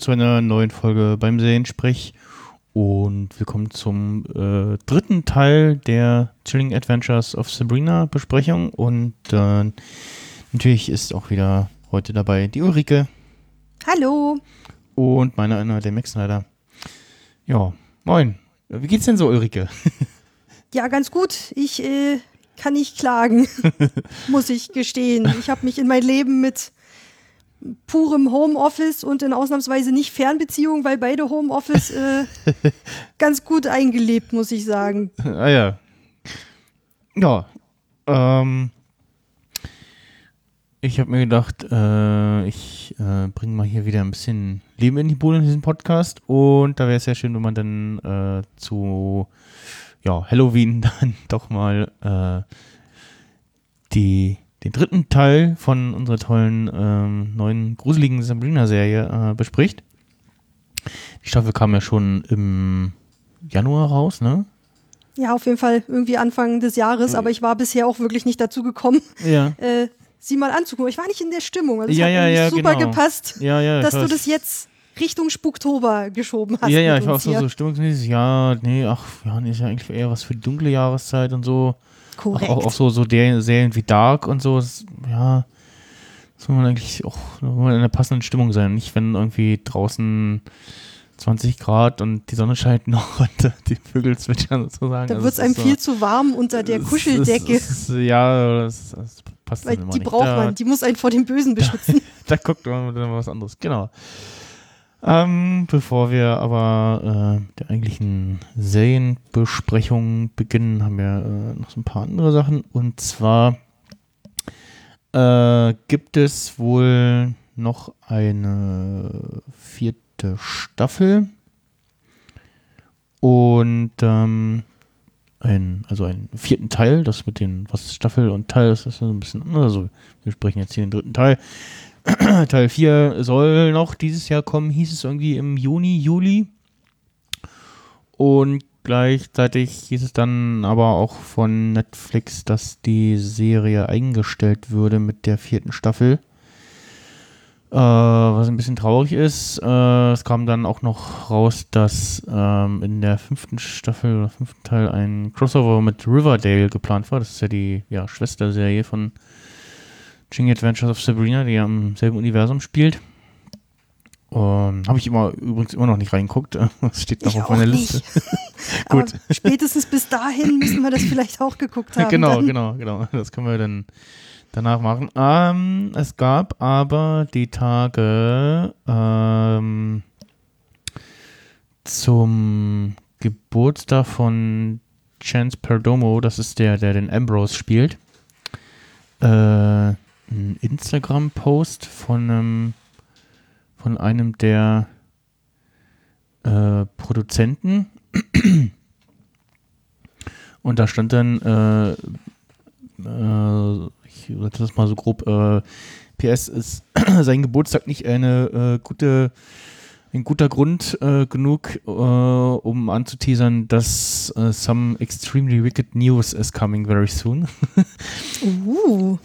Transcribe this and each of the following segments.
zu einer neuen Folge beim Seriensprech und willkommen zum äh, dritten Teil der Chilling Adventures of Sabrina Besprechung und äh, natürlich ist auch wieder heute dabei die Ulrike Hallo. und meine einer der Max Snyder. Ja, moin. Wie geht's denn so, Ulrike? Ja, ganz gut. Ich äh, kann nicht klagen, muss ich gestehen. Ich habe mich in mein Leben mit purem Homeoffice und in ausnahmsweise nicht Fernbeziehung, weil beide Homeoffice äh, ganz gut eingelebt, muss ich sagen. ah ja. Ja. Ähm, ich habe mir gedacht, äh, ich äh, bringe mal hier wieder ein bisschen Leben in die Bude in diesem Podcast. Und da wäre es sehr schön, wenn man dann äh, zu ja, Halloween dann doch mal äh, die, den dritten Teil von unserer tollen ähm, neuen gruseligen Sabrina-Serie äh, bespricht. Die Staffel kam ja schon im Januar raus, ne? Ja, auf jeden Fall irgendwie Anfang des Jahres, aber ich war bisher auch wirklich nicht dazu gekommen, Ja. äh, sie mal anzugucken. Ich war nicht in der Stimmung. Also es Ja, hat ja, ja, super genau. gepasst, Ja, ja. ich dass du das jetzt Richtung Spuktober geschoben hast. Ja, ja, ich war auch so, so stimmungsmäßig, ja, nee, ach, ja, nee, ist ja eigentlich eher was für die dunkle Jahreszeit und so. Auch, Korrekt. auch, auch so, so der Serien wie Dark und so, das, ja, soll man eigentlich auch in einer passenden Stimmung sein. Nicht, wenn irgendwie draußen 20 Grad und die Sonne scheint noch und die Vögel zwitschern sozusagen. da Also wird es einem ist so- viel zu warm unter der ist- Kuscheldecke. es ist- ja, das, das passt Weil dann immer die nicht. braucht Da- man, die muss einen vor dem Bösen beschützen. da guckt man dann was anderes, genau. Ähm, bevor wir aber äh, der eigentlichen Serienbesprechung beginnen, haben wir äh, noch so ein paar andere Sachen. Und zwar äh, gibt es wohl noch eine vierte Staffel und ähm, ein, also einen vierten Teil, das mit den, was Staffel und Teil ist, das ist ein bisschen anders. Also wir sprechen jetzt hier den dritten Teil. Teil 4 soll noch dieses Jahr kommen, hieß es irgendwie im Juni, Juli. Und gleichzeitig hieß es dann aber auch von Netflix, dass die Serie eingestellt würde mit der vierten Staffel. Äh, was ein bisschen traurig ist. Äh, es kam dann auch noch raus, dass ähm, in der fünften Staffel oder fünften Teil ein Crossover mit Riverdale geplant war. Das ist ja die ja, Schwesterserie von Ching Adventures of Sabrina, die ja im selben Universum spielt. Ähm, Habe ich immer übrigens immer noch nicht reingeguckt. Das steht noch Ich auf meiner auch Liste. nicht. Aber Gut. spätestens bis dahin müssen wir das vielleicht auch geguckt haben. genau, dann. genau, genau. Das können wir dann danach machen. Ähm, es gab aber die Tage ähm, zum Geburtstag von Chance Perdomo, das ist der, der den Ambrose spielt, äh, ein Instagram-Post von einem, von einem der äh, Produzenten. Und da stand dann, äh, äh, ich sag das mal so grob, äh, PS ist sein Geburtstag nicht eine äh, gute, ein guter Grund äh, genug, äh, um anzuteasern, dass äh, some extremely wicked news is coming very soon. Uh,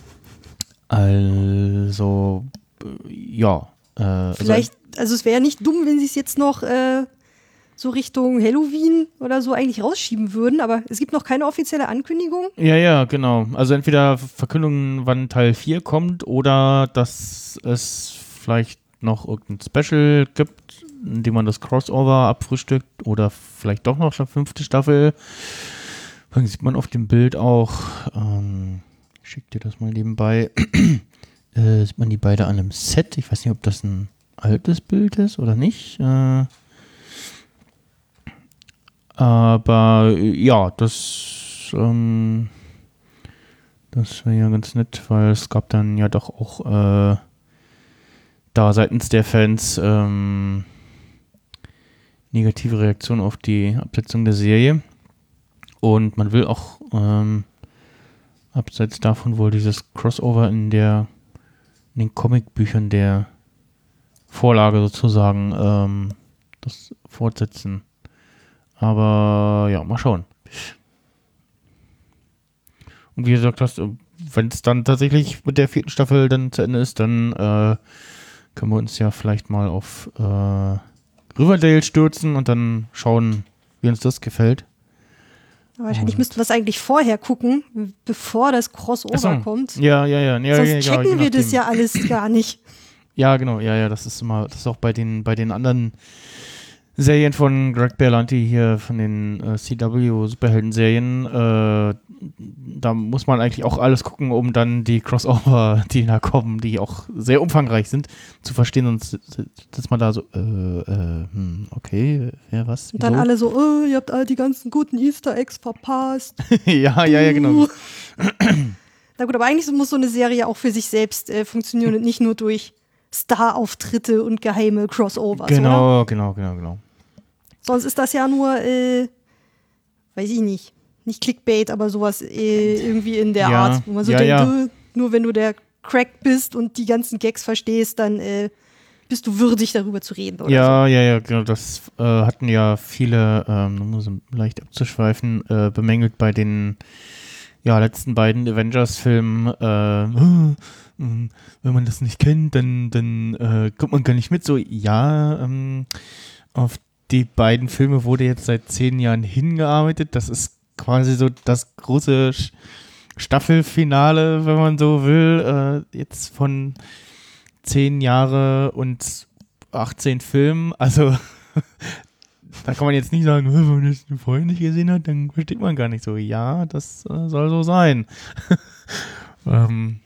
Also, äh, ja. Äh, also- vielleicht, also es wäre nicht dumm, wenn sie es jetzt noch äh, so Richtung Halloween oder so eigentlich rausschieben würden, aber es gibt noch keine offizielle Ankündigung. Ja, ja, genau. Also entweder Verkündungen, wann Teil 4 kommt oder dass es vielleicht noch irgendein Special gibt, in dem man das Crossover abfrühstückt oder vielleicht doch noch eine fünfte Staffel. Dann sieht man auf dem Bild auch, ähm, schick dir das mal nebenbei, äh, sieht man die beide an einem Set. Ich weiß nicht, ob das ein altes Bild ist oder nicht. Äh, Aber ja, das, ähm, das wäre ja ganz nett, weil es gab dann ja doch auch äh, da seitens der Fans ähm, negative Reaktionen auf die Absetzung der Serie. Und man will auch ähm, abseits davon wohl dieses Crossover in der in den Comicbüchern der Vorlage sozusagen ähm, das fortsetzen. Aber ja, mal schauen. Und wie du gesagt hast, wenn es dann tatsächlich mit der vierten Staffel dann zu Ende ist, dann äh, können wir uns ja vielleicht mal auf äh, Riverdale stürzen und dann schauen, wie uns das gefällt. Wahrscheinlich müssten wir es eigentlich vorher gucken, bevor das Crossover so. kommt. Ja, ja, ja. ja Sonst ja, checken je wir das ja alles gar nicht. Ja, genau, ja, ja, das ist immer, das ist auch bei den, bei den anderen Serien von Greg Berlanti hier, von den äh, CW-Superhelden-Serien, äh, da muss man eigentlich auch alles gucken, um dann die Crossover, die da kommen, die auch sehr umfangreich sind, zu verstehen, sonst sitzt man da so, äh, äh, hm, okay, wer was? Und dann wieso? alle so, oh, ihr habt all die ganzen guten Easter Eggs verpasst. ja, ja, ja, genau. Na gut, aber eigentlich muss so eine Serie auch für sich selbst äh, funktionieren und nicht nur durch Star-Auftritte und geheime Crossovers. Oder? Genau, genau, genau, genau. Sonst ist das ja nur, äh, weiß ich nicht, nicht Clickbait, aber sowas äh, irgendwie in der Ja, Art, wo man so ja, denkt, ja. äh, nur wenn du der Crack bist und die ganzen Gags verstehst, dann äh, bist du würdig, darüber zu reden. Oder Ja, ja, ja, genau. Das äh, hatten ja viele, ähm, um so leicht abzuschweifen, äh, bemängelt bei den ja, letzten beiden Avengers-Filmen. Äh, äh, wenn man das nicht kennt, dann, dann äh, kommt man gar nicht mit. So, ja, ähm, auf die beiden Filme wurde jetzt seit zehn Jahren hingearbeitet. Das ist quasi so das große Staffelfinale, wenn man so will, äh, jetzt von zehn Jahre und 18 Filmen. Also da kann man jetzt nicht sagen, wenn man das vorher nicht gesehen hat, dann versteht man gar nicht so. Ja, das äh, soll so sein. ähm,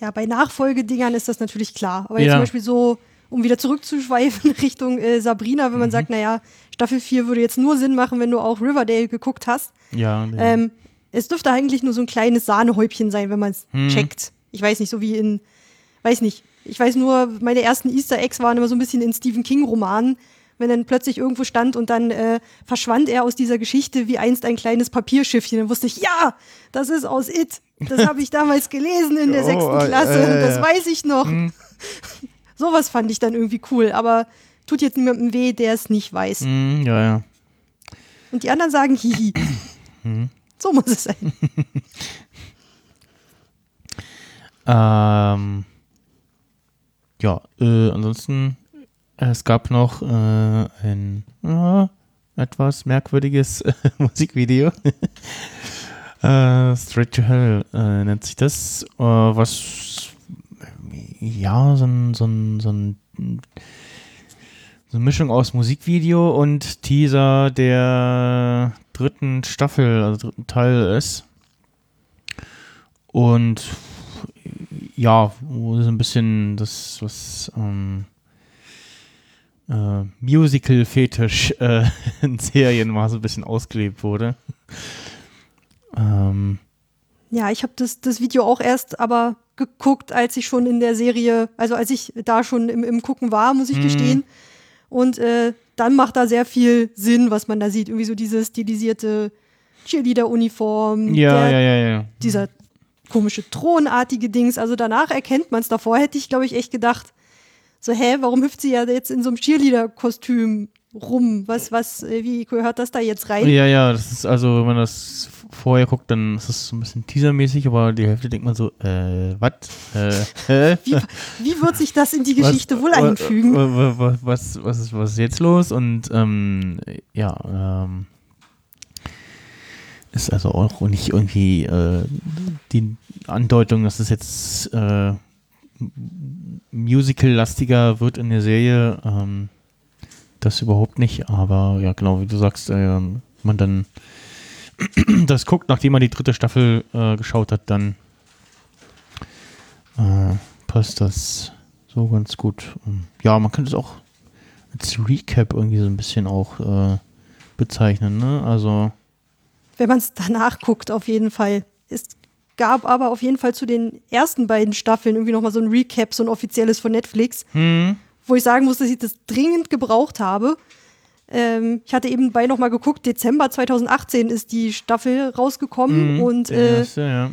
Ja, bei Nachfolgedingern ist das natürlich klar. Aber jetzt Ja. zum Beispiel so, um wieder zurückzuschweifen Richtung äh, Sabrina, wenn man Mhm. sagt, naja, Staffel 4 würde jetzt nur Sinn machen, wenn du auch Riverdale geguckt hast. ja, nee. Ähm, es dürfte eigentlich nur so ein kleines Sahnehäubchen sein, wenn man es Mhm. checkt. Ich weiß nicht, so wie in, weiß nicht. Ich weiß nur, meine ersten Easter Eggs waren immer so ein bisschen in Stephen King-Romanen, wenn dann plötzlich irgendwo stand und dann äh, verschwand er aus dieser Geschichte wie einst ein kleines Papierschiffchen. Dann wusste ich, ja, das ist aus It. Das habe ich damals gelesen in der Oh, sechsten äh, Klasse äh, das weiß ich noch. Sowas fand ich dann irgendwie cool, aber tut jetzt niemandem weh, der es nicht weiß. Mm, ja, ja. Und die anderen sagen, hihi. Mhm. So muss es sein. Ähm, ja, äh, ansonsten, es gab noch äh, ein äh, etwas merkwürdiges äh, Musikvideo. äh, Straight to Hell äh, nennt sich das, was ja, so ein, so ein, so ein so eine Mischung aus Musikvideo und Teaser der dritten Staffel, also dritten Teil ist. Und ja, wo so ein bisschen das, was ähm, äh, Musical-Fetisch äh, in Serien mal so ein bisschen ausgelebt wurde. Ähm, Ja, ich habe das, das Video auch erst aber geguckt, als ich schon in der Serie, also als ich da schon im, im Gucken war, muss ich Mhm. gestehen. Und äh, dann macht da sehr viel Sinn, was man da sieht. Irgendwie so diese stilisierte Cheerleader-Uniform, ja, ja, ja, ja. dieser komische thronartige Dings. Also danach erkennt man es. Davor hätte ich, glaube ich, echt gedacht, so, hä, warum hüpft sie ja jetzt in so einem Cheerleader-Kostüm rum? Was, was, äh, wie gehört das da jetzt rein? Ja, ja, das ist also, wenn man das vorher guckt, dann ist das so ein bisschen teasermäßig, aber die Hälfte denkt man so, äh, was? Äh? Wie, wie wird sich das in die Was- Geschichte wohl wa- einfügen? wa- wa- Was, was, ist, was ist jetzt los? Und ähm, ja, ähm, ist also auch nicht irgendwie äh, die Andeutung, dass es jetzt äh, musical-lastiger wird in der Serie. Ähm, das überhaupt nicht, aber ja, genau, wie du sagst, äh, man dann das guckt, nachdem man die dritte Staffel äh, geschaut hat, dann äh, passt das so ganz gut. Ähm, Ja, man könnte es auch als Recap irgendwie so ein bisschen auch äh, bezeichnen, ne? Also. Wenn man es danach guckt, auf jeden Fall. Es gab aber auf jeden Fall zu den ersten beiden Staffeln irgendwie nochmal so ein Recap, so ein offizielles von Netflix, Hm. wo ich sagen muss, dass ich das dringend gebraucht habe. Ähm, ich hatte eben bei nochmal geguckt, Dezember 2018 ist die Staffel rausgekommen Mhm, und äh, erste, ja.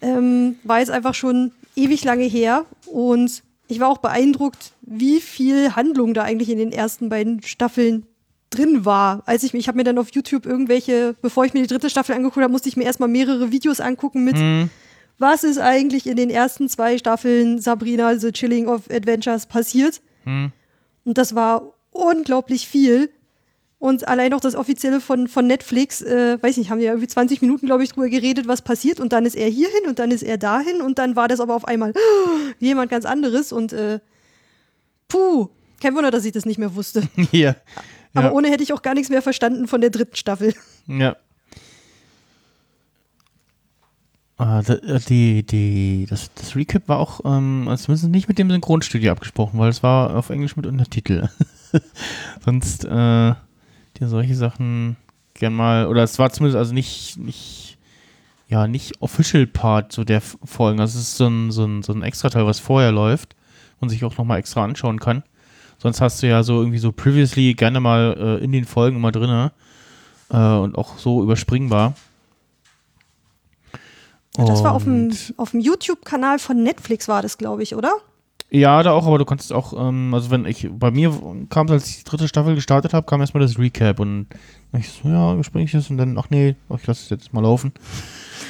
ähm, war jetzt einfach schon ewig lange her und ich war auch beeindruckt, wie viel Handlung da eigentlich in den ersten beiden Staffeln drin war. Als ich, ich habe mir dann auf YouTube irgendwelche, bevor ich mir die dritte Staffel angeguckt habe, musste ich mir erstmal mehrere Videos angucken mit, Hm. was ist eigentlich in den ersten zwei Staffeln Sabrina The Chilling of Adventures passiert. Hm. Und das war unglaublich viel. Und allein auch das Offizielle von, von Netflix, äh, weiß nicht, haben die ja irgendwie 20 Minuten, glaube ich, drüber geredet, was passiert. Und dann ist er hierhin und dann ist er dahin. Und dann war das aber auf einmal jemand ganz anderes. Und äh, puh, kein Wunder, dass ich das nicht mehr wusste. Ja. Aber ja. ohne hätte ich auch gar nichts mehr verstanden von der dritten Staffel. Ja. Ah, äh, die, die, das, das Recap war auch ähm, zumindest nicht mit dem Synchronstudio abgesprochen, weil es war auf Englisch mit Untertitel. Sonst äh, die solche Sachen gern mal, oder es war zumindest also nicht, nicht, ja, nicht Official Part so der Folgen. Also es ist so ein, so ein, so ein extra Teil, was vorher läuft und sich auch nochmal extra anschauen kann. Sonst hast du ja so irgendwie so previously gerne mal äh, in den Folgen immer drinne äh, und auch so überspringbar. Das war auf dem, Und- auf dem YouTube-Kanal von Netflix, war das, glaube ich, oder? Ja, da auch, aber du konntest auch, ähm, also wenn ich, bei mir kam als ich die dritte Staffel gestartet habe, kam erstmal das Recap und ich so, ja, überspringe ich das und dann, ach nee, ach, ich lasse es jetzt mal laufen.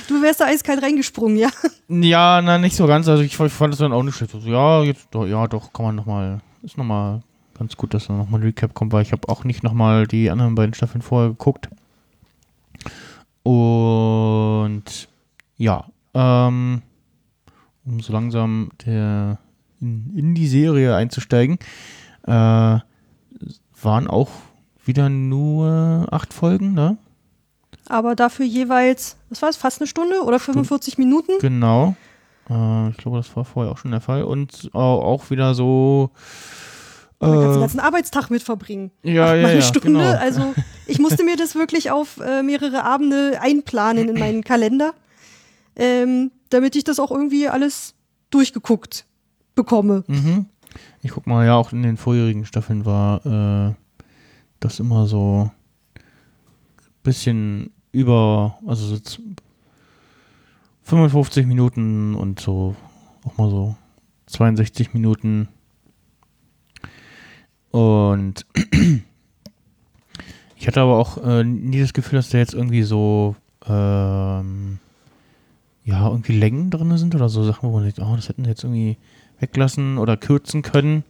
Du wärst da eiskalt reingesprungen, ja. Ja, na, nicht so ganz, also ich, ich fand es dann auch nicht schlecht. Also, ja, jetzt, doch, ja, doch, kann man nochmal, ist nochmal ganz gut, dass da nochmal ein Recap kommt, weil ich habe auch nicht nochmal die anderen beiden Staffeln vorher geguckt. Und ja, ähm, um so langsam der, in, in die Serie einzusteigen, äh, waren auch wieder nur acht Folgen, ne? Aber dafür jeweils, was war es, fast eine Stunde oder 45 Minuten? Genau. Äh, ich glaube, das war vorher auch schon der Fall. Und äh, auch wieder so. Da kannst du den Äh, ganzen Arbeitstag mit verbringen. ja, ja, eine ja, Stunde. genau. Also ich musste mir das wirklich auf äh, mehrere Abende einplanen in meinen Kalender, ähm, damit ich das auch irgendwie alles durchgeguckt bekomme. Mhm. Ich guck mal, ja, auch in den vorherigen Staffeln war äh, das immer so bisschen über, also so z- 55 Minuten und so auch mal so 62 Minuten. Und ich hatte aber auch äh, nie das Gefühl, dass da jetzt irgendwie so ähm, ja, irgendwie Längen drin sind oder so Sachen, wo man denkt, oh, das hätten jetzt irgendwie weglassen oder kürzen können.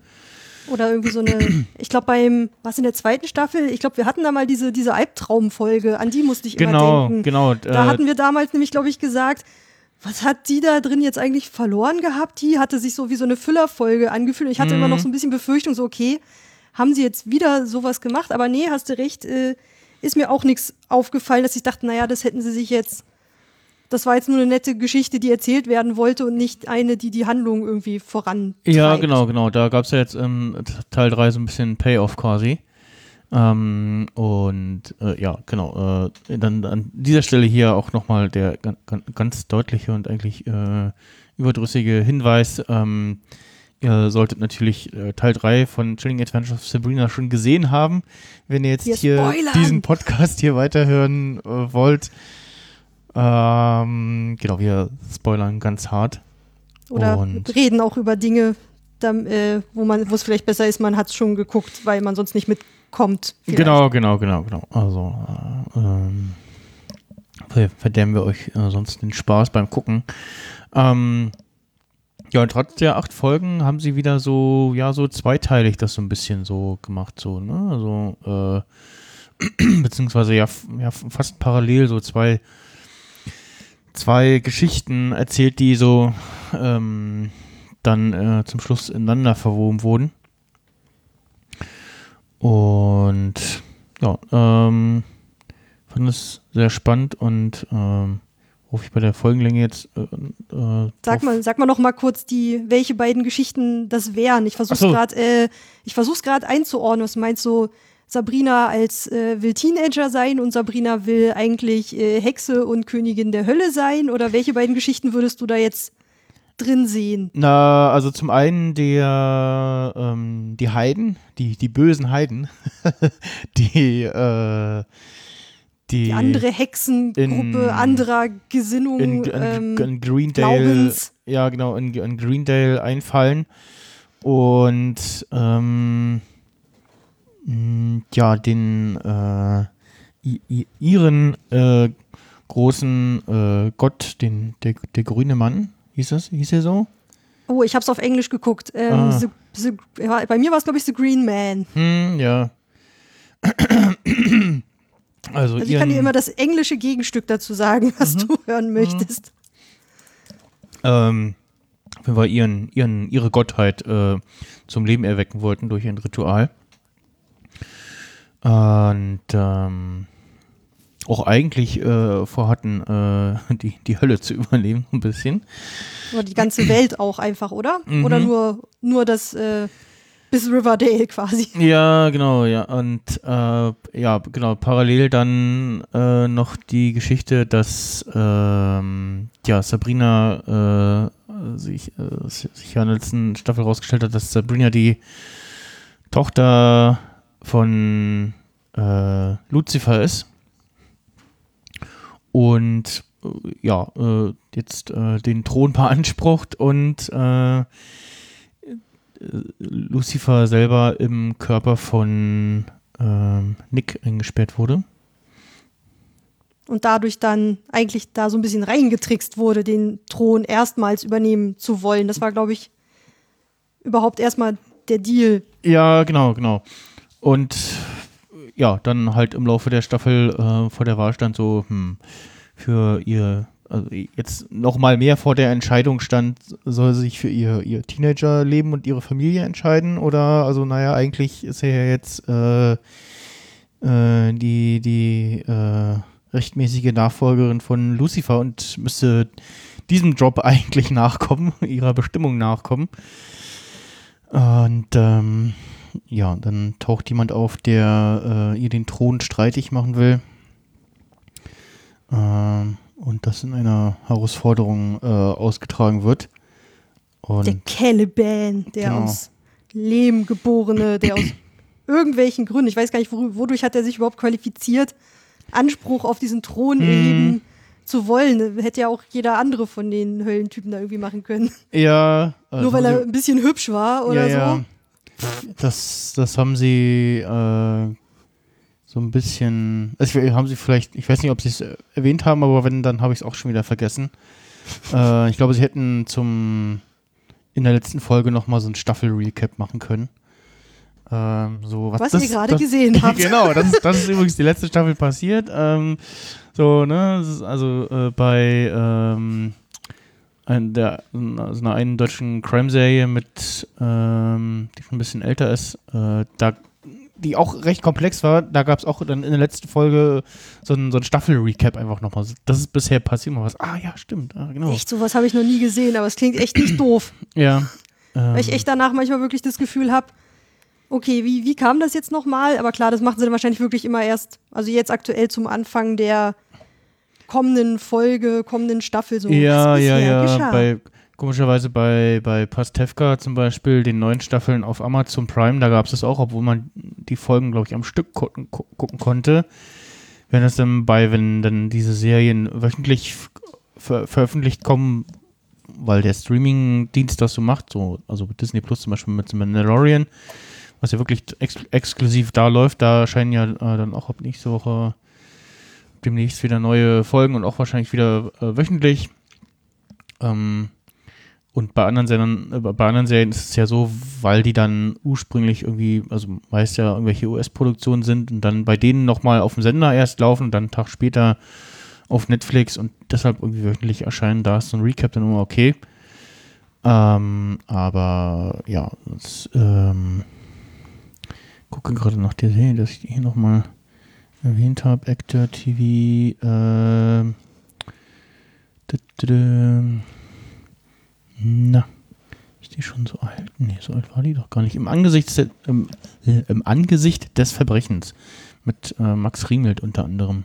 Oder irgendwie so eine, ich glaube beim, was in der zweiten Staffel, ich glaube, wir hatten da mal diese, diese Albtraumfolge, an die musste ich immer Genau, denken. genau. Da äh, hatten wir damals nämlich, glaube ich, gesagt, was hat die da drin jetzt eigentlich verloren gehabt? Die hatte sich so wie so eine Füllerfolge angefühlt. Ich hatte immer Mhm. noch so ein bisschen Befürchtung, so, okay, haben sie jetzt wieder sowas gemacht? Aber nee, hast du recht, äh, ist mir auch nichts aufgefallen, dass ich dachte, naja, das hätten sie sich jetzt, das war jetzt nur eine nette Geschichte, die erzählt werden wollte und nicht eine, die die Handlung irgendwie voran. ja, genau, genau. Da gab es ja jetzt im Teil 3 so ein bisschen Payoff quasi. Ähm, und äh, ja, genau. Äh, dann an dieser Stelle hier auch nochmal der gan- gan- ganz deutliche und eigentlich äh, überdrüssige Hinweis. Ähm, ihr solltet natürlich äh, Teil 3 von Chilling Adventures of Sabrina schon gesehen haben, wenn ihr jetzt Wir hier spoilern. diesen Podcast hier weiterhören äh, wollt. Ähm, genau, wir spoilern ganz hart. Oder Und- reden auch über Dinge, dann, äh, wo man, wo es vielleicht besser ist, man hat es schon geguckt, weil man sonst nicht mitkommt. vielleicht. Genau, genau, genau, genau. Also äh, ähm, ver- verdammen wir euch äh, sonst den Spaß beim Gucken. Ähm, ja, und trotz der acht Folgen haben sie wieder so, ja, so zweiteilig das so ein bisschen so gemacht, so, ne? Also, äh, beziehungsweise ja, ja fast parallel so zwei, zwei Geschichten erzählt, die so ähm, dann äh, zum Schluss ineinander verwoben wurden. Und ja, ähm, fand es sehr spannend und ähm, worauf ich bei der Folgenlänge jetzt äh, äh, Sag mal, sag mal noch mal kurz, die, welche beiden Geschichten das wären. Ich versuche so. gerade, äh, ich versuch's gerade einzuordnen. Was du meinst so Sabrina als äh, will Teenager sein und Sabrina will eigentlich äh, Hexe und Königin der Hölle sein? Oder welche beiden Geschichten würdest du da jetzt drin sehen? Na, also zum einen der ähm, die Heiden, die, die bösen Heiden, die äh, die, Die andere Hexengruppe in- anderer Gesinnung, in, in, ähm, in Greendale, Glaubens. ja genau, in, Greendale einfallen und ähm, ja, den äh, ihren äh, großen äh, Gott, den der, der grüne Mann, hieß das, hieß er so? Oh, ich habe es auf Englisch geguckt. Ähm, Ah. the, the, bei mir war es, glaube ich, The Green Man. Hm, ja. Also, Also ich kann dir immer das englische Gegenstück dazu sagen, was Mhm. du hören möchtest. ähm, wenn wir ihren, ihren, ihre Gottheit äh, zum Leben erwecken wollten durch ein Ritual. Und ähm, auch eigentlich äh, vorhatten, äh, die, die Hölle zu überleben, ein bisschen. Oder die ganze Welt auch einfach, oder? Mhm. Oder nur, nur das äh, bis Riverdale quasi. Ja, genau, ja. Und äh, ja, genau, parallel dann äh, noch die Geschichte, dass ähm, ja, Sabrina äh, sich, sich ja in der letzten Staffel herausgestellt hat, dass Sabrina die Tochter von äh, Lucifer ist. Und äh, ja, äh, jetzt äh, den Thron beansprucht und äh, Lucifer selber im Körper von ähm, Nick eingesperrt wurde. Und dadurch dann eigentlich da so ein bisschen reingetrickst wurde, den Thron erstmals übernehmen zu wollen. Das war, glaube ich, überhaupt erstmal der Deal. Ja, genau, genau. Und ja, dann halt im Laufe der Staffel äh, vor der Wahl stand so, hm, für ihr, also jetzt noch mal mehr vor der Entscheidung stand, soll sie sich für ihr, ihr Teenagerleben und ihre Familie entscheiden oder, also naja, eigentlich ist er ja jetzt äh, äh, die, die äh, rechtmäßige Nachfolgerin von Lucifer und müsste diesem Job eigentlich nachkommen, ihrer Bestimmung nachkommen. Und ähm, ja, dann taucht jemand auf, der äh, ihr den Thron streitig machen will. Ähm, und das in einer Herausforderung äh, ausgetragen wird. Und Der Caliban, der Genau. aus Lehm geborene, der aus irgendwelchen Gründen, ich weiß gar nicht, wo- wodurch hat er sich überhaupt qualifiziert, Anspruch auf diesen Thron Mhm. erheben zu wollen. Hätte ja auch jeder andere von den Höllentypen da irgendwie machen können. ja, äh, Nur weil haben er ein bisschen hübsch war oder ja, so. Ja. Das, das haben sie äh, so ein bisschen, also ich- haben sie vielleicht, ich weiß nicht, ob sie es äh, erwähnt haben, aber wenn, dann habe ich es auch schon wieder vergessen. äh, ich glaube, sie hätten zum in der letzten Folge nochmal so ein Staffel-Recap machen können. Ähm, so, Was das, ihr gerade gesehen habt. genau, das ist, das ist übrigens die letzte Staffel passiert. Ähm, so, ne, also äh, bei ähm, ein, der, also einer einen deutschen Crime-Serie mit, ähm, die schon ein bisschen älter ist, äh, da, die auch recht komplex war, da gab es auch dann in der letzten Folge so ein, so ein Staffel-Recap einfach nochmal. Das ist bisher passiert mal was. Ah ja, stimmt, ah, genau. Echt, sowas habe ich noch nie gesehen, aber es klingt echt nicht doof. Ja. Ähm, Weil ich echt danach manchmal wirklich das Gefühl habe, okay, wie, wie kam das jetzt nochmal? Aber klar, das machen sie dann wahrscheinlich wirklich immer erst, also jetzt aktuell zum Anfang der kommenden Folge, kommenden Staffel so. Ja, ja, ja. geschah. Bei, komischerweise bei, bei Pastewka zum Beispiel, den neuen Staffeln auf Amazon Prime, da gab es das auch, obwohl man die Folgen, glaube ich, am Stück gucken, gu- gucken konnte. Wenn das dann bei, wenn dann diese Serien wöchentlich ver veröffentlicht kommen, weil der Streaming-Dienst das so macht, so, also Disney Plus zum Beispiel mit Mandalorian, was ja wirklich ex exklusiv da läuft, da erscheinen ja äh, dann auch ab nächste Woche demnächst wieder neue Folgen und auch wahrscheinlich wieder äh, wöchentlich. Ähm, und bei anderen Sendern, äh, bei anderen Serien ist es ja so, weil die dann ursprünglich irgendwie, also meist ja irgendwelche US-Produktionen sind und dann bei denen nochmal auf dem Sender erst laufen und dann einen Tag später auf Netflix und deshalb irgendwie wöchentlich erscheinen, da ist so ein Recap dann immer okay. Ähm, aber ja, das, ähm, gucke gerade nach der Serie, dass ich die hier nochmal erwähnt habe. Actor TV, dü- na, ist die schon so alt? Nee, so alt war die doch gar nicht. Im Angesicht, des, im, äh, im Angesicht des Verbrechens. Mit äh, Max Riemelt unter anderem.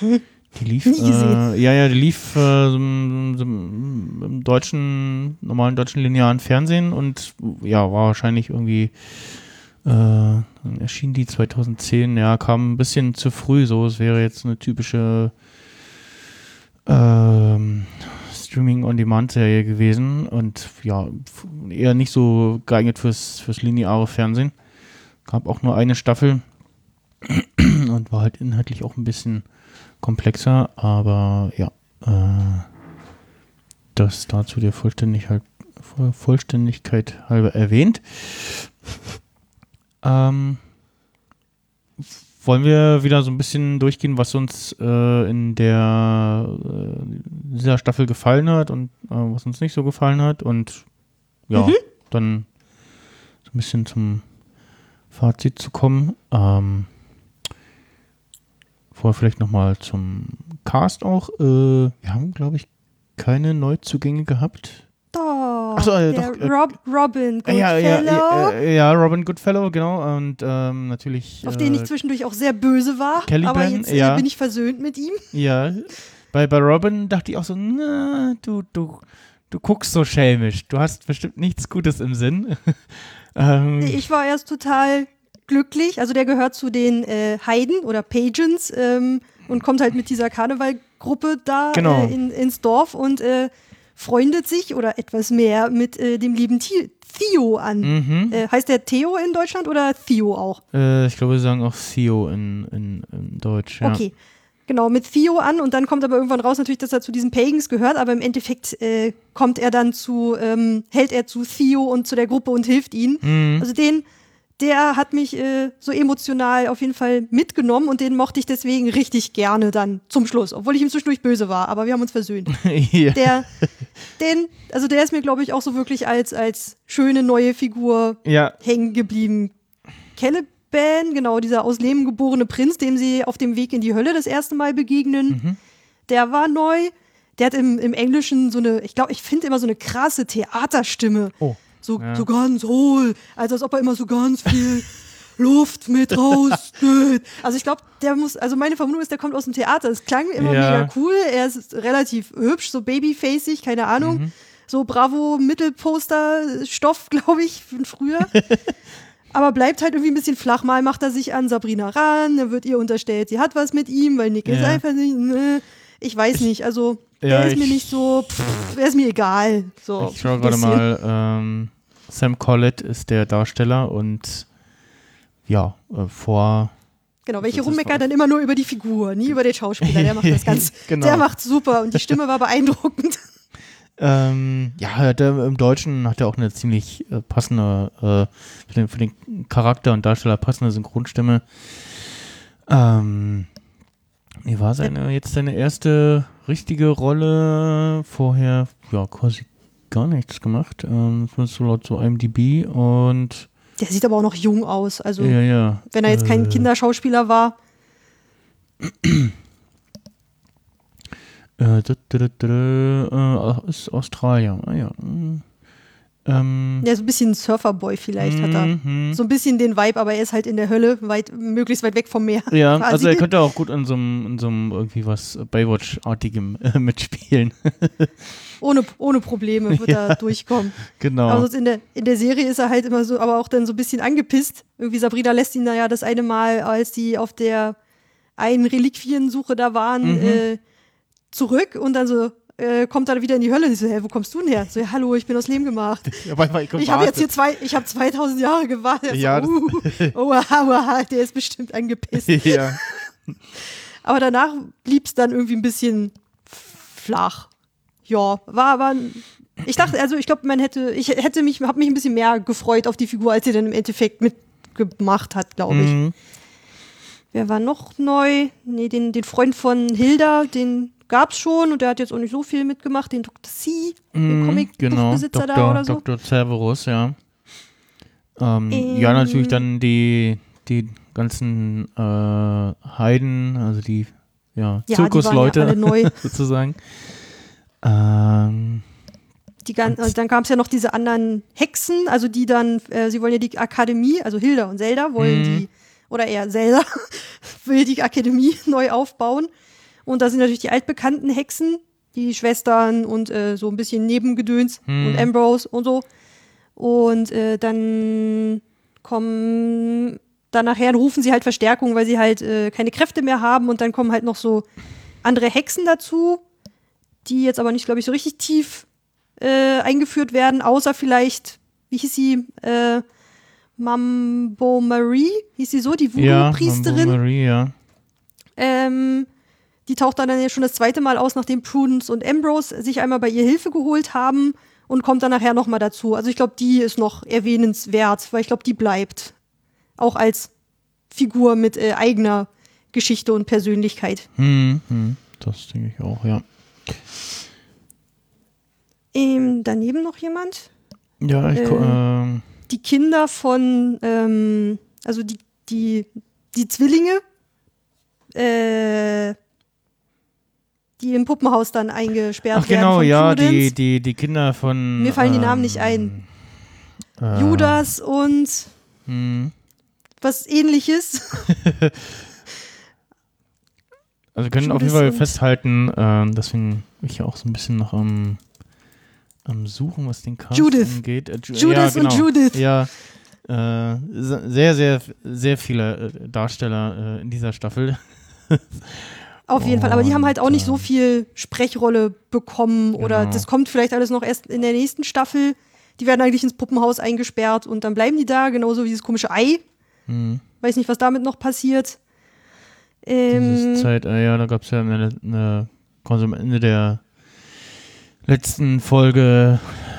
Die lief, äh, ja, ja, die lief äh, im deutschen, normalen deutschen linearen Fernsehen und ja, war wahrscheinlich irgendwie, äh, dann erschien die 2010, ja, kam ein bisschen zu früh, so, es wäre jetzt eine typische ähm, Streaming-on-Demand-Serie gewesen und ja, eher nicht so geeignet fürs, fürs lineare Fernsehen. Gab auch nur eine Staffel und war halt inhaltlich auch ein bisschen komplexer, aber ja, äh, das dazu der Vollständigkeit, Voll- Vollständigkeit halber erwähnt. Ähm, wollen wir wieder so ein bisschen durchgehen, was uns äh, in der äh, dieser Staffel gefallen hat und äh, was uns nicht so gefallen hat und ja, dann so ein bisschen zum Fazit zu kommen. Ähm, vorher vielleicht nochmal zum Cast auch. Äh, wir haben, glaube ich, keine Neuzugänge gehabt. Doch, Ach so, äh, der doch, äh, Rob, Robin Äh, ja, ja, Goodfellow, ja, äh, ja, Robin Goodfellow, genau. Und ähm, natürlich. auf den ich zwischendurch auch sehr böse war. Caliban, aber jetzt ja. bin ich versöhnt mit ihm. Ja, bei, bei Robin dachte ich auch so, na, du, du, du guckst so schelmisch. Du hast bestimmt nichts Gutes im Sinn. ähm, Ich war erst total glücklich. Also der gehört zu den äh, Heiden oder Pagans ähm, und kommt halt mit dieser Karnevalgruppe da Genau. äh, in, ins Dorf und äh, freundet sich oder etwas mehr mit äh, dem lieben Theo an. mhm. Äh, heißt der Theo in Deutschland oder Theo auch? äh, ich glaube, wir sagen auch Theo in, in, in Deutsch. Ja. Okay. Genau, mit Theo an und dann kommt aber irgendwann raus natürlich, dass er zu diesen Pagans gehört, aber im Endeffekt äh, kommt er dann zu, ähm, hält er zu Theo und zu der Gruppe und hilft ihnen. Mhm. Also den, der hat mich äh, so emotional auf jeden Fall mitgenommen und den mochte ich deswegen richtig gerne dann zum Schluss, obwohl ich ihm zwischendurch böse war, aber wir haben uns versöhnt. ja. Der, den, also der ist mir, glaube ich, auch so wirklich als, als schöne neue Figur ja, hängen geblieben. Caliban, genau, dieser aus Leben geborene Prinz, dem sie auf dem Weg in die Hölle das erste Mal begegnen, Mhm. der war neu. Der hat im, im Englischen so eine, ich glaube, ich finde immer so eine krasse Theaterstimme. Oh, So, ja. so ganz hohl. Also als ob er immer so ganz viel Luft mit rausnimmt. Also ich glaube, der muss, also meine Vermutung ist, der kommt aus dem Theater. Es klang immer Ja. mega cool. Er ist relativ hübsch, so babyfacig, keine Ahnung. Mhm. So Bravo Mittelposter Stoff, glaube ich, von früher. Aber bleibt halt irgendwie ein bisschen flach. Mal macht er sich an Sabrina ran, dann wird ihr unterstellt, sie hat was mit ihm, weil Nick ist Ja. einfach nicht, ne. Ich weiß nicht, also der ist mir ich- nicht so, pff, der ist mir egal. So, ich schaue gerade mal. Ähm, Sam Collett ist der Darsteller und ja, äh, vor. Genau, welche rummeckern dann immer nur über die Figur, nie über den Schauspieler. Der macht das ganz, Genau. der macht super und die Stimme war beeindruckend. Ähm, ja, hat er, im Deutschen hat er auch eine ziemlich äh, passende, äh, für, den, für den Charakter und Darsteller passende Synchronstimme. Ähm, wie war seine, jetzt seine erste richtige Rolle? Vorher, ja, quasi gar nichts gemacht. Ähm, ist so laut so IMDb und Der sieht aber auch noch jung aus. Also, ja, ja. wenn er jetzt kein äh, Kinderschauspieler war, Äh, da, äh, ist Australier. Ah ja. Ähm, der ist ein bisschen Surferboy vielleicht hat er. mhm. So ein bisschen den Vibe, aber er ist halt in der Hölle, weit, möglichst weit weg vom Meer. Ja, quasi. also er könnte auch gut in so einem, in so einem irgendwie was Baywatch-artigem äh, mitspielen. ohne, ohne Probleme wird er durchkommen. genau. Aber sonst in der, in der Serie ist er halt immer so, aber auch dann so ein bisschen angepisst. Irgendwie Sabrina lässt ihn da ja das eine Mal, als die auf der einen Reliquiensuche da waren, Mhm. äh, zurück und dann so äh, kommt er wieder in die Hölle und ich so, hä, wo kommst du denn her? So, ja, hallo, ich bin aus Leben gemacht. Ja, mal, Ich habe jetzt hier zwei, ich habe 2000 Jahre gewartet. Ja, das- so, uh, oh, wow, wow, der ist bestimmt angepisst. ja. Aber danach blieb es dann irgendwie ein bisschen flach. Ja, war, war. Ich dachte, also ich glaube, man hätte, ich hätte mich, habe mich ein bisschen mehr gefreut auf die Figur, als sie dann im Endeffekt mitgemacht hat, glaube ich. Mhm. Wer war noch neu? Nee, den, den Freund von Hilda, den gab's schon und der hat jetzt auch nicht so viel mitgemacht, den Dr. C, den Mhm, Comic-Buchbesitzer Dr. da oder so. Dr. Cerberus, ja. Ähm, Ähm. ja, natürlich dann die, die ganzen äh, Heiden, also die ja, Ja, ja Zirkusleute alle neu. sozusagen. Ähm, Die gan und dann gab es ja noch diese anderen Hexen, also die dann, äh, sie wollen ja die Akademie, also Hilda und Zelda wollen Mhm. die, oder eher Zelda, will die Akademie neu aufbauen. Und da sind natürlich die altbekannten Hexen, die Schwestern und äh, so ein bisschen Nebengedöns Mhm. und Ambrose und so. Und äh, dann kommen, dann nachher rufen sie halt Verstärkung, weil sie halt äh, keine Kräfte mehr haben und dann kommen halt noch so andere Hexen dazu, die jetzt aber nicht, glaube ich, so richtig tief äh, eingeführt werden, außer vielleicht, wie hieß sie, äh, Mambo Marie, hieß sie so, die Ja, Voodoo-Priesterin. Mambo Marie, ja. Ähm, die taucht dann ja schon das zweite Mal aus, nachdem Prudence und Ambrose sich einmal bei ihr Hilfe geholt haben und kommt dann nachher nochmal dazu. Also ich glaube, die ist noch erwähnenswert, weil ich glaube, die bleibt. Auch als Figur mit äh, eigener Geschichte und Persönlichkeit. Hm, hm, das denke ich auch, ja. Ähm, daneben noch jemand? Ja, ich, gu- Äh, ähm, Die Kinder von, ähm, also die, die, die Zwillinge, äh, die im Puppenhaus dann eingesperrt ach werden. genau, ja, Prudence. die, die, die Kinder von. Mir fallen die Namen ähm, nicht ein. äh, Judas und Hm. was ähnliches. Also wir können auf jeden Judas Fall und- festhalten, ähm, deswegen bin ich ja auch so ein bisschen noch am, am Suchen, was den Cast Judith. angeht. Äh, Ju- Judas ja, und genau. Judith. Ja, äh, se- sehr, sehr, sehr viele äh, Darsteller äh, in dieser Staffel. Auf jeden Fall. Aber die haben halt auch nicht so viel Sprechrolle bekommen oder Genau. das kommt vielleicht alles noch erst in der nächsten Staffel. Die werden eigentlich ins Puppenhaus eingesperrt und dann bleiben die da, genauso wie dieses komische Ei. Hm. Weiß nicht, was damit noch passiert. Dieses Ähm, Zeit, äh, ja, da gab es ja eine, eine Ende der letzten Folge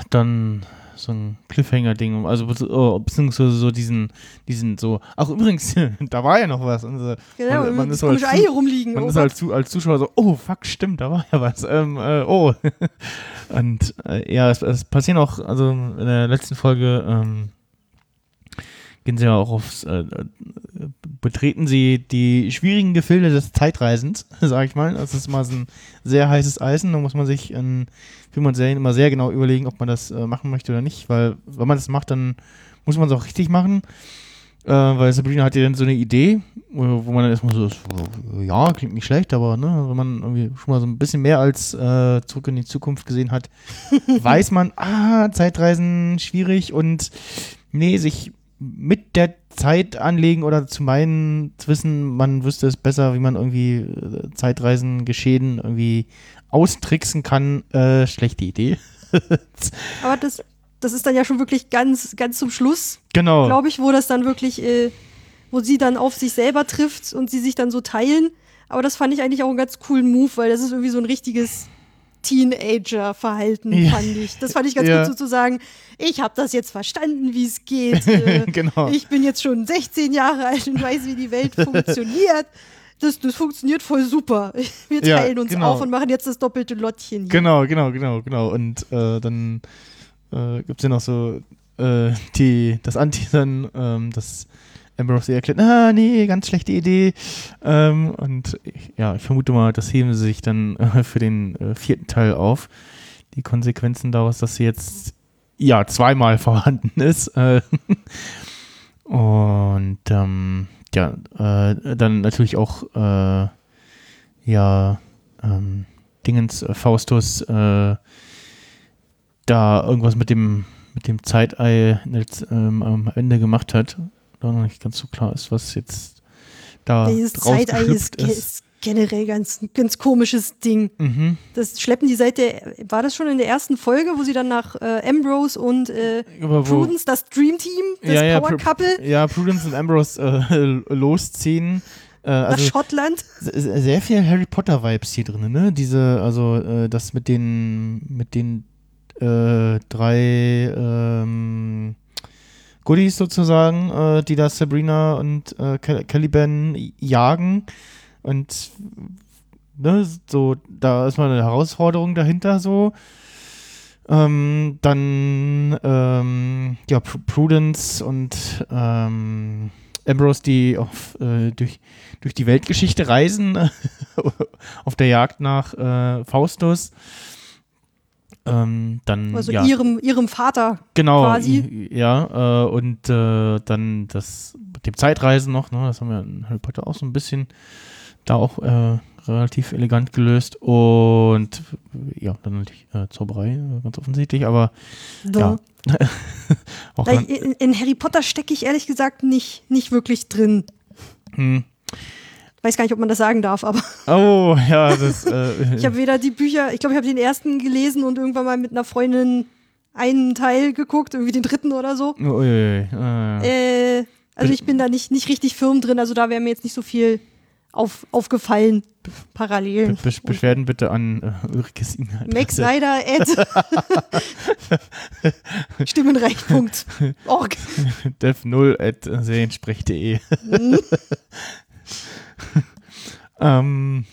dann so ein Cliffhanger-Ding, also oh, beziehungsweise so diesen, diesen so, ach übrigens, da war ja noch was. Und so, genau, man, man ist so als, Ei rumliegen. man Oh ist als, als Zuschauer so, oh fuck, stimmt, da war ja was. Ähm, äh, oh. Und äh, ja, es, es passieren auch, also in der letzten Folge ähm, gehen sie ja auch aufs, äh, äh, betreten sie die schwierigen Gefilde des Zeitreisens, sag ich mal. Das ist mal so ein sehr heißes Eisen, da muss man sich in Filmen immer sehr genau überlegen, ob man das äh, machen möchte oder nicht, weil wenn man das macht, dann muss man es auch richtig machen. Äh, weil Sabrina hat ja dann so eine Idee, wo wo man dann erstmal so, ist, ja, klingt nicht schlecht, aber ne, wenn man irgendwie schon mal so ein bisschen mehr als äh, zurück in die Zukunft gesehen hat, weiß man, ah, Zeitreisen schwierig und nee, sich mit der Zeit anlegen oder zu meinen, zu wissen, man wüsste es besser, wie man irgendwie äh, Zeitreisen geschehen irgendwie austricksen kann, äh, schlechte Idee. Aber das, das ist dann ja schon wirklich ganz, ganz zum Schluss, genau. glaube ich, wo das dann wirklich, äh, wo sie dann auf sich selber trifft und sie sich dann so teilen. Aber das fand ich eigentlich auch einen ganz coolen Move, weil das ist irgendwie so ein richtiges Teenager-Verhalten, Ja. fand ich. Das fand ich ganz Ja. gut so zu sagen, ich habe das jetzt verstanden, wie es geht. Äh, genau. Ich bin jetzt schon 16 Jahre alt und weiß, wie die Welt funktioniert. Das, das funktioniert voll super. Wir Ja, teilen uns genau. auf und machen jetzt das doppelte Lottchen hier. Genau, genau, genau, genau. Und äh, dann äh, gibt es ja noch so äh, die, das Anteasern, ähm, das Ambrose erklärt, ah, nee, ganz schlechte Idee. Ähm, und ja, ich vermute mal, das heben sie sich dann äh, für den äh, vierten Teil auf. Die Konsequenzen daraus, dass sie jetzt ja zweimal vorhanden ist. Äh, und ähm, ja, äh, dann natürlich auch äh, ja ähm, Dingens äh, Faustus da irgendwas mit dem mit dem Zeitei jetzt, ähm, am Ende gemacht hat, noch nicht ganz so klar ist, was jetzt da Dieses draus Zeitei ist, ist generell ganz, ganz komisches Ding. Mhm. Das schleppen die seit der, war das schon in der ersten Folge, wo sie dann nach äh, Ambrose und äh, Prudence, das Dream Team, das Ja, ja, Power Couple, ja, Prudence und Ambrose äh, losziehen. Äh, nach also Schottland. se- sehr viel Harry Potter Vibes hier drin, ne? Diese, also äh, das mit den mit den äh, drei ähm, Goodies sozusagen, äh, die da Sabrina und äh, Cal- Caliban jagen und ne, so da ist mal eine Herausforderung dahinter so. Ähm, dann ähm, ja Pr Prudence und ähm, Ambrose, die auf, äh, durch, durch die Weltgeschichte reisen, auf der Jagd nach äh, Faustus. Ähm, dann, Also ja, ihrem, ihrem Vater genau, quasi. Ja, äh, und äh, dann das mit dem Zeitreisen noch, ne, das haben wir in Harry Potter auch so ein bisschen da auch äh, relativ elegant gelöst. Und ja, dann natürlich äh, Zauberei, äh, ganz offensichtlich, aber Ja. ja. In, in Harry Potter stecke ich ehrlich gesagt nicht, nicht wirklich drin. hm. Weiß gar nicht, ob man das sagen darf, aber Oh, ja, das. Äh, ich habe weder die Bücher, ich glaube, ich habe den ersten gelesen und irgendwann mal mit einer Freundin einen Teil geguckt, irgendwie den dritten oder so. oh, ui, ui, äh, also ich bin da nicht, nicht richtig firm drin, also da wäre mir jetzt nicht so viel auf, aufgefallen. Parallelen. Be Be Beschwerden bitte an äh, Ulrikes. Max Snyder at Stimmenreich.org. dev0 at seriensprech.de. Hm. ähm,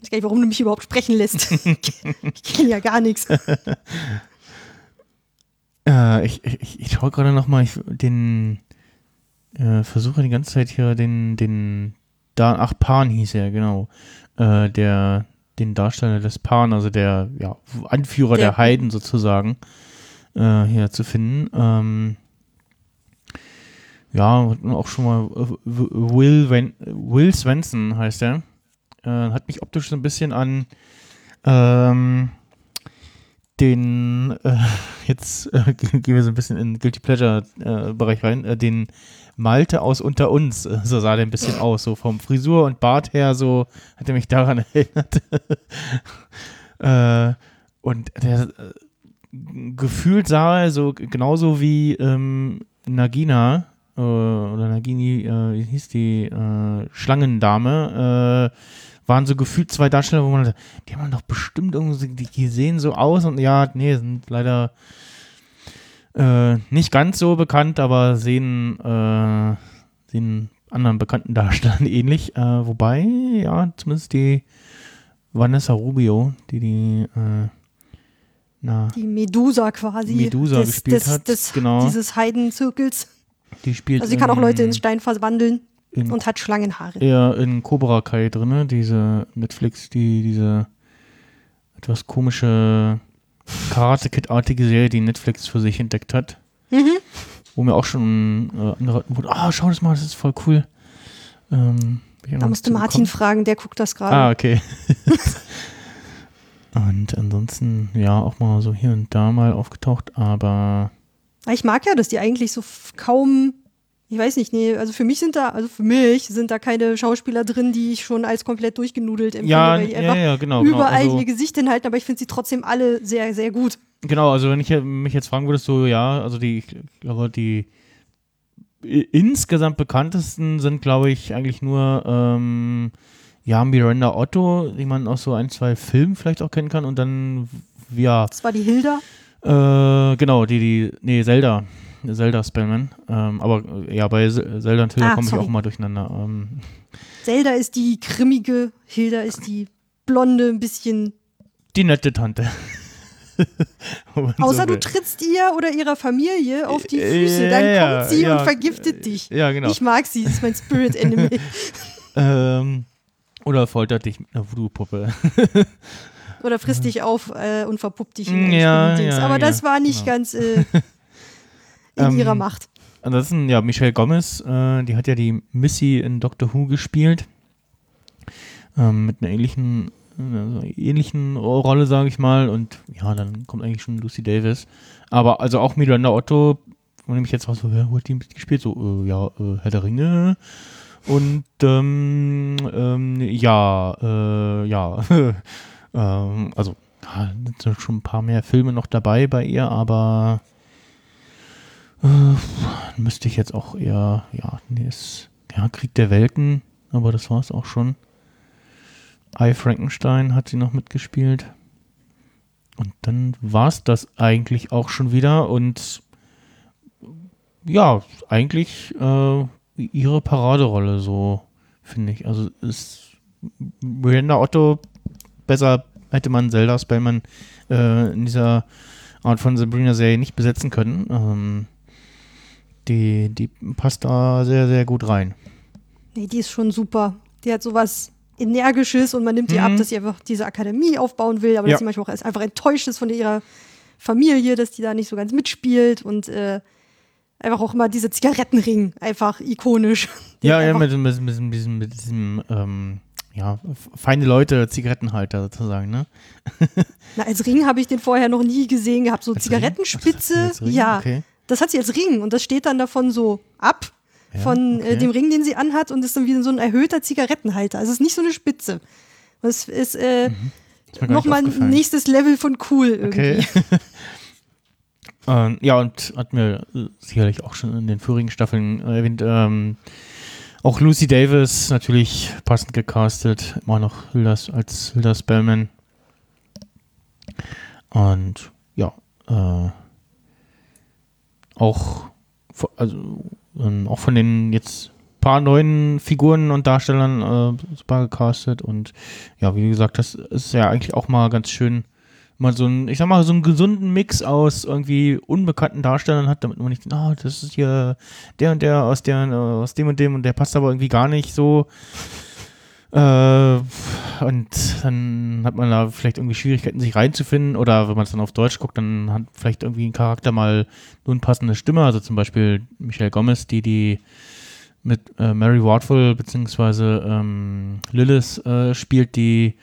Ich weiß gar nicht, warum du mich überhaupt sprechen lässt. ich kenne ja gar nichts. äh, ich ich, ich schaue gerade nochmal den. Äh, versuche die ganze Zeit hier den. den da, ach, Pan hieß er, genau. Äh, der. Den Darsteller des Pan, also der ja, Anführer der, Der- Heiden sozusagen, äh, hier zu finden. Ähm, ja, auch schon mal äh, Will, Wen Will Svensson heißt er. Äh, hat mich optisch so ein bisschen an ähm, den, äh, jetzt äh, gehen wir so ein bisschen in den Guilty Pleasure äh, rein, äh, den Malte aus Unter uns, so sah der ein bisschen aus, so vom Frisur und Bart her, so hat er mich daran erinnert. und der gefühlt sah er so genauso wie ähm, Nagina äh, oder Nagini, äh, wie hieß die äh, Schlangendame, äh, waren so gefühlt zwei Darsteller, wo man dachte, die haben doch bestimmt irgendwie, die, sehen so aus und ja, nee, sind leider äh, nicht ganz so bekannt, aber sehen, äh, sehen anderen bekannten Darstellern ähnlich. Äh, wobei, ja, zumindest die Vanessa Rubio, die die, na, Die Medusa quasi. Medusa des, gespielt des, hat, Des, genau. Dieses Heidenzirkels. Die spielt Also sie kann auch Leute in in, Stein verwandeln in und hat Schlangenhaare. eher in Cobra Kai drinne, diese Netflix, die diese etwas komische Karate Kid-artige Serie, die Netflix für sich entdeckt hat, Mhm. wo mir auch schon äh, angeraten wurde, ah, schau das mal, das ist voll cool. Ähm, Da musste Martin fragen, der guckt das gerade. Ah, okay. und ansonsten, ja, auch mal so hier und da mal aufgetaucht, aber Ich mag ja, dass die eigentlich so kaum, ich weiß nicht, nee, also für mich sind da, also für mich sind da keine Schauspieler drin, die ich schon als komplett durchgenudelt empfinde, ja, weil die ja, einfach ja, genau. genau, überall also, ihr Gesicht hinhalten, aber ich finde sie trotzdem alle sehr, sehr gut. Genau, also wenn ich mich jetzt fragen würdest, so ja, also die, ich glaube, die insgesamt bekanntesten sind, glaube ich, eigentlich nur ähm, ja, Miranda Otto, die man aus so ein, zwei Filmen vielleicht auch kennen kann und dann ja, Das war die Hilda. Äh, genau, die, die, nee, Zelda. Zelda Spellman. Ähm, aber äh, ja, bei Zelda und Hilda Ah, komme ich auch mal durcheinander. Ähm, Zelda ist die grimmige, Hilda ist die blonde, ein bisschen. die nette Tante. Außer so du trittst ihr oder ihrer Familie auf die Äh, Füße, ja, dann ja, kommt sie ja. und vergiftet dich. Ja, genau. Ich mag sie, das ist mein Spirit Enemy. Ähm, oder foltert dich mit einer Voodoo-Puppe. Oder frisst dich auf äh, und verpuppt dich in ein Ja, Spinnendings. ja, Aber ja, das war nicht genau. ganz äh, in Ähm, ihrer Macht. Ansonsten, ja, Michelle Gomez, äh, die hat ja die Missy in Doctor Who gespielt. Ähm, mit einer ähnlichen, äh, ähnlichen Rolle, sage ich mal. Und ja, dann kommt eigentlich schon Lucy Davis. Aber also auch Miranda Otto, wo nämlich jetzt war so, ja, wo hat die mitgespielt? So, äh, ja, äh, Herr der Ringe. Und ähm, ähm, ja, äh, ja. ähm, also, ja, sind schon ein paar mehr Filme noch dabei bei ihr, aber äh, müsste ich jetzt auch eher, ja, nee, ist, ja, Krieg der Welten, aber das war es auch schon. I Frankenstein hat sie noch mitgespielt. Und dann war es das eigentlich auch schon wieder und ja, eigentlich äh, ihre Paraderolle so, finde ich. Also ist Miranda Otto besser hätte man Zelda Spellman äh, in dieser Art von Sabrina-Serie nicht besetzen können. Ähm, die, die passt da sehr, sehr gut rein. Nee, die ist schon super. Die hat sowas Energisches und man nimmt ihr Mhm. ab, dass sie einfach diese Akademie aufbauen will, aber Ja. dass sie manchmal auch einfach enttäuscht ist von ihrer Familie, dass die da nicht so ganz mitspielt und äh, einfach auch immer diese Zigarettenring, einfach ikonisch. Ja, ja, mit, mit, mit, mit diesem, mit diesem ähm, ja, feine Leute, Zigarettenhalter sozusagen, ne? Na, als Ring habe ich den vorher noch nie gesehen gehabt. So Als? Zigarettenspitze, Ring? ja. Okay. Das hat sie als Ring und das steht dann davon so ab Ja, von okay. äh, dem Ring, den sie anhat und ist dann wieder so ein erhöhter Zigarettenhalter. Also es ist nicht so eine Spitze. Das ist äh, Ist gar nicht nochmal ein nächstes Level von cool irgendwie. Okay. ähm, ja, und hat mir äh, sicherlich auch schon in den vorigen Staffeln äh, erwähnt, ähm, auch Lucy Davis natürlich passend gecastet, immer noch Hilda als Hilda Spellman. Und ja, äh, auch, also, ähm, auch von den jetzt paar neuen Figuren und Darstellern äh, super gecastet und ja, wie gesagt, das ist ja eigentlich auch mal ganz schön, mal so ein, ich sag mal, so einen gesunden Mix aus irgendwie unbekannten Darstellern hat, damit man nicht, ah, das ist hier der und der aus der, aus dem und dem und der passt aber irgendwie gar nicht so. Äh, und dann hat man da vielleicht irgendwie Schwierigkeiten, sich reinzufinden. Oder wenn man es dann auf Deutsch guckt, dann hat vielleicht irgendwie ein Charakter mal eine passende Stimme. Also zum Beispiel Michelle Gomez, die die mit äh, Mary Wardful beziehungsweise ähm, Lilith äh, spielt, die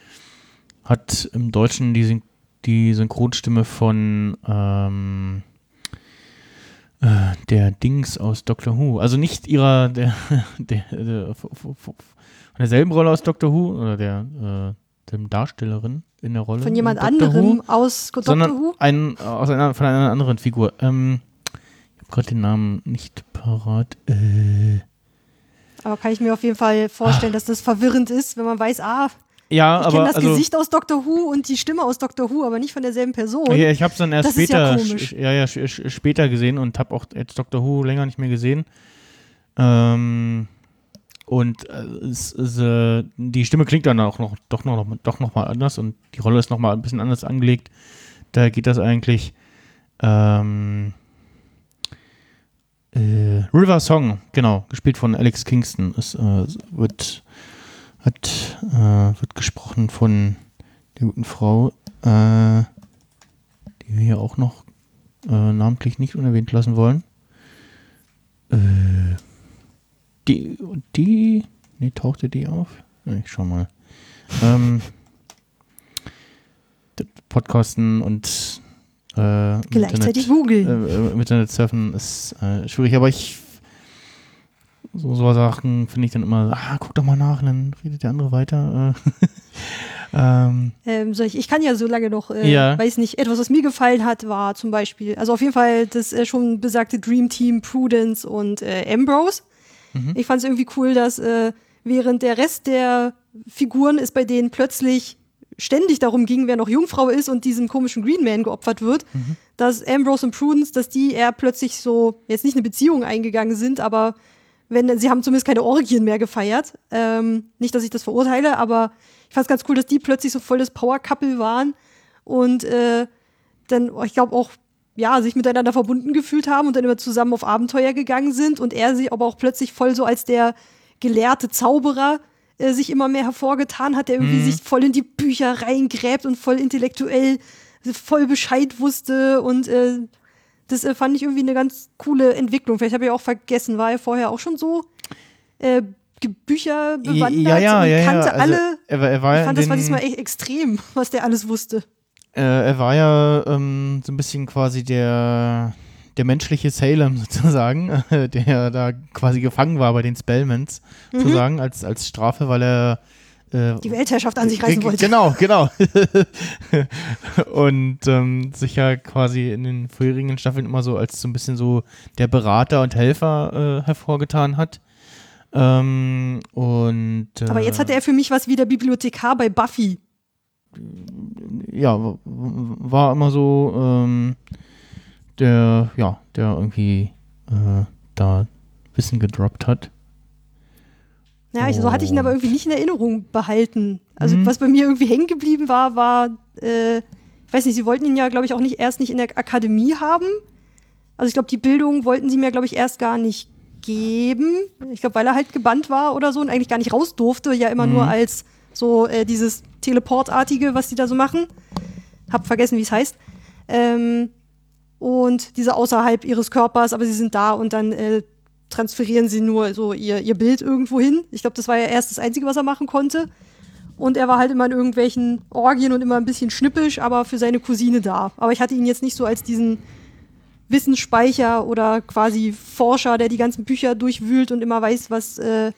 hat im Deutschen die, die Synchronstimme von ähm, äh, der Dings aus Doctor Who. Also nicht ihrer, der, der, der von derselben Rolle aus Doctor Who oder der äh, dem Darstellerin in der Rolle. Von jemand anderem Who, aus Doctor sondern Who. ein, aus einer, von einer anderen Figur. Ähm, ich habe gerade den Namen nicht parat. Äh, Aber kann ich mir auf jeden Fall vorstellen, dass das verwirrend ist, wenn man weiß, ah, ja, ich kenne aber das also, Gesicht aus Doctor Who und die Stimme aus Doctor Who, aber nicht von derselben Person. Ja, ich habe es dann erst Das ist ja später, ja, ja, sch- später gesehen und habe auch jetzt Doctor Who länger nicht mehr gesehen. Ähm, und äh, es, es, äh, die Stimme klingt dann auch noch, doch noch, doch noch mal anders und die Rolle ist noch mal ein bisschen anders angelegt. Da geht das eigentlich. Ähm, äh, River Song, genau, gespielt von Alex Kingston. Es äh, wird, hat, äh, wird gesprochen von der guten Frau, äh, die wir hier auch noch äh, namentlich nicht unerwähnt lassen wollen. Äh, die, die, nee, tauchte die auf? Ich schau mal. Ähm, Podcasten und äh, Gleichzeitig Internet, googeln. äh, Internet surfen ist äh, schwierig, aber ich so, so Sachen finde ich dann immer, ah, guck doch mal nach, und dann redet der andere weiter. Äh, ähm, Ähm, soll ich, ich kann ja so lange noch, äh, Ja. weiß nicht, etwas, was mir gefallen hat, war zum Beispiel, also auf jeden Fall das äh, schon besagte Dream Team, Prudence und äh, Ambrose. Mhm. Ich fand es irgendwie cool, dass äh, während der Rest der Figuren es bei denen plötzlich ständig darum ging, wer noch Jungfrau ist und diesem komischen Green Man geopfert wird, Mhm. dass Ambrose und Prudence, dass die eher plötzlich so, jetzt nicht eine Beziehung eingegangen sind, aber wenn, sie haben zumindest keine Orgien mehr gefeiert. Ähm, nicht, dass ich das verurteile, aber ich fand es ganz cool, dass die plötzlich so voll das Power-Couple waren und äh, dann, oh, ich glaube auch, ja, sich miteinander verbunden gefühlt haben und dann immer zusammen auf Abenteuer gegangen sind und er sich aber auch plötzlich voll so als der gelehrte Zauberer äh, sich immer mehr hervorgetan hat, der irgendwie Mhm. sich voll in die Bücher reingräbt und voll intellektuell voll Bescheid wusste und äh, das äh, fand ich irgendwie eine ganz coole Entwicklung. Vielleicht habe ich auch vergessen, war er vorher auch schon so äh, Bücher bewandert ja, ja, und ja, kannte ja. Also, alle. Er, er war Ich fand, in das war den- diesmal echt extrem, was der alles wusste. Äh, er war ja ähm, so ein bisschen quasi der, der menschliche Salem sozusagen, äh, der da quasi gefangen war bei den Spellmans, sozusagen, als, als Strafe, weil er Die Weltherrschaft an sich reißen Ge- wollte. Genau, genau. und ähm, sich ja quasi in den vorherigen Staffeln immer so als so ein bisschen so der Berater und Helfer äh, hervorgetan hat. Ähm, und äh, Aber jetzt hatte er für mich was wie der Bibliothekar bei Buffy. ja, war immer so ähm, der, ja, der irgendwie äh, da Wissen gedroppt hat. Ja, ich, so hatte ich ihn aber irgendwie nicht in Erinnerung behalten. Also Mhm. was bei mir irgendwie hängen geblieben war, war, äh, ich weiß nicht, sie wollten ihn ja, glaube ich, auch nicht erst nicht in der Akademie haben. Also ich glaube, die Bildung wollten sie mir, glaube ich, erst gar nicht geben. Ich glaube, weil er halt gebannt war oder so und eigentlich gar nicht raus durfte, ja immer Mhm. nur als So äh, dieses Teleportartige, was die da so machen. Hab vergessen, wie es heißt. Ähm, und diese außerhalb ihres Körpers, aber sie sind da und dann äh, transferieren sie nur so ihr, ihr Bild irgendwo hin. Ich glaube, das war ja erst das Einzige, was er machen konnte. Und er war halt immer in irgendwelchen Orgien und immer ein bisschen schnippisch, aber für seine Cousine da. Aber ich hatte ihn jetzt nicht so als diesen Wissensspeicher oder quasi Forscher, der die ganzen Bücher durchwühlt und immer weiß, was, äh,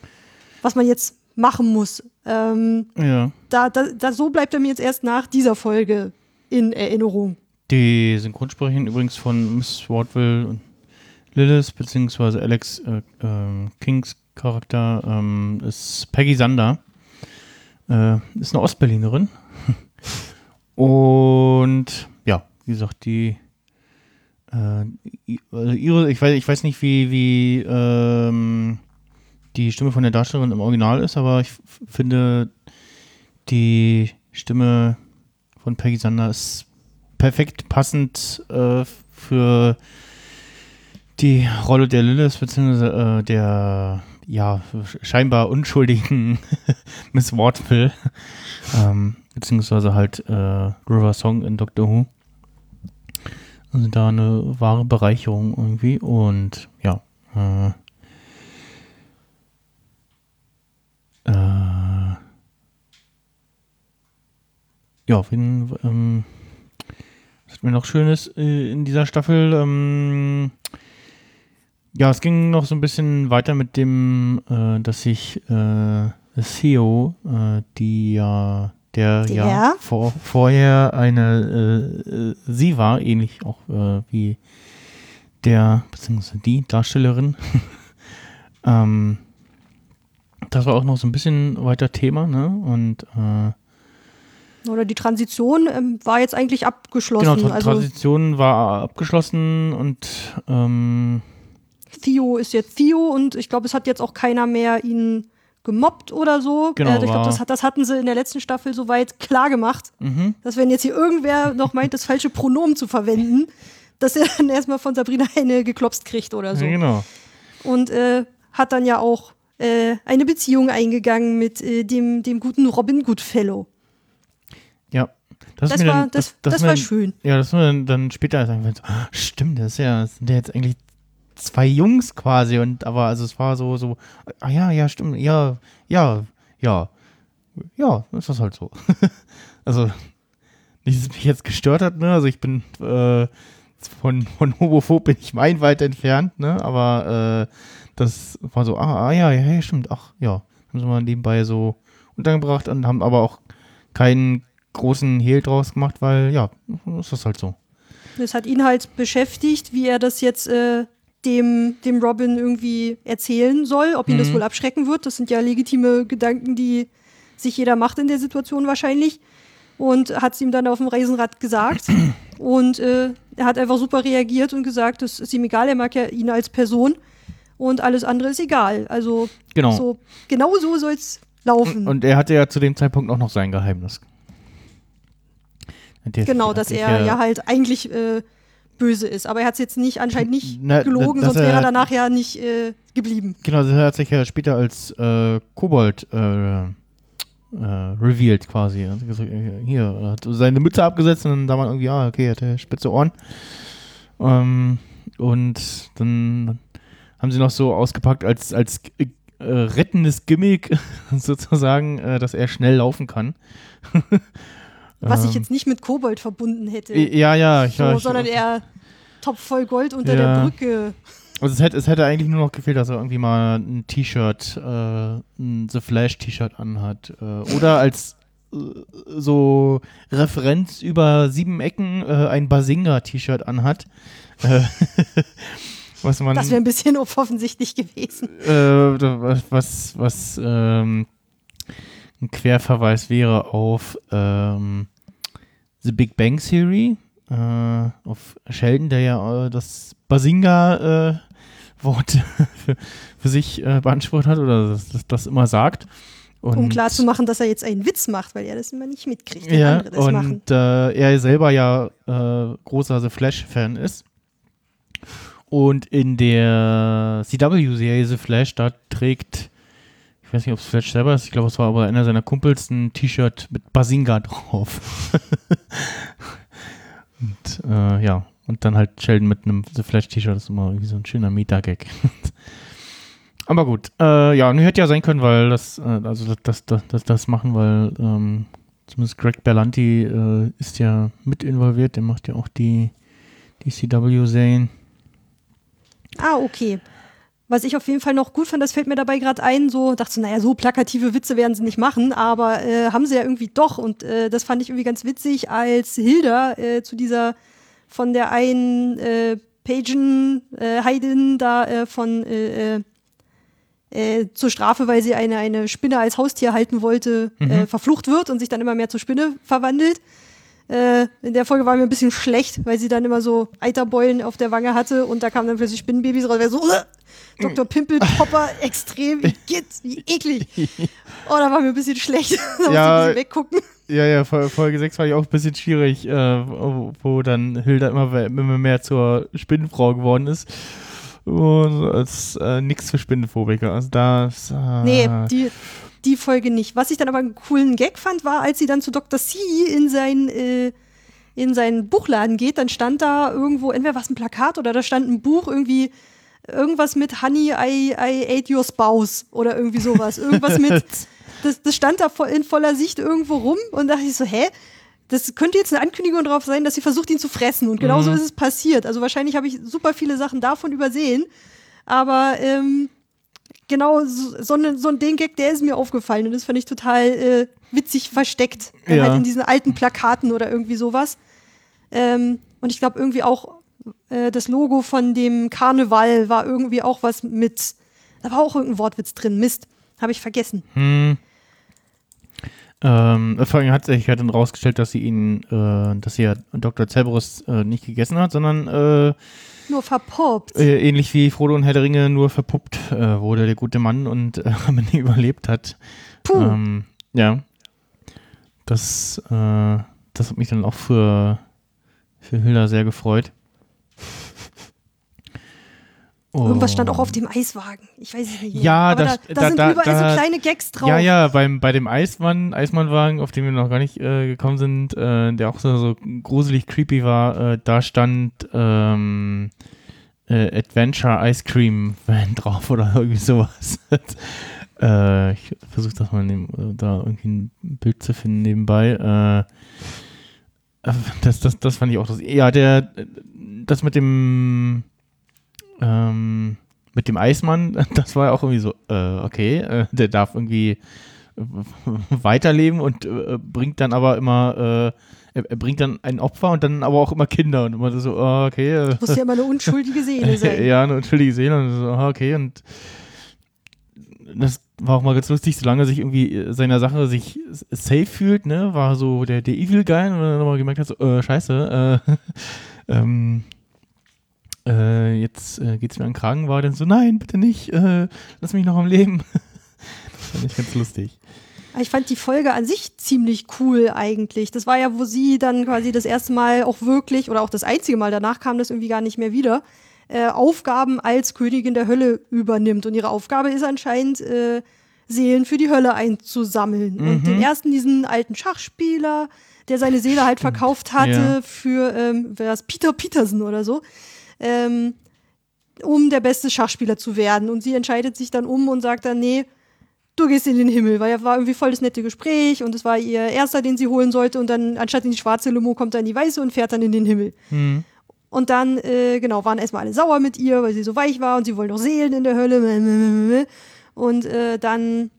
was man jetzt machen muss. Ähm, Ja. da, da, da, so bleibt er mir jetzt erst nach dieser Folge in Erinnerung. Die Synchronsprecherin übrigens von Miss Wardville und Lilith, beziehungsweise Alex äh, ähm, Kings Charakter, ähm, ist Peggy Sander. Äh, ist eine Ostberlinerin. und ja, wie gesagt, die äh, also ihre, ich weiß, ich weiß nicht, wie, wie ähm, die Stimme von der Darstellerin im Original ist, aber ich finde die Stimme von Peggy Sander ist perfekt passend äh, für die Rolle der Lilith, beziehungsweise äh, der ja, scheinbar unschuldigen Miss Wardville, ähm, beziehungsweise halt äh, River Song in Doctor Who. Also da eine wahre Bereicherung irgendwie und ja, äh, äh, ja, wen, ähm, was hatten wir noch Schönes äh, in dieser Staffel? Ähm, ja, es ging noch so ein bisschen weiter mit dem, äh, dass sich äh, Theo, äh, die ja, der, ja Der? vor, vorher eine äh, äh, sie war, ähnlich auch äh, wie der, beziehungsweise die Darstellerin. ähm, das war auch noch so ein bisschen weiter Thema, ne? Und Oder die Transition ähm, war jetzt eigentlich abgeschlossen. Genau, Tra also Transition war abgeschlossen und ähm, Theo ist jetzt Theo und ich glaube, es hat jetzt auch keiner mehr ihn gemobbt oder so. Genau, äh, ich glaube, das, das hatten sie in der letzten Staffel soweit klar gemacht, mhm. dass wenn jetzt hier irgendwer noch meint, das falsche Pronomen zu verwenden, dass er dann erstmal von Sabrina eine geklopst kriegt oder so. ja, genau. Und äh, hat dann ja auch äh, eine Beziehung eingegangen mit äh, dem, dem guten Robin Goodfellow. Ja. Das, Das war- dann, das- das, das war schön. Ja, das war dann, dann später sagen ah, stimmt, das ist ja, das sind ja jetzt eigentlich zwei Jungs quasi und aber also es war so, so, ah ja, ja, stimmt, ja, ja, ja, ja, ist das halt so. also, nicht, dass es mich jetzt gestört hat, ne, also ich bin, äh, von, von Homophob bin ich meilenweit entfernt, ne, aber, äh, das war so, ah, ah ja, ja, ja, stimmt, ach, ja, haben sie mal nebenbei so untergebracht und haben aber auch keinen großen Hehl draus gemacht, weil, ja, ist das halt so. Das hat ihn halt beschäftigt, wie er das jetzt äh, dem, dem Robin irgendwie erzählen soll, ob ihn das Mhm. wohl abschrecken wird. Das sind ja legitime Gedanken, die sich jeder macht in der Situation wahrscheinlich. Und hat es ihm dann auf dem Riesenrad gesagt. Und äh, er hat einfach super reagiert und gesagt, das ist ihm egal, er mag ja ihn als Person und alles andere ist egal. Also Genau. so, genau so soll es laufen. Und er hatte ja zu dem Zeitpunkt auch noch sein Geheimnis. Genau, dass er ja, halt eigentlich äh, böse ist. Aber er hat es jetzt nicht, anscheinend nicht Na, gelogen, sonst wäre er- danach ja nicht äh, geblieben. Genau, das hat sich ja später als äh, Kobold äh, äh, revealed quasi. Äh, hier, er hat seine Mütze abgesetzt und dann da war irgendwie, ah, okay, er hatte spitze Ohren. Ähm, und dann haben sie noch so ausgepackt als, als äh, rettendes Gimmick sozusagen, dass er schnell laufen kann. Was ich Ähm, jetzt nicht mit Kobold verbunden hätte. Ja, ja, ich, so, ja, ich, sondern eher top voll Gold unter Ja. der Brücke. Also es hätte, es hätte eigentlich nur noch gefehlt, dass er irgendwie mal ein T-Shirt, äh, ein The Flash T-Shirt anhat. Äh, oder als äh, so Referenz über sieben Ecken äh, ein Basinga T-Shirt anhat. Äh, was man, Das wäre ein bisschen offensichtlich gewesen. was, was ähm, ein Querverweis wäre auf ähm, The Big Bang Theory, äh, auf Sheldon, der ja äh, das Basinga-Wort für, für sich äh, beansprucht hat oder das, das, das immer sagt. Und, Um klar zu machen, dass er jetzt einen Witz macht, weil er das immer nicht mitkriegt, wenn ja, andere das machen. und äh, er selber ja äh, großer The Flash-Fan ist. Und in der CW-Serie The Flash, da trägt, ich weiß nicht, ob es Flash selber ist, ich glaube, es war aber einer seiner Kumpels ein T-Shirt mit Basinga drauf. und äh, ja, und dann halt Sheldon mit einem The Flash-T-Shirt, ist immer irgendwie so ein schöner Meta-Gag. aber gut, äh, ja, hätte ja sein können, weil das, äh, also das, das, das, das machen, weil ähm, zumindest Greg Berlanti äh, ist ja mit involviert, der macht ja auch die, die CW-Serien. Ah, okay. Was ich auf jeden Fall noch gut fand, das fällt mir dabei gerade ein, so dachte so, naja, so plakative Witze werden sie nicht machen, aber äh, haben sie ja irgendwie doch und äh, das fand ich irgendwie ganz witzig, als Hilda äh, zu dieser von der einen äh, Pagen äh, Heidin da äh, von äh, äh, äh, zur Strafe, weil sie eine, eine Spinne als Haustier halten wollte, Mhm. äh, verflucht wird und sich dann immer mehr zur Spinne verwandelt. Äh, in der Folge war mir ein bisschen schlecht, weil sie dann immer so Eiterbeulen auf der Wange hatte und da kamen dann plötzlich Spinnenbabys raus. Wer so, uh, Dr. Pimpelpopper, extrem, wie geht's, wie eklig. Oh, da war mir ein bisschen schlecht. da Ja. ein bisschen weggucken. Ja, ja, Fol- Folge 6 war ich auch ein bisschen schwierig, äh, wo, dann Hilda immer, immer mehr zur Spinnenfrau geworden ist. Und als äh, nichts für Spinnenphobiker. Also das. Äh, Nee, die, die Folge nicht. Was ich dann aber einen coolen Gag fand, war, als sie dann zu Dr. C in sein, äh, in seinen Buchladen geht, dann stand da irgendwo, entweder war es ein Plakat oder da stand ein Buch irgendwie, irgendwas mit Honey, I, I ate your spouse oder irgendwie sowas. Irgendwas mit, das, das stand da in voller Sicht irgendwo rum und dachte ich so, hä? Das könnte jetzt eine Ankündigung darauf sein, dass sie versucht, ihn zu fressen. Und genauso Mhm. ist es passiert. Also wahrscheinlich habe ich super viele Sachen davon übersehen. Aber ähm, genau so, so, so ein den Gag, der ist mir aufgefallen und das fand ich total äh, witzig versteckt. Ja. Halt in diesen alten Plakaten oder irgendwie sowas. Ähm, und ich glaube irgendwie auch äh, das Logo von dem Karneval war irgendwie auch was mit, da war auch irgendein Wortwitz drin. Mist, habe ich vergessen. Hm. Ähm, vor allem hat sich ja dann rausgestellt, dass sie ihn, äh, dass sie ja Dr. Cerberus äh, nicht gegessen hat, sondern äh, Nur verpoppt. äh, ähnlich wie Frodo und Herr der Ringe nur verpuppt äh, wurde, der gute Mann und am Ende überlebt hat. Puh. Ähm, ja. Das, das hat mich dann auch für, für Hilda sehr gefreut. Irgendwas stand auch Und- auf dem Eiswagen. Ich weiß es nicht mehr. Ja, Aber das- da, da, da- sind da- überall da- so kleine Gags drauf. Ja, ja, beim, bei dem Eismann, Eismannwagen, auf den wir noch gar nicht äh, gekommen sind, äh, der auch so, so gruselig creepy war, äh, da stand ähm, äh, Adventure Ice Cream Van drauf oder irgendwie sowas. äh, ich versuche das mal neben, äh, da irgendwie ein Bild zu finden nebenbei. Das, das, das fand ich auch das. Ja, der, das mit dem ähm, mit dem Eismann, das war ja auch irgendwie so, äh, okay, äh, der darf irgendwie äh, weiterleben und äh, bringt dann aber immer, äh, er, er bringt dann ein Opfer und dann aber auch immer Kinder und immer so, oh, okay. Äh, Muss ja immer eine unschuldige Seele sein. ja, eine entschuldige Seele und so, ah, okay und das war auch mal ganz lustig, solange er sich irgendwie äh, seiner Sache sich safe fühlt, ne, war so der, der Evil Guy und dann nochmal gemerkt hat, so, äh, scheiße, äh, ähm, äh, jetzt äh, geht's mir an den Kragen, war dann so, nein, bitte nicht, äh, lass mich noch am Leben. das fand ich ganz lustig. Ich fand die Folge an sich ziemlich cool eigentlich. Das war ja, wo sie dann quasi das erste Mal auch wirklich, oder auch das einzige Mal, danach kam das irgendwie gar nicht mehr wieder, äh, Aufgaben als Königin der Hölle übernimmt. Und ihre Aufgabe ist anscheinend, äh, Seelen für die Hölle einzusammeln. Und den ersten, diesen alten Schachspieler, der seine Seele halt verkauft hatte Ja. für, ähm, wer das, Peter Peterson oder so, ähm, um der beste Schachspieler zu werden. Und sie entscheidet sich dann um und sagt dann, nee, du gehst in den Himmel, weil ja war irgendwie voll das nette Gespräch und es war ihr erster, den sie holen sollte und dann anstatt in die schwarze Limo kommt er in die weiße und fährt dann in den Himmel. Hm. Und dann, äh, genau, waren erstmal alle sauer mit ihr, weil sie so weich war und sie wollen doch Seelen in der Hölle. Und äh, dann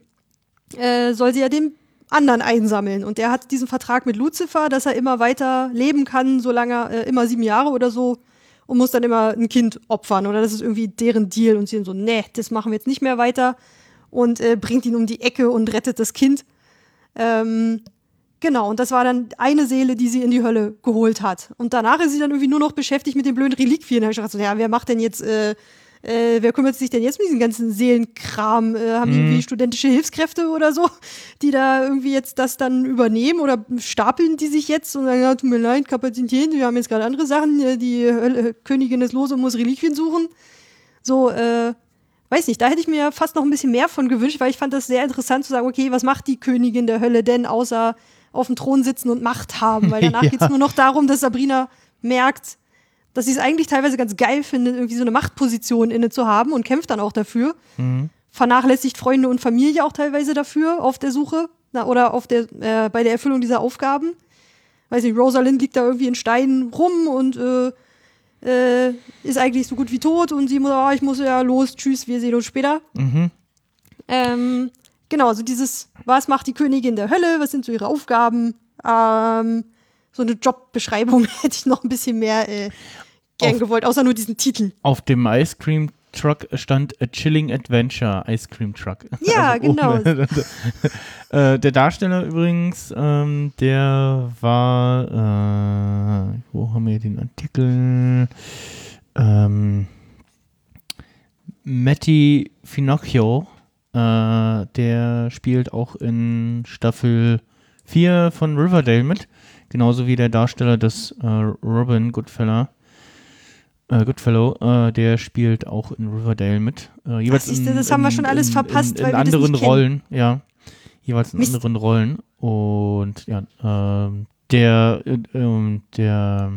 äh, soll sie ja den anderen einsammeln. Und der hat diesen Vertrag mit Lucifer, dass er immer weiter leben kann, solange er äh, immer sieben Jahre oder so und muss dann immer ein Kind opfern. Oder das ist irgendwie deren Deal. Und sie so, nee, das machen wir jetzt nicht mehr weiter. Und äh, bringt ihn um die Ecke und rettet das Kind. Ähm, genau, und das war dann eine Seele, die sie in die Hölle geholt hat. Und danach ist sie dann irgendwie nur noch beschäftigt mit den blöden Reliquien. Da ich gedacht, so, ja, wer macht denn jetzt, äh, äh, wer kümmert sich denn jetzt um diesen ganzen Seelenkram? Äh, haben die irgendwie studentische Hilfskräfte oder so, die da irgendwie jetzt das dann übernehmen oder stapeln die sich jetzt und sagen, ja, tut mir leid, Kapazität, wir haben jetzt gerade andere Sachen, äh, die Hölle, Königin ist los und muss Reliquien suchen. So, äh, weiß nicht, da hätte ich mir fast noch ein bisschen mehr von gewünscht, weil ich fand das sehr interessant zu sagen, okay, was macht die Königin der Hölle denn, außer auf dem Thron sitzen und Macht haben? Weil danach Ja. geht es nur noch darum, dass Sabrina merkt, dass sie es eigentlich teilweise ganz geil findet, irgendwie so eine Machtposition inne zu haben und kämpft dann auch dafür. Mhm. Vernachlässigt Freunde und Familie auch teilweise dafür auf der Suche na, oder auf der, äh, bei der Erfüllung dieser Aufgaben. Weiß nicht, Rosalind liegt da irgendwie in Steinen rum und äh, äh, ist eigentlich so gut wie tot und sie muss, ah, ich muss ja los, tschüss, wir sehen uns später. Mhm. Ähm, genau, also dieses, was macht die Königin der Hölle, was sind so ihre Aufgaben? Ähm, so eine Jobbeschreibung hätte ich noch ein bisschen mehr äh, gern Auf- gewollt, außer nur diesen Titel. Auf dem Ice Cream Truck stand A Chilling Adventure Ice Cream Truck. Ja, genau. ohne- äh, der Darsteller übrigens, ähm, der war, äh, wo haben wir den Artikel? Ähm, Matty Finocchio, äh, der spielt auch in Staffel 4 von Riverdale mit, genauso wie der Darsteller des äh, Robin Goodfellow. Äh, Goodfellow, äh, der spielt auch in Riverdale mit. Äh, jeweils siehste, das haben wir schon alles verpasst, in, weil in wir das anderen nicht kennen. Rollen, ja. Jeweils in Mist. anderen Rollen. Und ja, ähm, der, äh, ähm, der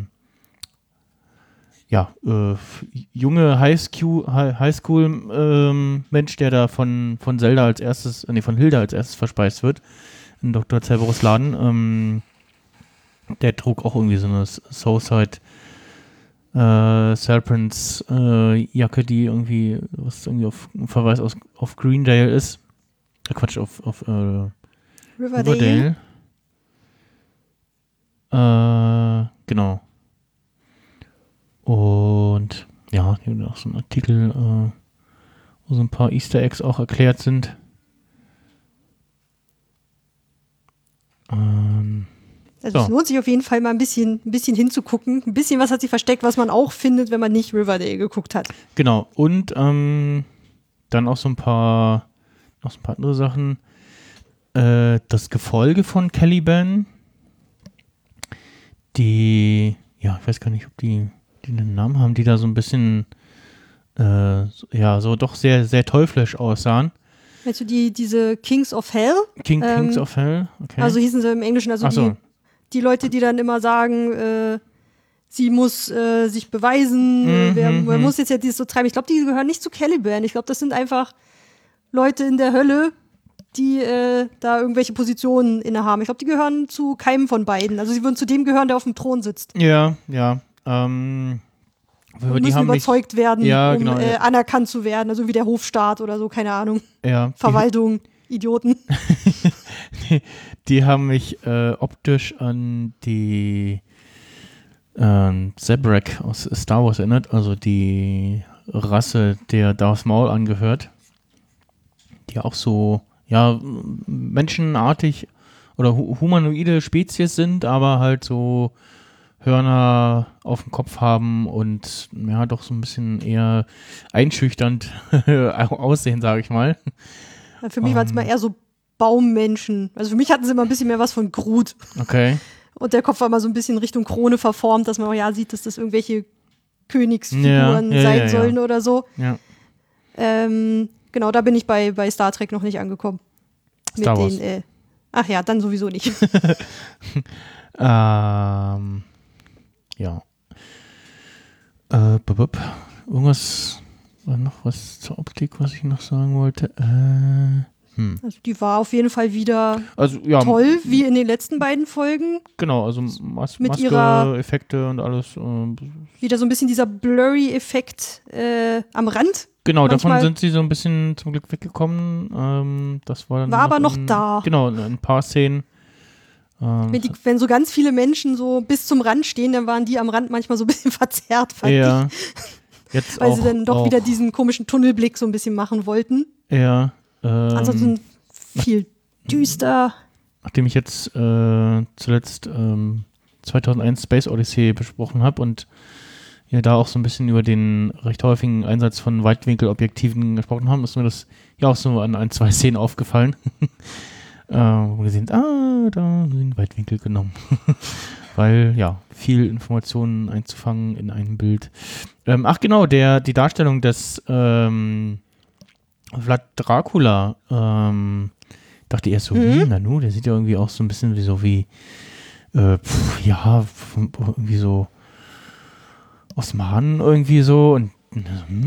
ja, äh, junge Highschool, Hi- Highschool ähm, Mensch, der da von, von Zelda als erstes, nee, von Hilda als erstes verspeist wird, in Dr. Cerberus Laden, ähm, der trug auch irgendwie so eine Soulside äh, Serpents äh, Jacke, die irgendwie, was irgendwie auf ein Verweis aus, auf Greendale ist. Äh, Quatsch, auf, auf äh, Riverdale. Riverdale. Äh, genau. Und ja, hier auch so einen Artikel, äh, wo so ein paar Easter Eggs auch erklärt sind. Ähm, Also So. es lohnt sich auf jeden Fall mal ein bisschen, ein bisschen hinzugucken. Ein bisschen was hat sie versteckt, was man auch findet, wenn man nicht Riverdale geguckt hat. Genau, und ähm, dann auch so ein paar, noch so ein paar andere Sachen. Äh, das Gefolge von Caliban, die, ja, ich weiß gar nicht, ob die, die einen Namen haben, die da so ein bisschen, äh, ja, so doch sehr, sehr teuflisch aussahen. Also die, diese Kings of Hell, King, Ähm, Kings of Hell, okay. also hießen sie im Englischen, also so. die, die Leute, die dann immer sagen, äh, sie muss äh, sich beweisen, Mhm, wer, wer mhm. muss jetzt ja dieses so treiben. Ich glaube, die gehören nicht zu Caliban. Ich glaube, das sind einfach Leute in der Hölle, die äh, da irgendwelche Positionen innehaben. Ich glaube, die gehören zu keinem von beiden. Also sie würden zu dem gehören, der auf dem Thron sitzt. ja, ja, ähm, die müssen haben mich, überzeugt werden, Ja, um genau, äh, ja. anerkannt zu werden. Also wie der Hofstaat oder so, keine Ahnung. ja, die, Verwaltung, Idioten. Die haben mich äh, optisch an die ähm, Zabrak aus Star Wars erinnert, also die Rasse, der Darth Maul angehört, die auch so, ja, menschenartig oder hu humanoide Spezies sind, aber halt so Hörner auf dem Kopf haben und ja, doch so ein bisschen eher einschüchternd aussehen, sage ich mal. Für mich waren es Ähm. mal eher so Baummenschen. Also für mich hatten sie immer ein bisschen mehr was von Groot. Okay. Und der Kopf war mal so ein bisschen Richtung Krone verformt, dass man auch ja sieht, dass das irgendwelche Königsfiguren Ja, ja, sein ja, sollen oder so. Ja. Ähm, genau, da bin ich bei, bei Star Trek noch nicht angekommen. Star Mit Wars. den, äh, ach ja, dann sowieso nicht. Ähm, ja. Äh, bup, bup. Irgendwas war noch was zur Optik, was ich noch sagen wollte. Äh, hm. Also die war auf jeden Fall wieder Also ja, toll, wie in den letzten beiden Folgen. genau, also Mas Mit Maske, ihrer- Effekte und alles. Äh, Wieder so ein bisschen dieser Blurry-Effekt äh, am Rand. genau, davon Manchmal- sind sie so ein bisschen zum Glück weggekommen. Ähm, das war dann War aber noch in, da. Genau, in ein paar Szenen. Ähm, Wenn, die, wenn so ganz viele Menschen so bis zum Rand stehen, dann waren die am Rand manchmal so ein bisschen verzerrt, fand ja. ich. Jetzt Weil auch, sie dann doch auch, wieder diesen komischen Tunnelblick so ein bisschen machen wollten. Ja. Ähm, Ansonsten viel düster. nachdem ich jetzt äh, zuletzt ähm, 2001 Space Odyssey besprochen habe und ja da auch so ein bisschen über den recht häufigen Einsatz von Weitwinkelobjektiven gesprochen haben, ist mir das ja auch so an ein, zwei Szenen aufgefallen. äh, wo wir sehen, ah, da sind Weitwinkel genommen. Weil, ja, viel Informationen einzufangen in einem Bild. Ähm, ach genau, der, die Darstellung des ähm, Vlad Dracula, ähm, dachte erst so, Mhm. hm, na nu, der sieht ja irgendwie auch so ein bisschen wie so wie, äh, pf, ja, irgendwie so Osmanen irgendwie so und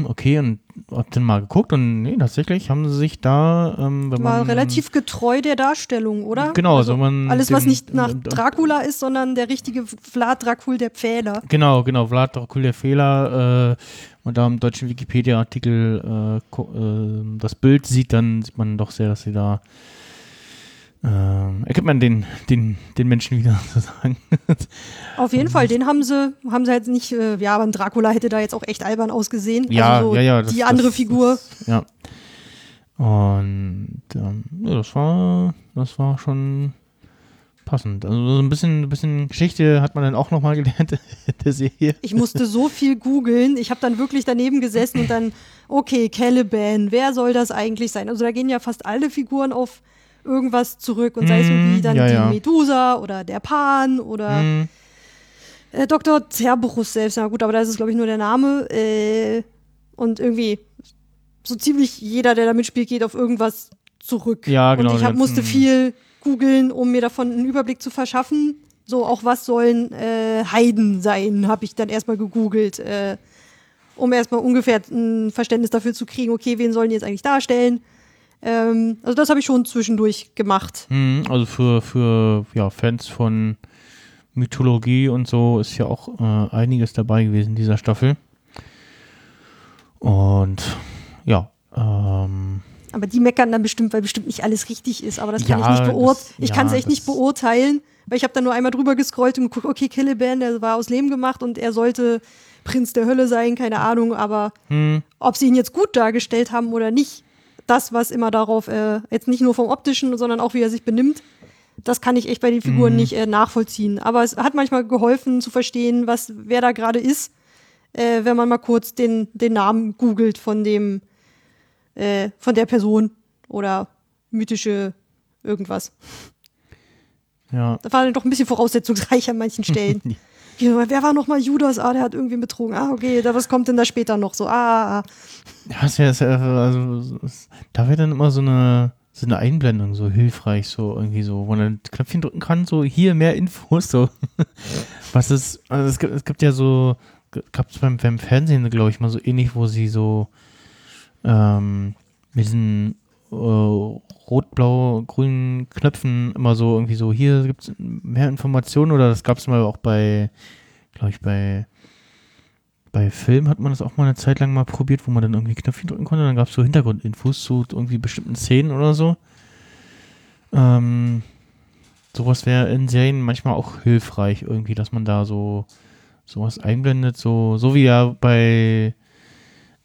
okay, und hab dann mal geguckt und nee, tatsächlich haben sie sich da, ähm, wenn War man relativ getreu der Darstellung, oder? Genau, also so man alles, was den- nicht nach ähm, Dracula ist, sondern der richtige Vlad Dracul der Pfähler. Genau, genau, Vlad Dracul der Fehler. Äh, und da im deutschen Wikipedia-Artikel äh, äh, das Bild sieht, dann sieht man doch sehr, dass sie da äh, erkennt man den, den, den Menschen wieder sozusagen. Auf jeden Fall, den haben sie, haben sie halt nicht, äh, ja, aber ein Dracula hätte da jetzt auch echt albern ausgesehen. Ja, also so ja, ja, das- die andere das- Figur. Das, ja. Und ähm, ja, das war, das war schon passend. Also so ein bisschen, ein bisschen Geschichte hat man dann auch nochmal gelernt in der Serie. Ich musste so viel googeln. Ich habe dann wirklich daneben gesessen und dann, okay, Caliban, wer soll das eigentlich sein? Also da gehen ja fast alle Figuren auf irgendwas zurück und sei es irgendwie dann ja, die ja. Medusa oder der Pan oder Hm, äh, Dr. Cerberus selbst. Na gut, aber da ist es, glaube ich, nur der Name. Äh, und irgendwie so ziemlich jeder, der da mitspielt, geht auf irgendwas zurück. Ja, genau, Und ich hab, musste ganzen- viel googeln, um mir davon einen Überblick zu verschaffen. So, auch was sollen äh, Heiden sein, habe ich dann erstmal gegoogelt, äh, um erstmal ungefähr ein Verständnis dafür zu kriegen, okay, wen sollen die jetzt eigentlich darstellen. Ähm, also das habe ich schon zwischendurch gemacht. Hm, Also für, für ja, Fans von Mythologie und so ist ja auch äh, einiges dabei gewesen in dieser Staffel. Und ja, ähm, Aber die meckern dann bestimmt, weil bestimmt nicht alles richtig ist. Aber das kann Ja, ich nicht beurteilen. Ich ja, kann es echt nicht beurteilen, weil ich habe dann nur einmal drüber gescrollt und geguckt, okay, Caliban, der war aus Lehm gemacht und er sollte Prinz der Hölle sein, keine Ahnung. Aber hm, ob sie ihn jetzt gut dargestellt haben oder nicht, das, was immer darauf, äh, jetzt nicht nur vom optischen, sondern auch wie er sich benimmt, das kann ich echt bei den Figuren Mhm. nicht äh, nachvollziehen. Aber es hat manchmal geholfen zu verstehen, was wer da gerade ist, äh, wenn man mal kurz den, den Namen googelt von dem, äh, von der Person oder mythische irgendwas. ja. Das war dann doch ein bisschen voraussetzungsreich an manchen Stellen. Wer war nochmal Judas? Ah, der hat irgendwie betrogen. Ah, okay, da, was kommt denn da später noch? So, ah, ah. Ist ja, ist also, es- da wäre dann immer so eine, so eine Einblendung so hilfreich, so irgendwie so, wo man ein Knöpfchen drücken kann, so hier mehr Infos, so. Was ist, also es gibt, es gibt ja so, gab es beim, beim Fernsehen, glaube ich, mal so ähnlich, wo sie so ähm, mit diesen äh, rot-blau-grünen Knöpfen immer so irgendwie so, hier gibt es mehr Informationen oder das gab es mal auch bei, glaube ich, bei bei Film hat man das auch mal eine Zeit lang mal probiert, wo man dann irgendwie Knöpfchen drücken konnte. Dann gab es so Hintergrundinfos zu irgendwie bestimmten Szenen oder so. Ähm, sowas wäre in Serien manchmal auch hilfreich, irgendwie, dass man da so sowas einblendet, so, so wie ja bei,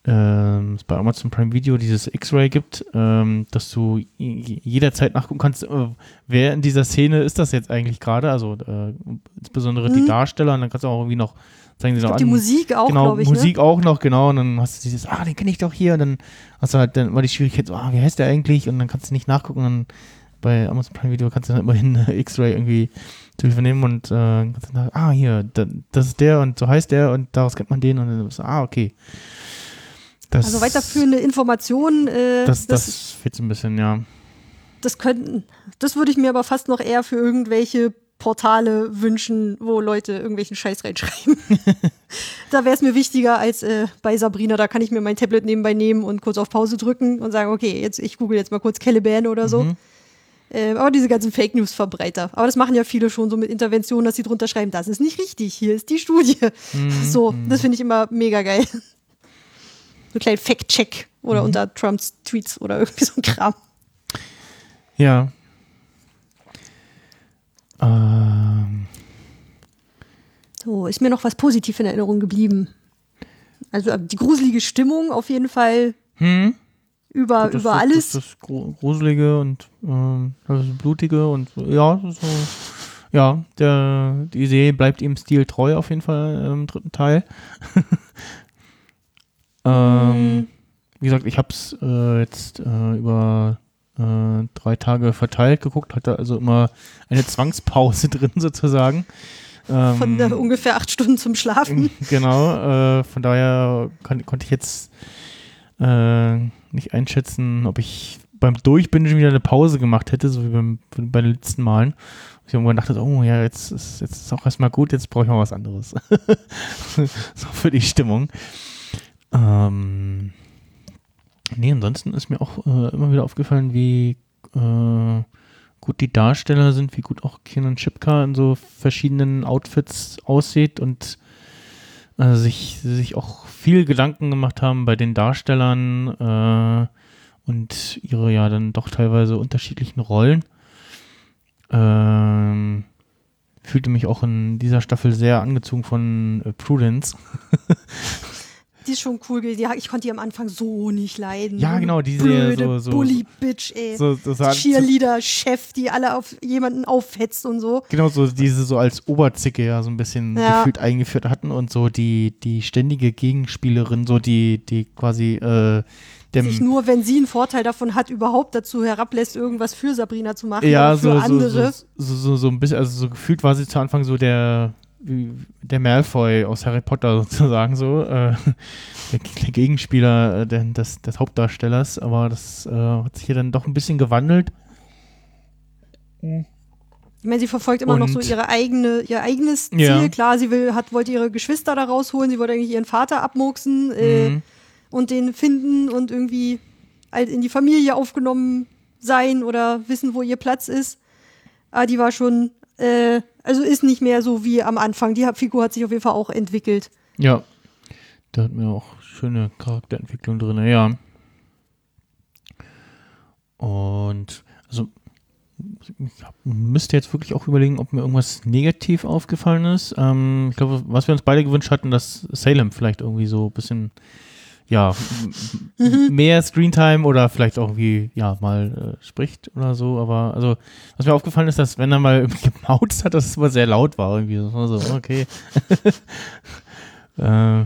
ähm, bei Amazon Prime Video dieses X-Ray gibt, ähm, dass du jederzeit nachgucken kannst, äh, wer in dieser Szene ist das jetzt eigentlich gerade, also äh, insbesondere die Mhm. Darsteller, und dann kannst du auch irgendwie noch zeigen sie noch glaube, die an, Musik auch, genau, glaube ich. Ne? Musik auch noch, genau. Und dann hast du dieses, ah, den kenne ich doch hier. Und dann hast du halt dann immer die Schwierigkeit, so, ah, wie heißt der eigentlich? Und dann kannst du nicht nachgucken. Und dann bei Amazon Prime Video kannst du dann immerhin äh, X-Ray irgendwie zu Hilfe nehmen und äh, kannst dann, ah, hier, da, das ist der und so heißt der und daraus kennt man den. Und dann so, ah, okay. Das, Also weiterführende Informationen, äh, Das, das, das, fehlt so ein bisschen, ja. das könnten, das würde ich mir aber fast noch eher für irgendwelche Portale wünschen, wo Leute irgendwelchen Scheiß reinschreiben. da wäre es mir wichtiger als äh, bei Sabrina. Da kann ich mir mein Tablet nebenbei nehmen und kurz auf Pause drücken und sagen, okay, jetzt ich google jetzt mal kurz Caliban oder so. Mhm. Äh, aber diese ganzen Fake News Verbreiter. Aber das machen ja viele schon so mit Interventionen, dass sie drunter schreiben, das ist nicht richtig, hier ist die Studie. Mhm. So, das finde ich immer mega geil. So einen kleinen Fact-Check oder Mhm. unter Trumps Tweets oder irgendwie so ein Kram. Ja. Ähm, So, ist mir noch was positiv in Erinnerung geblieben. Also äh, die gruselige Stimmung auf jeden Fall hm? über, das, über das, alles. Das, das Gru- Gruselige und ähm, das Blutige und ja, so, ja, der, die Serie bleibt ihm Stil treu auf jeden Fall im dritten Teil. ähm, Mhm. Wie gesagt, ich habe es äh, jetzt äh, über äh, drei Tage verteilt geguckt, hatte also immer eine Zwangspause drin sozusagen. Ähm, Von äh, ungefähr acht Stunden zum Schlafen. Genau, äh, von daher kon konnte ich jetzt äh, nicht einschätzen, ob ich beim Durchbingen wieder eine Pause gemacht hätte, so wie beim, bei den letzten Malen. Ich habe irgendwann gedacht, oh ja, jetzt ist, jetzt ist auch erstmal gut, jetzt brauche ich mal was anderes. so für die Stimmung. Ähm, nee, ansonsten ist mir auch äh, immer wieder aufgefallen, wie äh, gut die Darsteller sind, wie gut auch Kieran Chipka in so verschiedenen Outfits aussieht und äh, sich, sich auch viel Gedanken gemacht haben bei den Darstellern äh, und ihre ja dann doch teilweise unterschiedlichen Rollen. Ähm, fühlte mich auch in dieser Staffel sehr angezogen von äh, Prudence. Die ist schon cool. Die, ich konnte die am Anfang so nicht leiden. Ja, genau, diese Blöde so, so, Bully-Bitch, ey. so, so, Cheerleader-Chef, die alle auf jemanden auffetzt und so. Genau, so diese so als Oberzicke ja so ein bisschen Ja. gefühlt eingeführt hatten und so die, die ständige Gegenspielerin, so die, die quasi äh, Sich nur, wenn sie einen Vorteil davon hat, überhaupt dazu herablässt, irgendwas für Sabrina zu machen ja, für so, so, andere. so, so, so, so ein bisschen, also so gefühlt war sie zu Anfang so der, wie- der Malfoy aus Harry Potter sozusagen so, äh, der, der Gegenspieler äh, der, des, des Hauptdarstellers, aber das äh, hat sich hier dann doch ein bisschen gewandelt. Ich meine, sie verfolgt immer noch so Und- ihre eigene, ihr eigenes Ziel. Ja. Klar, sie will, hat, wollte ihre Geschwister da rausholen, sie wollte eigentlich ihren Vater abmurksen äh, Mhm. und den finden und irgendwie halt in die Familie aufgenommen sein oder wissen, wo ihr Platz ist. Aber die war schon, äh, also ist nicht mehr so wie am Anfang. Die Figur hat sich auf jeden Fall auch entwickelt. Ja, da hat mir auch schöne Charakterentwicklung drin, ja. Und also ich müsste jetzt wirklich auch überlegen, ob mir irgendwas negativ aufgefallen ist. Ähm, ich glaube, was wir uns beide gewünscht hatten, dass Salem vielleicht irgendwie so ein bisschen ja, m- m- mehr Screentime oder vielleicht auch irgendwie, ja, mal äh, spricht oder so. Aber also, was mir aufgefallen ist, dass wenn er mal irgendwie gemauzt hat, dass es immer sehr laut war. Irgendwie. War so, okay. äh,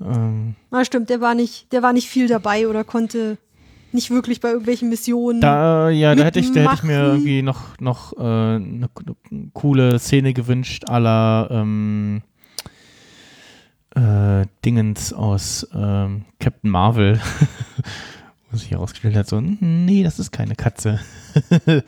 ähm, Na stimmt, der war nicht, der war nicht viel dabei oder konnte nicht wirklich bei irgendwelchen Missionen. Da, ja, da hätte ich, da hätte ich mir irgendwie noch, noch äh, eine, eine coole Szene gewünscht, la ähm, äh, Dingens aus ähm, Captain Marvel. Wo sich herausgestellt hat, so, "Hm, nee, das ist keine Katze.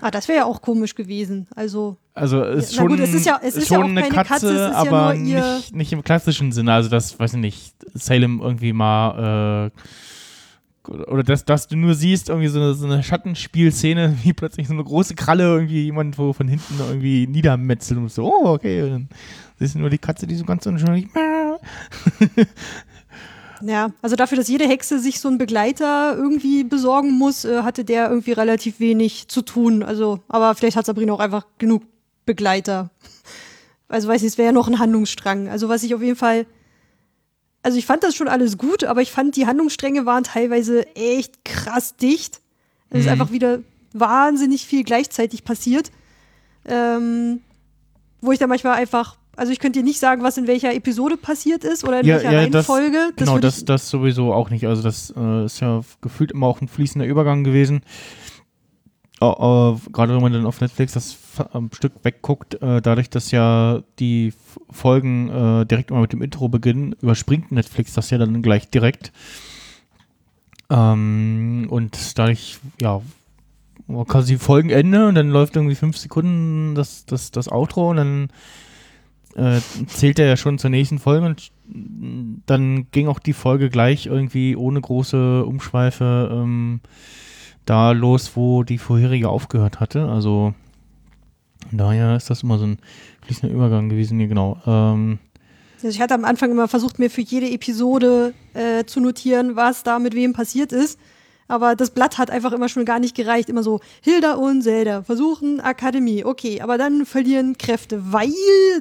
ah, das wäre ja auch komisch gewesen. Also, Also es ist Ja, schon, gut, es ist ja- es ist schon ja auch eine Katze, Katze, ja aber ihr- nicht, nicht im klassischen Sinne. Also das, weiß ich nicht, Salem irgendwie mal äh, oder dass, dass du nur siehst, irgendwie so eine, so eine Schattenspielszene, wie plötzlich so eine große Kralle irgendwie jemand wo von hinten irgendwie niedermetzeln und so, oh, okay. Und dann siehst du nur die Katze, die so ganz unschuldig. ja, also dafür, dass jede Hexe sich so einen Begleiter irgendwie besorgen muss, äh, hatte der irgendwie relativ wenig zu tun. Also, aber vielleicht hat Sabrina auch einfach genug Begleiter. Also weiß ich, es wäre ja noch ein Handlungsstrang. Also was ich auf jeden Fall, also ich fand das schon alles gut, aber ich fand die Handlungsstränge waren teilweise echt krass dicht. Es ist Mhm. einfach wieder wahnsinnig viel gleichzeitig passiert. Ähm, wo ich dann manchmal einfach, also ich könnte dir nicht sagen, was in welcher Episode passiert ist oder in Ja, welcher ja, das- Reihenfolge. genau, würde das, ich, das sowieso auch nicht. Also das äh, ist ja gefühlt immer auch ein fließender Übergang gewesen. Oh, äh, Gerade wenn man dann auf Netflix das am Stück wegguckt, äh, dadurch, dass ja die Folgen äh, direkt immer mit dem Intro beginnen, überspringt Netflix das ja dann gleich direkt. Ähm, und dadurch, ja, quasi Folgenende und dann läuft irgendwie fünf Sekunden das, das, das Outro und dann äh, zählt er ja schon zur nächsten Folge und dann ging auch die Folge gleich irgendwie ohne große Umschweife ähm, da los, wo die vorherige aufgehört hatte. Also daher ist das immer so ein fließender Übergang gewesen, ja, genau. Ähm, also ich hatte am Anfang immer versucht, mir für jede Episode äh, zu notieren, was da mit wem passiert ist. Aber das Blatt hat einfach immer schon gar nicht gereicht. Immer so, Hilda und Zelda versuchen Akademie. Okay, aber dann verlieren Kräfte, weil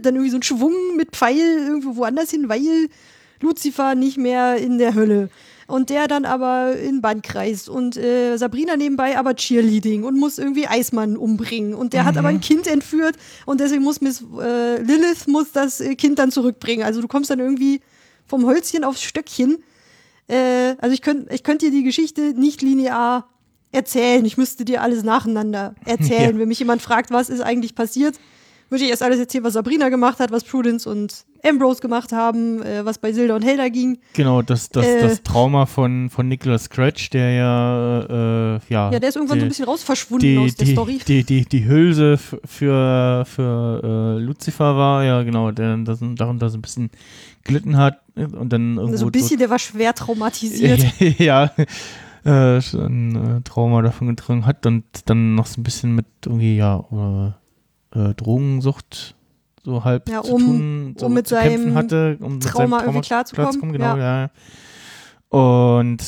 dann irgendwie so ein Schwung mit Pfeil irgendwo woanders hin, weil Lucifer nicht mehr in der Hölle. Und der dann aber in Bandkreis und äh, Sabrina nebenbei aber Cheerleading und muss irgendwie Eismann umbringen. Und der hat aber ein Kind entführt und deswegen muss Miss äh, Lilith muss das äh, Kind dann zurückbringen. Also du kommst dann irgendwie vom Holzchen aufs Stöckchen. Äh, also ich könnte ich könnt dir die Geschichte nicht linear erzählen. Ich müsste dir alles nacheinander erzählen. Ja. Wenn mich jemand fragt, was ist eigentlich passiert, würde ich erst alles erzählen, was Sabrina gemacht hat, was Prudence und Ambrose gemacht haben, äh, was bei Silda und Helda ging. Genau, das, das, Äh. das Trauma von, von Nicholas Scratch, der ja, äh, ja. Ja, der ist irgendwann so ein die- bisschen raus verschwunden die, aus der die, Story. Die, die, die Hülse für, für äh, Lucifer war, ja genau, der das, darunter so ein bisschen gelitten hat und dann irgendwo so ein bisschen, der war schwer traumatisiert. ja, äh, schon äh, Trauma davon getragen hat und dann noch so ein bisschen mit irgendwie, ja, äh, äh, Drogensucht so halb Ja, zu um- tun, so um mit zu kämpfen seinem hatte, um mit Trauma seinem irgendwie klarzukommen, genau, ja. Und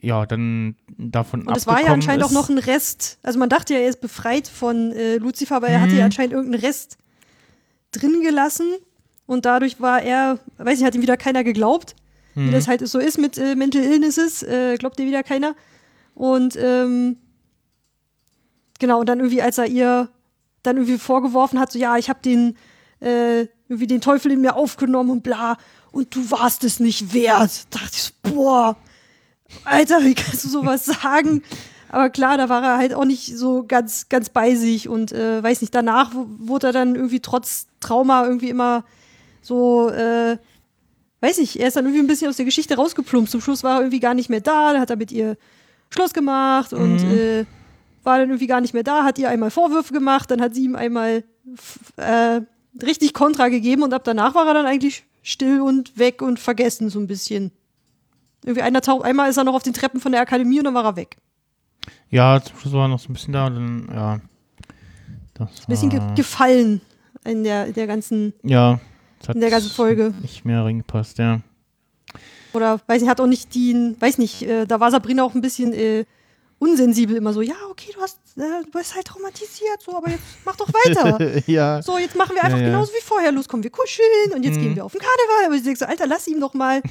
ja, dann davon Und es war ja anscheinend auch noch ein Rest. Also man dachte ja, er ist befreit von äh, Lucifer, aber er hatte Mhm. ja anscheinend irgendeinen Rest drin gelassen. Und dadurch war er, weiß ich, hat ihm wieder keiner geglaubt. Wie Mhm. das halt so ist mit äh, Mental Illnesses, äh, glaubt dir wieder keiner. Und ähm, genau, und dann irgendwie, als er ihr dann irgendwie vorgeworfen hat, so ja, ich habe den äh, irgendwie den Teufel in mir aufgenommen und bla, und du warst es nicht wert. Dachte ich so, boah, Alter, wie kannst du sowas sagen? Aber klar, da war er halt auch nicht so ganz, ganz bei sich und äh, weiß nicht, danach wurde er dann irgendwie trotz Trauma irgendwie immer so, äh, weiß nicht, er ist dann irgendwie ein bisschen aus der Geschichte rausgeplumpst. Zum Schluss war er irgendwie gar nicht mehr da, dann hat er mit ihr Schluss gemacht und Mhm. äh, war dann irgendwie gar nicht mehr da, hat ihr einmal Vorwürfe gemacht, dann hat sie ihm einmal äh, richtig Kontra gegeben und ab danach war er dann eigentlich still und weg und vergessen so ein bisschen. Irgendwie einer taucht, einmal ist er noch auf den Treppen von der Akademie und dann war er weg. Ja, zum Schluss war er noch so ein bisschen da und dann, ja. Das Ein bisschen ge gefallen in der, in der ganzen, Ja. in der ganzen Folge. Nicht mehr reingepasst, ja. oder weiß nicht, hat auch nicht die, weiß nicht, äh, da war Sabrina auch ein bisschen äh, unsensibel immer so, ja, okay, du hast, äh, du bist halt traumatisiert, so, aber jetzt mach doch weiter. ja. So, jetzt machen wir einfach Ja, ja. genauso wie vorher. Los, kommen wir kuscheln und jetzt Mhm. gehen wir auf den Karneval. Aber ich denke so, Alter, lass ihm doch mal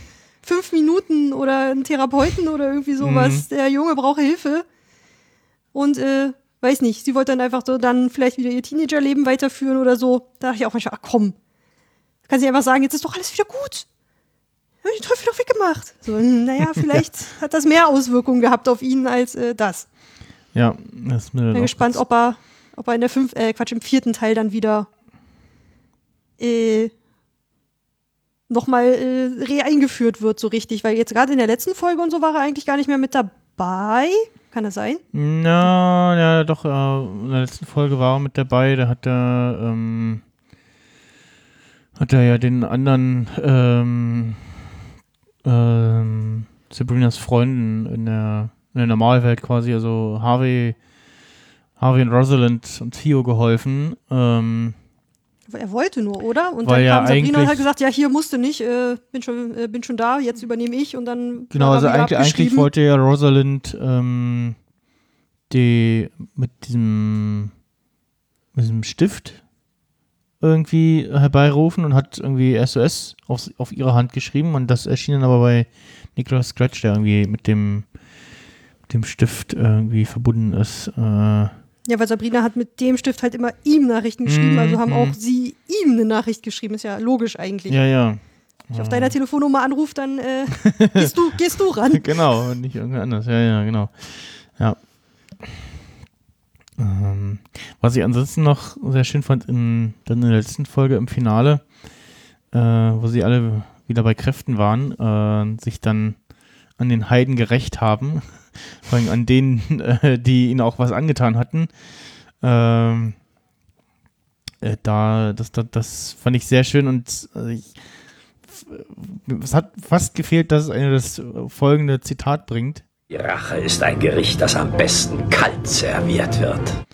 fünf Minuten oder einen Therapeuten oder irgendwie sowas. Mhm. Der Junge braucht Hilfe. Und äh, weiß nicht, sie wollte dann einfach so dann vielleicht wieder ihr Teenagerleben weiterführen oder so. Da dachte ich auch manchmal, ach komm, kann sie einfach sagen, jetzt ist doch alles wieder gut. Hab ich den Teufel doch weggemacht. So, naja, vielleicht hat das mehr Auswirkungen gehabt auf ihn als äh, das. Ja, das ist mir Bin gespannt, ob er, ob er in der fünf, äh, Quatsch, im vierten Teil dann wieder äh, nochmal äh, re-eingeführt wird, so richtig. Weil jetzt gerade in der letzten Folge und so war er eigentlich gar nicht mehr mit dabei. Kann das sein? Na, ja, doch, äh, in der letzten Folge war er mit dabei, da hat er, ähm, hat er ja den anderen, ähm, ähm, Sabrinas Freunden in der, in der Normalwelt quasi, also Harvey, Harvey und Rosalind und Theo geholfen, ähm, Er wollte nur, oder? Und dann ja kam Sabrina und hat gesagt, ja, hier musste nicht, äh, bin, schon, äh, bin schon da, jetzt übernehme ich. Und dann Genau, also eigentlich, eigentlich wollte ja Rosalind ähm, die mit diesem, mit diesem Stift irgendwie herbeirufen und hat irgendwie SOS auf, auf ihre Hand geschrieben und das erschien dann aber bei Nicholas Scratch, der irgendwie mit dem, dem Stift irgendwie verbunden ist. Äh, Ja, weil Sabrina hat mit dem Stift halt immer ihm Nachrichten geschrieben, Mhm, also haben mhm. auch sie ihm eine Nachricht geschrieben. Ist ja logisch eigentlich. ja, ja. Wenn ich auf deiner Telefonnummer anrufe, dann äh, gehst, du, gehst du ran. genau, und nicht irgendwer anders. Ja, ja, genau. Ja. Ähm, was ich ansonsten noch sehr schön fand, in, dann in der letzten Folge im Finale, äh, wo sie alle wieder bei Kräften waren, äh, sich dann an den Heiden gerecht haben, vor allem an denen, äh, die ihnen auch was angetan hatten. Ähm, äh, da, das, das, das fand ich sehr schön und äh, ich, es hat fast gefehlt, dass einer das folgende Zitat bringt. Die Rache ist ein Gericht, das am besten kalt serviert wird.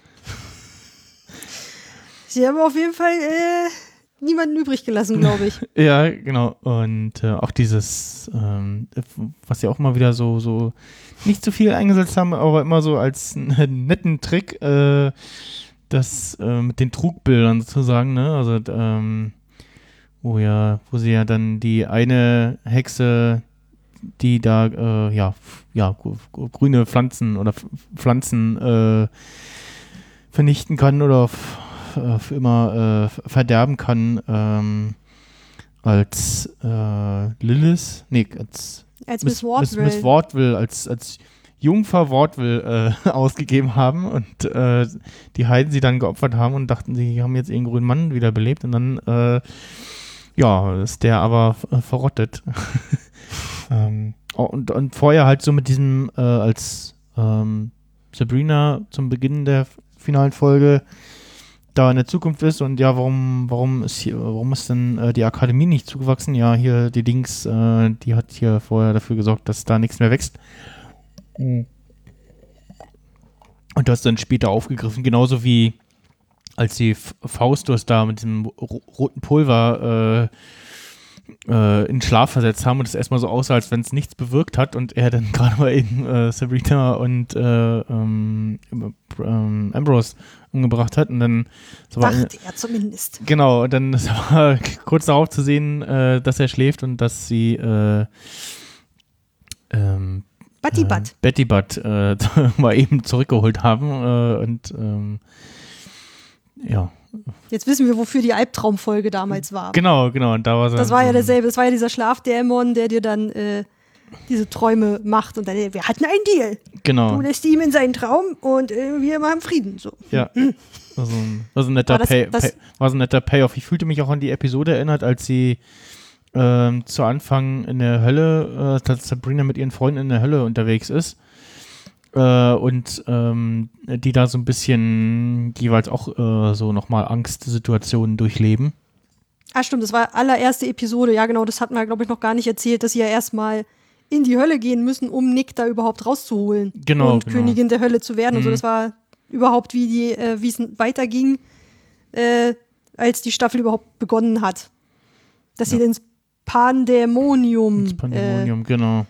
Sie haben auf jeden Fall äh, niemanden übrig gelassen, glaube ich. Ja, genau. Und äh, auch dieses, ähm, was sie auch mal wieder so, so nicht zu viel eingesetzt haben, aber immer so als einen netten Trick, äh, das äh, mit den Trugbildern sozusagen, ne? Also, ähm, wo ja, wo sie ja dann die eine Hexe, die da, äh, ja, ja, gr- gr- grüne Pflanzen oder Pflanzen äh, vernichten kann oder äh, für immer äh, verderben kann, ähm, als äh, Lilith, nee, als Als Miss, Miss Miss, Wardwell als, als Jungfer Wortwill äh, ausgegeben haben und äh, die Heiden sie dann geopfert haben und dachten, sie haben jetzt ihren grünen Mann wiederbelebt und dann, äh, ja, ist der aber verrottet. ähm, oh, und, und vorher halt so mit diesem, äh, als ähm, Sabrina zum Beginn der finalen Folge da in der Zukunft ist und ja, warum, warum ist hier, warum ist denn äh, die Akademie nicht zugewachsen? Ja, hier die Dings, äh, die hat hier vorher dafür gesorgt, dass da nichts mehr wächst. Und das dann später aufgegriffen, genauso wie als die Faustus da mit ro roten Pulver äh, äh, in Schlaf versetzt haben und es erstmal so aussah, als wenn es nichts bewirkt hat und er dann gerade mal eben äh, Sabrina und äh, ähm, ähm, Ambrose umgebracht hat und dann so war Dachte er zumindest. Genau, und dann ist aber kurz darauf zu sehen, äh, dass er schläft und dass sie äh, ähm, Buddy äh, Butt. Betty Butt äh, mal eben zurückgeholt haben äh, und ähm, ja, Jetzt wissen wir, wofür die Albtraumfolge damals war. genau, genau. Und da war Das war ja derselbe, das war ja dieser Schlafdämon, der dir dann äh, diese Träume macht und dann, wir hatten einen Deal. Genau, Du lässt ihm in seinen Traum und äh, wir machen Frieden. So. ja. War so ein, war so ein netter das- Pay, das- Pay, war so ein netter Payoff. Ich fühlte mich auch an die Episode erinnert, als sie ähm, zu Anfang in der Hölle, äh, dass Sabrina mit ihren Freunden in der Hölle unterwegs ist. Äh, und ähm, die da so ein bisschen jeweils auch äh, so nochmal Angstsituationen durchleben. Ah, stimmt, das war allererste Episode. Ja, genau, das hatten wir, glaube ich, noch gar nicht erzählt, dass sie ja erstmal in die Hölle gehen müssen, um Nick da überhaupt rauszuholen. Genau, Und genau. Königin der Hölle zu werden und so. Mhm. Das war überhaupt, wie die, äh, wie es weiterging, äh, als die Staffel überhaupt begonnen hat. Dass sie Ja. ins Pandemonium, Das Pandemonium, genau.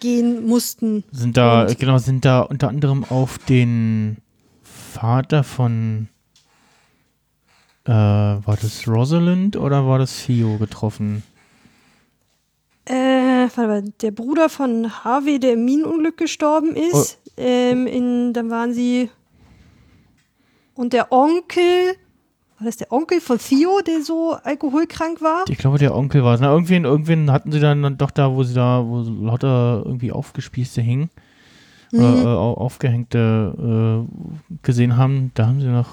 Gehen mussten. Sind da, Und- genau, sind da unter anderem auf den Vater von äh, war das Rosalind oder war das Theo getroffen? Äh, warte mal, der Bruder von Harvey, der im Minenunglück gestorben ist. Oh. Ähm, in, dann waren sie. Und der Onkel. War das der Onkel von Theo, der so alkoholkrank war? Ich glaube, der Onkel war es. Na, irgendwen, irgendwen hatten sie dann, doch da, wo sie da, wo lauter irgendwie aufgespießte hingen, Mhm. oder äh, au- aufgehängte äh, gesehen haben. Da haben sie noch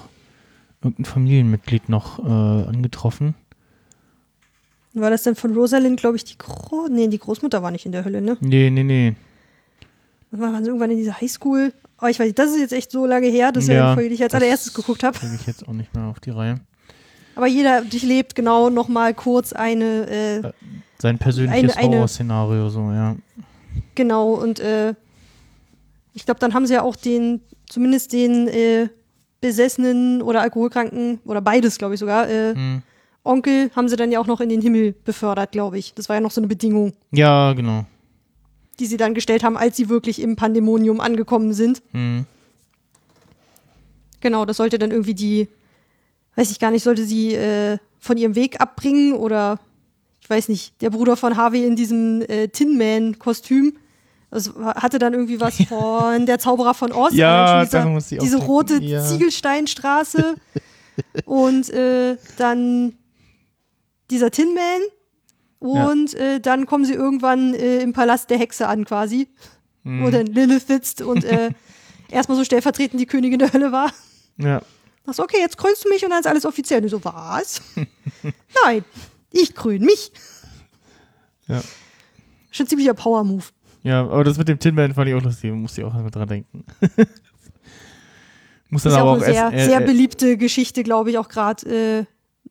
irgendein Familienmitglied noch äh, angetroffen. War das denn von Rosalind, glaube ich, die Gro Nee, die Großmutter war nicht in der Hölle, ne? Nee, nee, nee. War sie irgendwann in dieser Highschool. Oh, ich weiß nicht, das ist jetzt echt so lange her. Das ist ja Folge, die ich als allererstes geguckt habe. Kriege ich jetzt auch nicht mehr auf die Reihe. Aber jeder durchlebt genau noch mal kurz eine, äh, Sein persönliches Horrorszenario, so, ja. Genau, und äh, ich glaube, dann haben sie ja auch den, zumindest den äh, besessenen oder alkoholkranken, oder beides, glaube ich sogar, äh, Hm. Onkel haben sie dann ja auch noch in den Himmel befördert, glaube ich. Das war ja noch so eine Bedingung, Ja, genau. Die sie dann gestellt haben, als sie wirklich im Pandemonium angekommen sind. Hm. Genau, das sollte dann irgendwie die, weiß ich gar nicht, sollte sie äh, von ihrem Weg abbringen oder ich weiß nicht, der Bruder von Harvey in diesem äh, Tin Man-Kostüm. Das hatte dann irgendwie was von der Zauberer von Oz. Ja, schon daran musste ich auch diese rote ja. Ziegelsteinstraße und äh, dann dieser Tin Man. Und äh, dann kommen sie irgendwann äh, im Palast der Hexe an, quasi, Hm. wo dann Lilith sitzt und äh, erstmal so stellvertretend die Königin der Hölle war. Ja. Sagst, okay, jetzt krönst du mich und dann ist alles offiziell. Und ich so, was? Nein, ich krön mich. Ja. Schon ziemlicher Power-Move. Ja, aber das mit dem Tin Man fand ich auch lustig. Musste ich auch mal dran denken. Muss dann ist ja aber auch auch eine sehr, sehr beliebte Geschichte, glaube ich, auch gerade äh,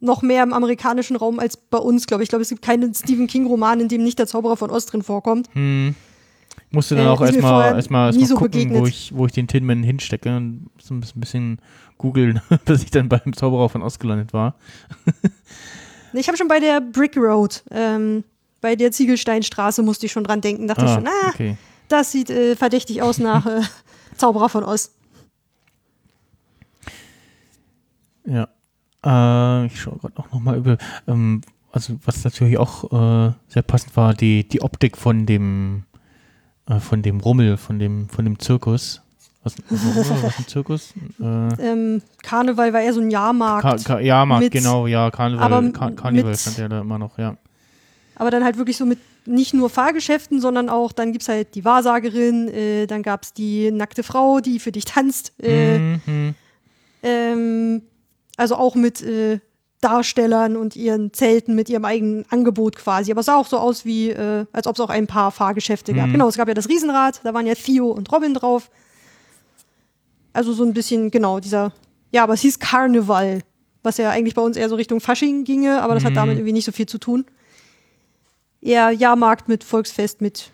noch mehr im amerikanischen Raum als bei uns, glaube ich. Ich glaube, es gibt keinen Stephen King-Roman, in dem nicht der Zauberer von Oz drin vorkommt. hm, musste dann Äh, auch erstmal erstmal erstmal so gucken, begegnet. wo ich, wo ich den Tin Man hinstecke und so ein bisschen- googeln, bis ich dann beim Zauberer von Oz gelandet war. Ich habe schon bei der Brick Road, ähm, bei der Ziegelsteinstraße musste ich schon dran denken. Dachte ich schon, ah, okay. das sieht äh, verdächtig aus nach äh, Zauberer von Oz. Ja. Äh, ich schaue gerade auch nochmal über. Ähm, also was natürlich auch äh, sehr passend war, die, die Optik von dem äh, von dem Rummel, von dem, von dem Zirkus. Was, was, was, ein Zirkus? Äh, Ähm, Karneval war eher so ein Jahrmarkt. Ka Ka Jahrmarkt, Mit- genau, ja, Karneval, aber Kar Karneval mit- stand ja da immer noch, ja. Aber dann halt wirklich so mit nicht nur Fahrgeschäften, sondern auch, dann gibt es halt die Wahrsagerin, äh, dann gab es die nackte Frau, die für dich tanzt. Äh, Mhm. ähm, also auch mit äh, Darstellern und ihren Zelten, mit ihrem eigenen Angebot quasi. Aber es sah auch so aus, wie äh, als ob es auch ein paar Fahrgeschäfte gab. Mhm. Genau, es gab ja das Riesenrad, da waren ja Theo und Robin drauf. Also so ein bisschen, genau, dieser, ja, aber es hieß Karneval, was ja eigentlich bei uns eher so Richtung Fasching ginge, aber das hat Mhm. damit irgendwie nicht so viel zu tun. Eher Jahrmarkt mit Volksfest, mit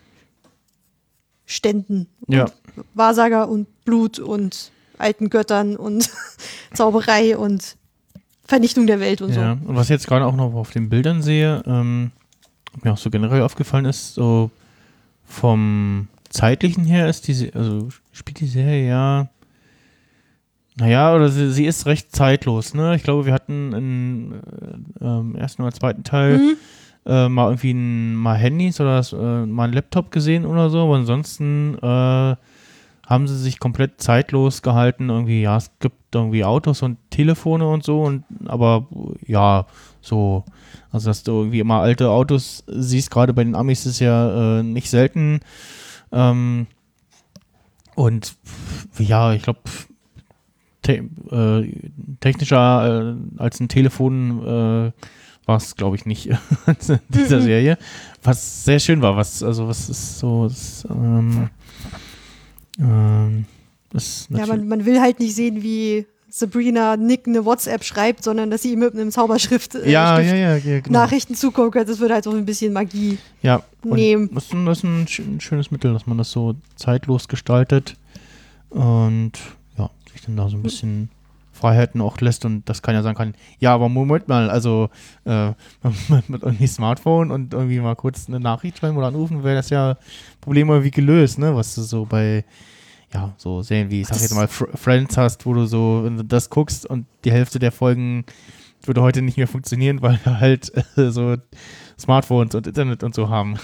Ständen Ja. und Wahrsager und Blut und alten Göttern und Zauberei und Vernichtung der Welt und Ja, und was ich jetzt gerade auch noch auf den Bildern sehe, ähm, mir auch so generell aufgefallen ist, so vom zeitlichen her ist diese, also spielt die Serie ja, naja, oder sie, sie ist recht zeitlos, ne? Ich glaube, wir hatten im äh, ähm, ersten oder zweiten so. Teil Mhm. äh, mal irgendwie ein, mal Handys oder das, äh, mal ein Laptop gesehen oder so, aber ansonsten äh, haben sie sich komplett zeitlos gehalten. Irgendwie, ja, es gibt irgendwie Autos und Telefone und so, und aber ja, so, also dass du irgendwie immer alte Autos siehst, gerade bei den Amis ist ja äh, nicht selten. Ähm, und ja, ich glaube, te äh, technischer äh, als ein Telefon äh, war es, glaube ich, nicht in dieser Mhm. Serie. Was sehr schön war, was, also was ist so, das, ähm, ähm, Ja, man, man will halt nicht sehen, wie Sabrina Nick eine WhatsApp schreibt, sondern dass sie ihm mit einem Zauberschrift äh, ja, ja, ja, genau. Nachrichten kann. Das würde halt so ein bisschen Magie. Ja, nehmen. Das ist, ein, das ist ein sch- ein schönes Mittel, dass man das so zeitlos gestaltet und ja, sich dann da so ein bisschen Freiheiten auch lässt und das kann ja sagen kann, ja, aber Moment mal, also äh, mit, irgendwie Smartphone und irgendwie mal kurz eine Nachricht schreiben oder anrufen, wäre das ja Problem irgendwie gelöst, ne, was du so bei ja, so Serien wie, ich sag jetzt mal, Fr Friends hast, wo du so, das guckst und die Hälfte der Folgen würde heute nicht mehr funktionieren, weil wir halt äh, so Smartphones und Internet und so haben.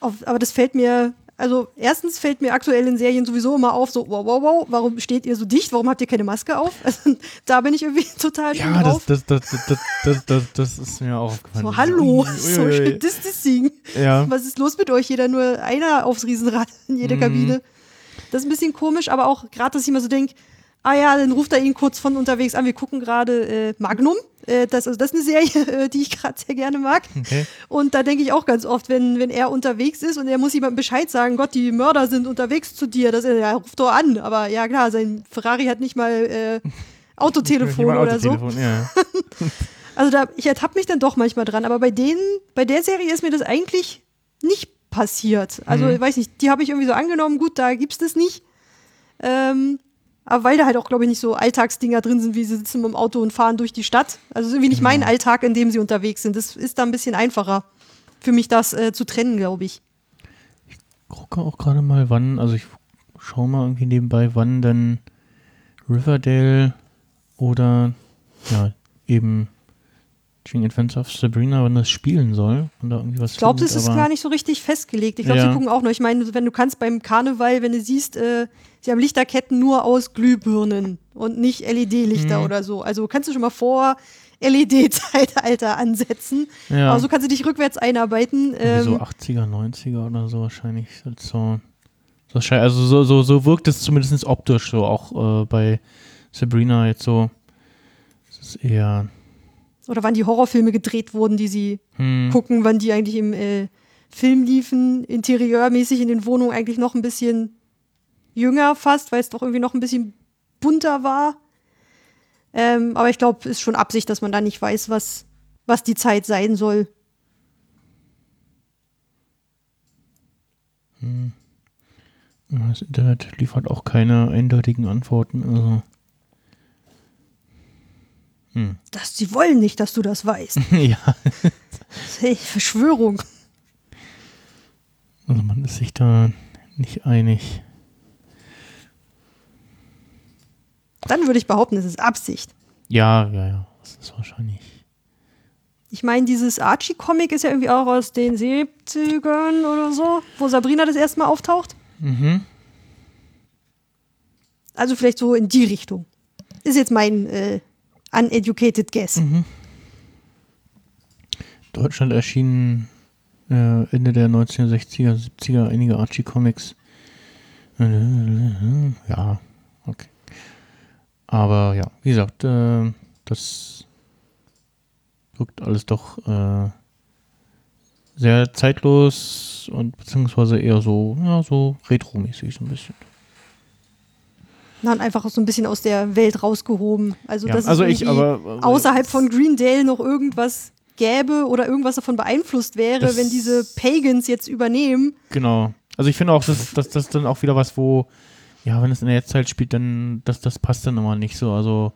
Auf, aber das fällt mir, also erstens fällt mir aktuell in Serien sowieso immer auf, so, wow, wow, wow, warum steht ihr so dicht? Warum habt ihr keine Maske auf? Also, da bin ich irgendwie total Ja, das, das, das, das, das, das, das, ist mir auch aufgefallen. so, hallo. Social Distancing. Ja, Was ist los mit euch? Jeder nur einer aufs Riesenrad in jede Mhm. Kabine. Das ist ein bisschen komisch, aber auch gerade, dass ich immer so denke, ah ja, dann ruft er ihn kurz von unterwegs an. Wir gucken gerade äh, Magnum. Äh, das, also das ist eine Serie, äh, die ich gerade sehr gerne mag. okay. Und da denke ich auch ganz oft, wenn, wenn er unterwegs ist und er muss jemandem Bescheid sagen, Gott, die Mörder sind unterwegs zu dir, das, ja, ruft doch an. Aber ja, klar, sein Ferrari hat nicht mal äh, Autotelefon oder so. Autotelefon, Ja. Also da, ich ertappe mich dann doch manchmal dran, aber bei denen, bei der Serie ist mir das eigentlich nicht passiert. Also, ich weiß nicht, die habe ich irgendwie so angenommen, gut, da gibt's das nicht. Ähm, aber weil da halt auch, glaube ich, nicht so Alltagsdinger drin sind, wie sie sitzen im Auto und fahren durch die Stadt. Also ist irgendwie nicht mein Alltag, in dem sie unterwegs sind. Das ist da ein bisschen einfacher für mich, das äh, zu trennen, glaube ich. gucke auch gerade mal, wann, also ich schaue mal irgendwie nebenbei, wann denn Riverdale oder ja, eben Ching Adventures of Sabrina, wann das spielen soll. Und da irgendwie was Ich glaube, das findet, ist gar nicht so richtig festgelegt. Ich glaube, Ja. sie gucken auch noch. Ich meine, wenn du kannst beim Karneval, wenn du siehst, äh, sie haben Lichterketten nur aus Glühbirnen und nicht LED-Lichter Mhm. oder so. Also kannst du schon mal vor LED-Zeitalter ansetzen. Ja. Aber so kannst du dich rückwärts einarbeiten. Ähm, so 80er, 90er oder so wahrscheinlich. So, also so, so, so wirkt es zumindest optisch so, auch äh, bei Sabrina jetzt so. Es ist eher. Oder wann die Horrorfilme gedreht wurden, die sie Hm, gucken, wann die eigentlich im äh, Film liefen, interieurmäßig in den Wohnungen eigentlich noch ein bisschen jünger fast, weil es doch irgendwie noch ein bisschen bunter war. Ähm, aber ich glaube, ist schon Absicht, dass man da nicht weiß, was, was die Zeit sein soll. das Internet liefert auch keine eindeutigen Antworten. Also. Hm. Das, sie wollen nicht, dass du das weißt. ja, Hey, Verschwörung. also man ist sich da nicht einig. Dann würde ich behaupten, es ist Absicht. Ja, ja, ja. Das ist wahrscheinlich. Ich meine, dieses Archie-Comic ist ja irgendwie auch aus den 70ern oder so, wo Sabrina das erste Mal auftaucht. Mhm. Also vielleicht so in die Richtung. Ist jetzt mein äh, uneducated guess. Deutschland erschienen äh, Ende der 1960er, 70er, einige Archie-Comics. Ja, okay. Aber ja, wie gesagt, äh, das wirkt alles doch äh, sehr zeitlos und beziehungsweise eher so, ja, so retro-mäßig so ein bisschen. Und einfach so ein bisschen aus der Welt rausgehoben. Also, Ja, dass also es ich, aber- aber außerhalb von Greendale noch irgendwas gäbe oder irgendwas davon beeinflusst wäre, wenn diese Pagans jetzt übernehmen. Genau. Also ich finde auch, dass das, das dann auch wieder was, wo, ja, wenn es in der Jetztzeit spielt, dann, das, das passt dann immer nicht so. Also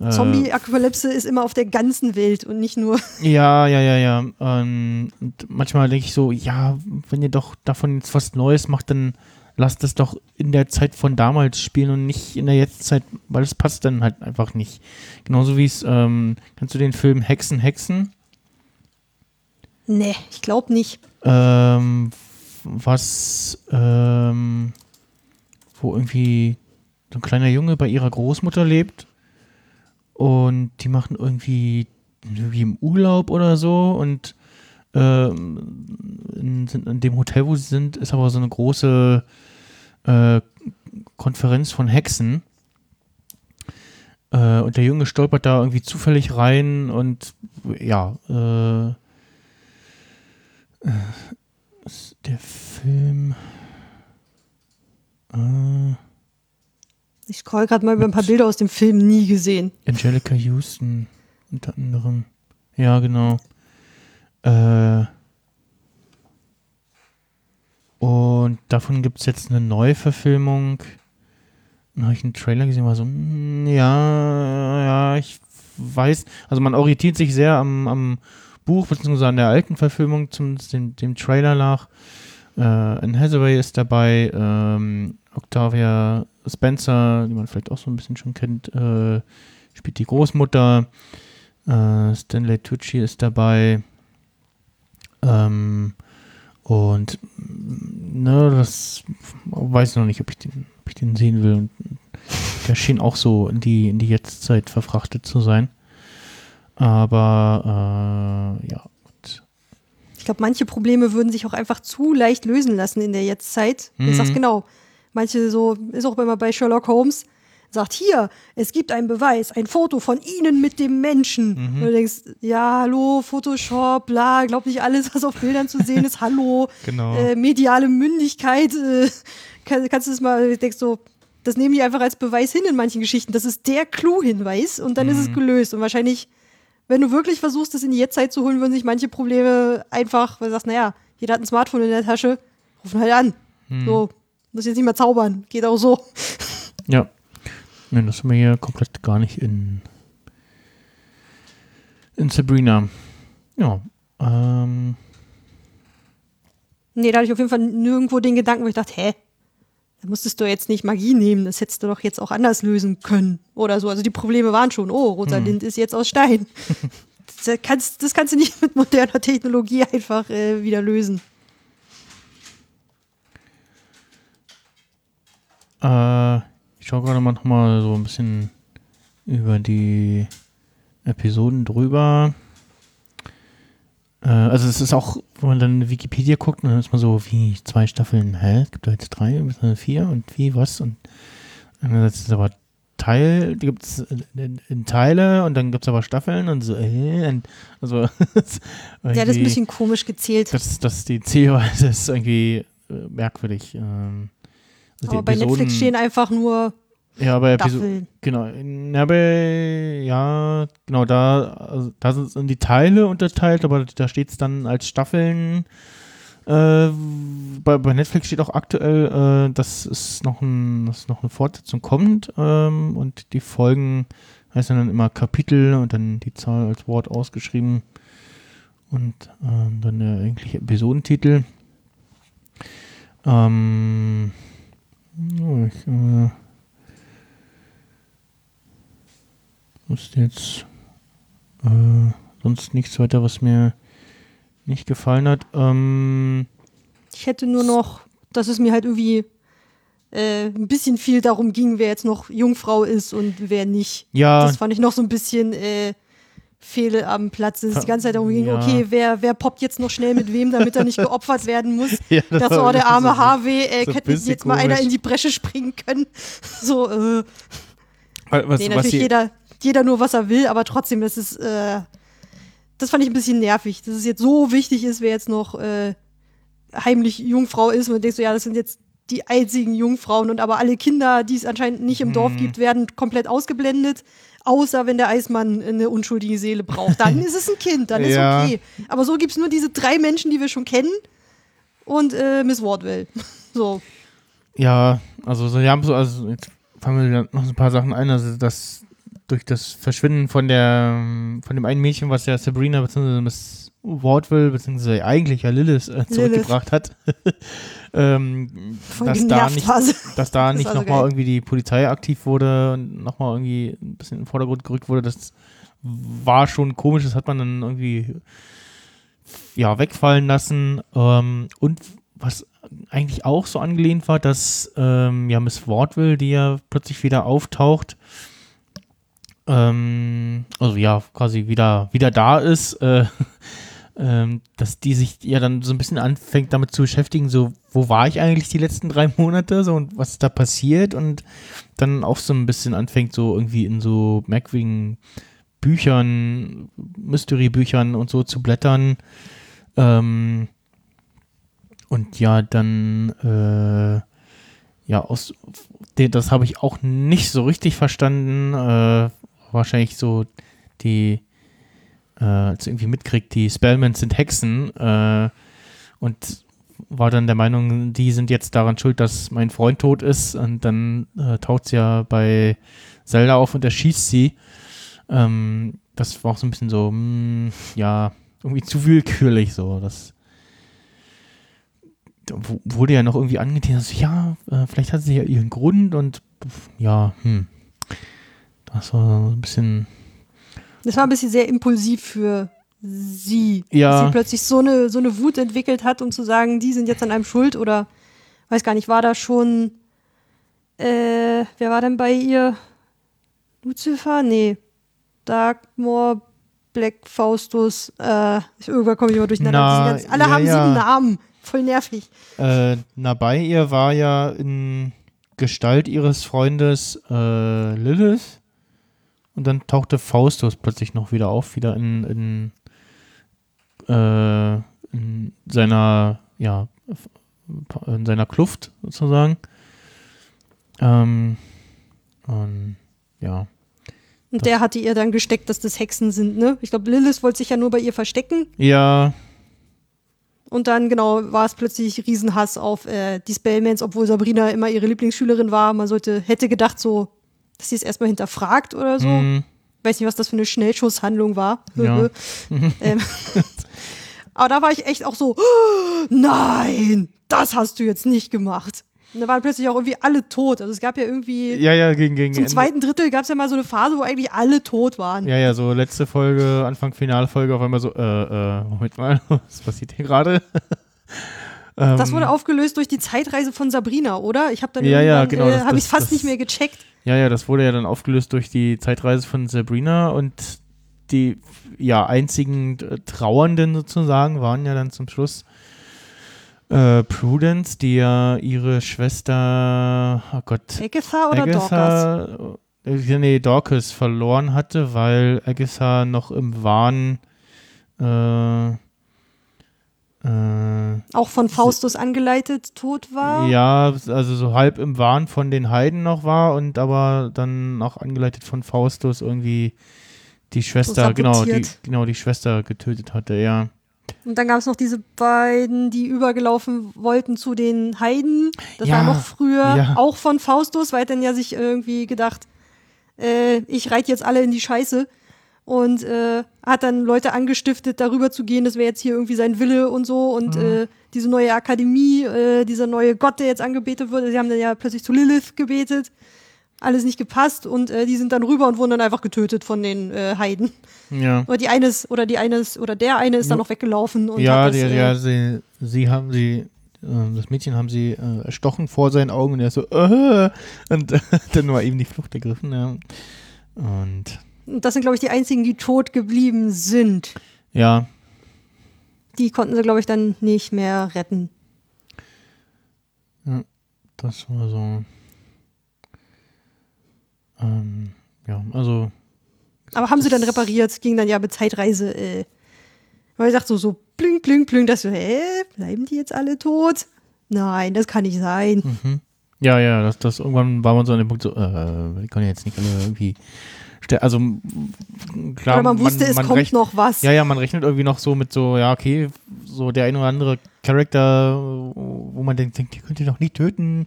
äh, Zombie-Apokalypse ist immer auf der ganzen Welt und nicht nur. Ja, ja, ja, ja. Ähm, und manchmal denke ich so, ja, wenn ihr doch davon jetzt was Neues macht, dann lasst es doch in der Zeit von damals spielen und nicht in der Jetztzeit, weil es passt dann halt einfach nicht. Genauso wie es, ähm, kennst du den Film Hexen, Hexen? Nee, ich glaube nicht. Ähm, was, ähm, wo irgendwie so ein kleiner Junge bei ihrer Großmutter lebt und die machen irgendwie, irgendwie im Urlaub oder so und ähm, in, in dem Hotel, wo sie sind, ist aber so eine große äh, Konferenz von Hexen. Äh, und der Junge stolpert da irgendwie zufällig rein und ja, äh, ist der Film. Äh, Ich scroll gerade mal über ein paar Bilder aus dem Film nie gesehen. Angelica Houston unter anderem. Ja, genau. Äh, und davon gibt es jetzt eine Neuverfilmung. Dann habe ich einen Trailer gesehen, war so, mm, ja, ja, ich weiß. Also man orientiert sich sehr am, am Buch, beziehungsweise an der alten Verfilmung, zumindest dem, dem Trailer nach. Äh, Anne Hathaway ist dabei, ähm, Octavia Spencer, die man vielleicht auch so ein bisschen schon kennt, äh, spielt die Großmutter. Äh, Stanley Tucci ist dabei. Ähm, und ne, das weiß ich noch nicht, ob ich den, ob ich den sehen will. Und der schien auch so in die, in die Jetztzeit verfrachtet zu sein. Aber äh, ja, gut. Ich glaube, manche Probleme würden sich auch einfach zu leicht lösen lassen in der Jetztzeit. Ich Mhm. sag's genau. Manche so, ist auch immer bei Sherlock Holmes, sagt hier, es gibt einen Beweis, ein Foto von Ihnen mit dem Menschen. Mhm. Und du denkst, ja, hallo, Photoshop, bla, glaub nicht alles, was auf Bildern zu sehen ist, hallo, Genau. äh, mediale Mündigkeit, äh, kann, kannst du das mal, ich denk so, das nehmen die einfach als Beweis hin in manchen Geschichten. Das ist der Clue-Hinweis und dann ist Mhm. es gelöst. Und wahrscheinlich, wenn du wirklich versuchst, das in die Jetztzeit zu holen, würden sich manche Probleme einfach, weil du sagst, naja, jeder hat ein Smartphone in der Tasche, rufen halt an. Mhm. So, muss jetzt nicht mehr zaubern, geht auch so. Ja. Nein, das haben wir hier komplett gar nicht in, in Sabrina. Ja. Ähm, Nee, da hatte ich auf jeden Fall nirgendwo den Gedanken, wo ich dachte, hä, da musstest du jetzt nicht Magie nehmen, das hättest du doch jetzt auch anders lösen können oder so. Also die Probleme waren schon, oh, Rosalind ist jetzt aus Stein. das, kannst, das kannst du nicht mit moderner Technologie einfach äh, wieder lösen. Äh, schaue gerade mal noch mal so ein bisschen über die Episoden drüber. Äh, also es ist auch, wenn man dann Wikipedia guckt, dann ist man so, wie zwei Staffeln, hä? Es gibt doch jetzt drei, vier und wie, was? Und einerseits ist es aber Teil, die gibt es in, in Teile und dann gibt es aber Staffeln und so, äh, und, also Ja, das ist ein bisschen komisch gezählt. das, das die Zielweise ist irgendwie äh, merkwürdig. Ähm, also Aber bei Episoden- Netflix stehen einfach nur ja, bei Episoden. Staffeln. Genau, in, ja, bei, ja, genau, da, also, da sind sind die Teile unterteilt, aber da steht es dann als Staffeln. Äh, bei, bei Netflix steht auch aktuell, äh, dass es noch, ein, dass noch eine Fortsetzung kommt ähm, und die Folgen heißen dann immer Kapitel und dann die Zahl als Wort ausgeschrieben und ähm, dann der eigentliche Episodentitel. Ähm, ich, äh, wusste jetzt äh, sonst nichts weiter, was mir nicht gefallen hat. Ähm, Ich hätte nur noch, dass es mir halt irgendwie äh, ein bisschen viel darum ging, wer jetzt noch Jungfrau ist und wer nicht. ja, Das fand ich noch so ein bisschen äh, fehl am Platz ist. Die ganze Zeit darum ging, Ja. okay, wer, wer poppt jetzt noch schnell mit wem, damit er nicht geopfert werden muss. Ja, das das war war der arme so- Harvey, äh, so bisschen jetzt mal einer in die Bresche springen können. So, äh, Was, nee, was natürlich jeder, jeder nur, was er will, aber trotzdem, das ist, äh, das fand ich ein bisschen nervig, dass es jetzt so wichtig ist, wer jetzt noch äh, heimlich Jungfrau ist und du denkst so, ja, das sind jetzt die einzigen Jungfrauen und aber alle Kinder, die es anscheinend nicht im Mhm. Dorf gibt, werden komplett ausgeblendet. Außer wenn der Eismann eine unschuldige Seele braucht. Dann ist es ein Kind, dann ist Ja. okay. Aber so gibt es nur diese drei Menschen, die wir schon kennen und äh, Miss Wardwell. So. Ja, also so, wir haben so, also jetzt fangen wir noch ein paar Sachen ein, also das durch das Verschwinden von der von dem einen Mädchen, was ja Sabrina bzw. Miss Wardville bzw. eigentlich ja Lilith äh, zurückgebracht hat, ähm, dass da nicht, dass da Das nicht war so nochmal irgendwie die Polizei aktiv wurde und nochmal irgendwie ein bisschen in den Vordergrund gerückt wurde, das war schon komisch, das hat man dann irgendwie ja, wegfallen lassen. Ähm, und was eigentlich auch so angelehnt war, dass ähm, ja Miss Wardville, die ja plötzlich wieder auftaucht, ähm, also ja, quasi wieder, wieder da ist, äh, ähm, dass die sich ja dann so ein bisschen anfängt damit zu beschäftigen, so, wo war ich eigentlich die letzten drei Monate, so und was ist da passiert und dann auch so ein bisschen anfängt, so irgendwie in so merkwürdigen Büchern, Mystery-Büchern und so zu blättern. Ähm, und ja, dann, äh, ja, aus, das habe ich auch nicht so richtig verstanden. Äh, wahrscheinlich so die, äh, irgendwie mitkriegt, die Spellmans sind Hexen. Äh, und war dann der Meinung, die sind jetzt daran schuld, dass mein Freund tot ist. Und dann äh, taucht sie ja bei Zelda auf und erschießt sie. Ähm, das war auch so ein bisschen so, hm, ja, irgendwie zu willkürlich so. Das wurde ja noch irgendwie angeteasert, so, ja, äh, vielleicht hat sie ja ihren Grund und ja, hm. Das war so ein bisschen, Das war ein bisschen sehr impulsiv für sie. Ja. Dass sie plötzlich so eine, so eine Wut entwickelt hat, um zu sagen, die sind jetzt an einem schuld oder weiß gar nicht, war da schon äh, wer war denn bei ihr? Lucifer? Nee. Darkmoor, Black Faustus, äh, irgendwann komme ich immer durcheinander. Na, alle ja, haben ja. sieben Namen. Voll nervig. äh, na, bei ihr war ja in Gestalt ihres Freundes äh, Lilith und dann tauchte Faustus plötzlich noch wieder auf, wieder in, in, äh, in seiner, ja, in seiner Kluft sozusagen. Ähm, und ja. Und der hatte ihr dann gesteckt, dass das Hexen sind, ne? Ich glaube, Lilith wollte sich ja nur bei ihr verstecken. Ja, Und dann, genau, war es plötzlich Riesenhass auf äh, die Spellmans, obwohl Sabrina immer ihre Lieblingsschülerin war. Man sollte, hätte gedacht so, dass sie es erstmal hinterfragt oder so. mm, Weiß nicht, was das für eine Schnellschusshandlung war. Ja. ähm, aber da war ich echt auch so, "Oh, nein, das hast du jetzt nicht gemacht. Und da waren plötzlich auch irgendwie alle tot. Also es gab ja irgendwie, ja, ja, gegen, gegen zum Ende. zweiten Drittel gab es ja mal so eine Phase, wo eigentlich alle tot waren. Ja, ja, so letzte Folge, Anfang Finalfolge auf einmal so, äh, äh, Moment mal, was passiert hier gerade? Ähm, Das wurde aufgelöst durch die Zeitreise von Sabrina, oder? Ich habe dann Ja, ja, genau, äh, habe ich fast das- nicht mehr gecheckt. Ja, ja, das wurde ja dann aufgelöst durch die Zeitreise von Sabrina und die ja einzigen äh, Trauernden sozusagen waren ja dann zum Schluss äh, Prudence, die ja ihre Schwester, oh Gott, Agatha oder Dorcas? Agatha, äh, nee, Dorcas verloren hatte, weil Agatha noch im Wahn äh, äh, Auch von Faustus angeleitet tot war. ja, also so halb im Wahn von den Heiden noch war und aber dann auch angeleitet von Faustus irgendwie die Schwester, genau, die, genau, die Schwester getötet hatte, ja. Und dann gab es noch diese beiden, die übergelaufen wollten zu den Heiden. Das Ja, war noch früher, ja. auch von Faustus, weil er dann ja sich irgendwie gedacht, äh, ich reite jetzt alle in die Scheiße. Und äh, hat dann Leute angestiftet, darüber zu gehen, das wäre jetzt hier irgendwie sein Wille und so. Und Mhm. äh, diese neue Akademie, äh, dieser neue Gott, der jetzt angebetet wurde, sie haben dann ja plötzlich zu Lilith gebetet. Alles nicht gepasst und äh, die sind dann rüber und wurden dann einfach getötet von den äh, Heiden. Ja, Oder die eines, oder die eines, oder der eine ist dann noch weggelaufen und ja, hat das, die, äh, ja sie, sie haben sie, äh, das Mädchen haben sie äh, erstochen vor seinen Augen und er so, äh, und dann war ihm die Flucht ergriffen, ja. Und das sind, glaube ich, die einzigen, die tot geblieben sind. Ja, Die konnten sie, glaube ich, dann nicht mehr retten. das war so. Ähm, ja, also. Aber haben sie dann repariert, ging dann ja mit Zeitreise, äh, weil ich dachte so, so blink, blink, blink, das so, hä, bleiben die jetzt alle tot? Nein, das kann nicht sein. Mhm. Ja, ja, das, das irgendwann war man so an dem Punkt so, äh, die können ja jetzt nicht alle irgendwie. Ste- Also klar, Oder man wusste, es kommt rechnet- noch was. Ja, ja, man rechnet irgendwie noch so mit so, ja, okay, so der ein oder andere Charakter, wo man denkt, denkt, die könnt ihr doch nicht töten.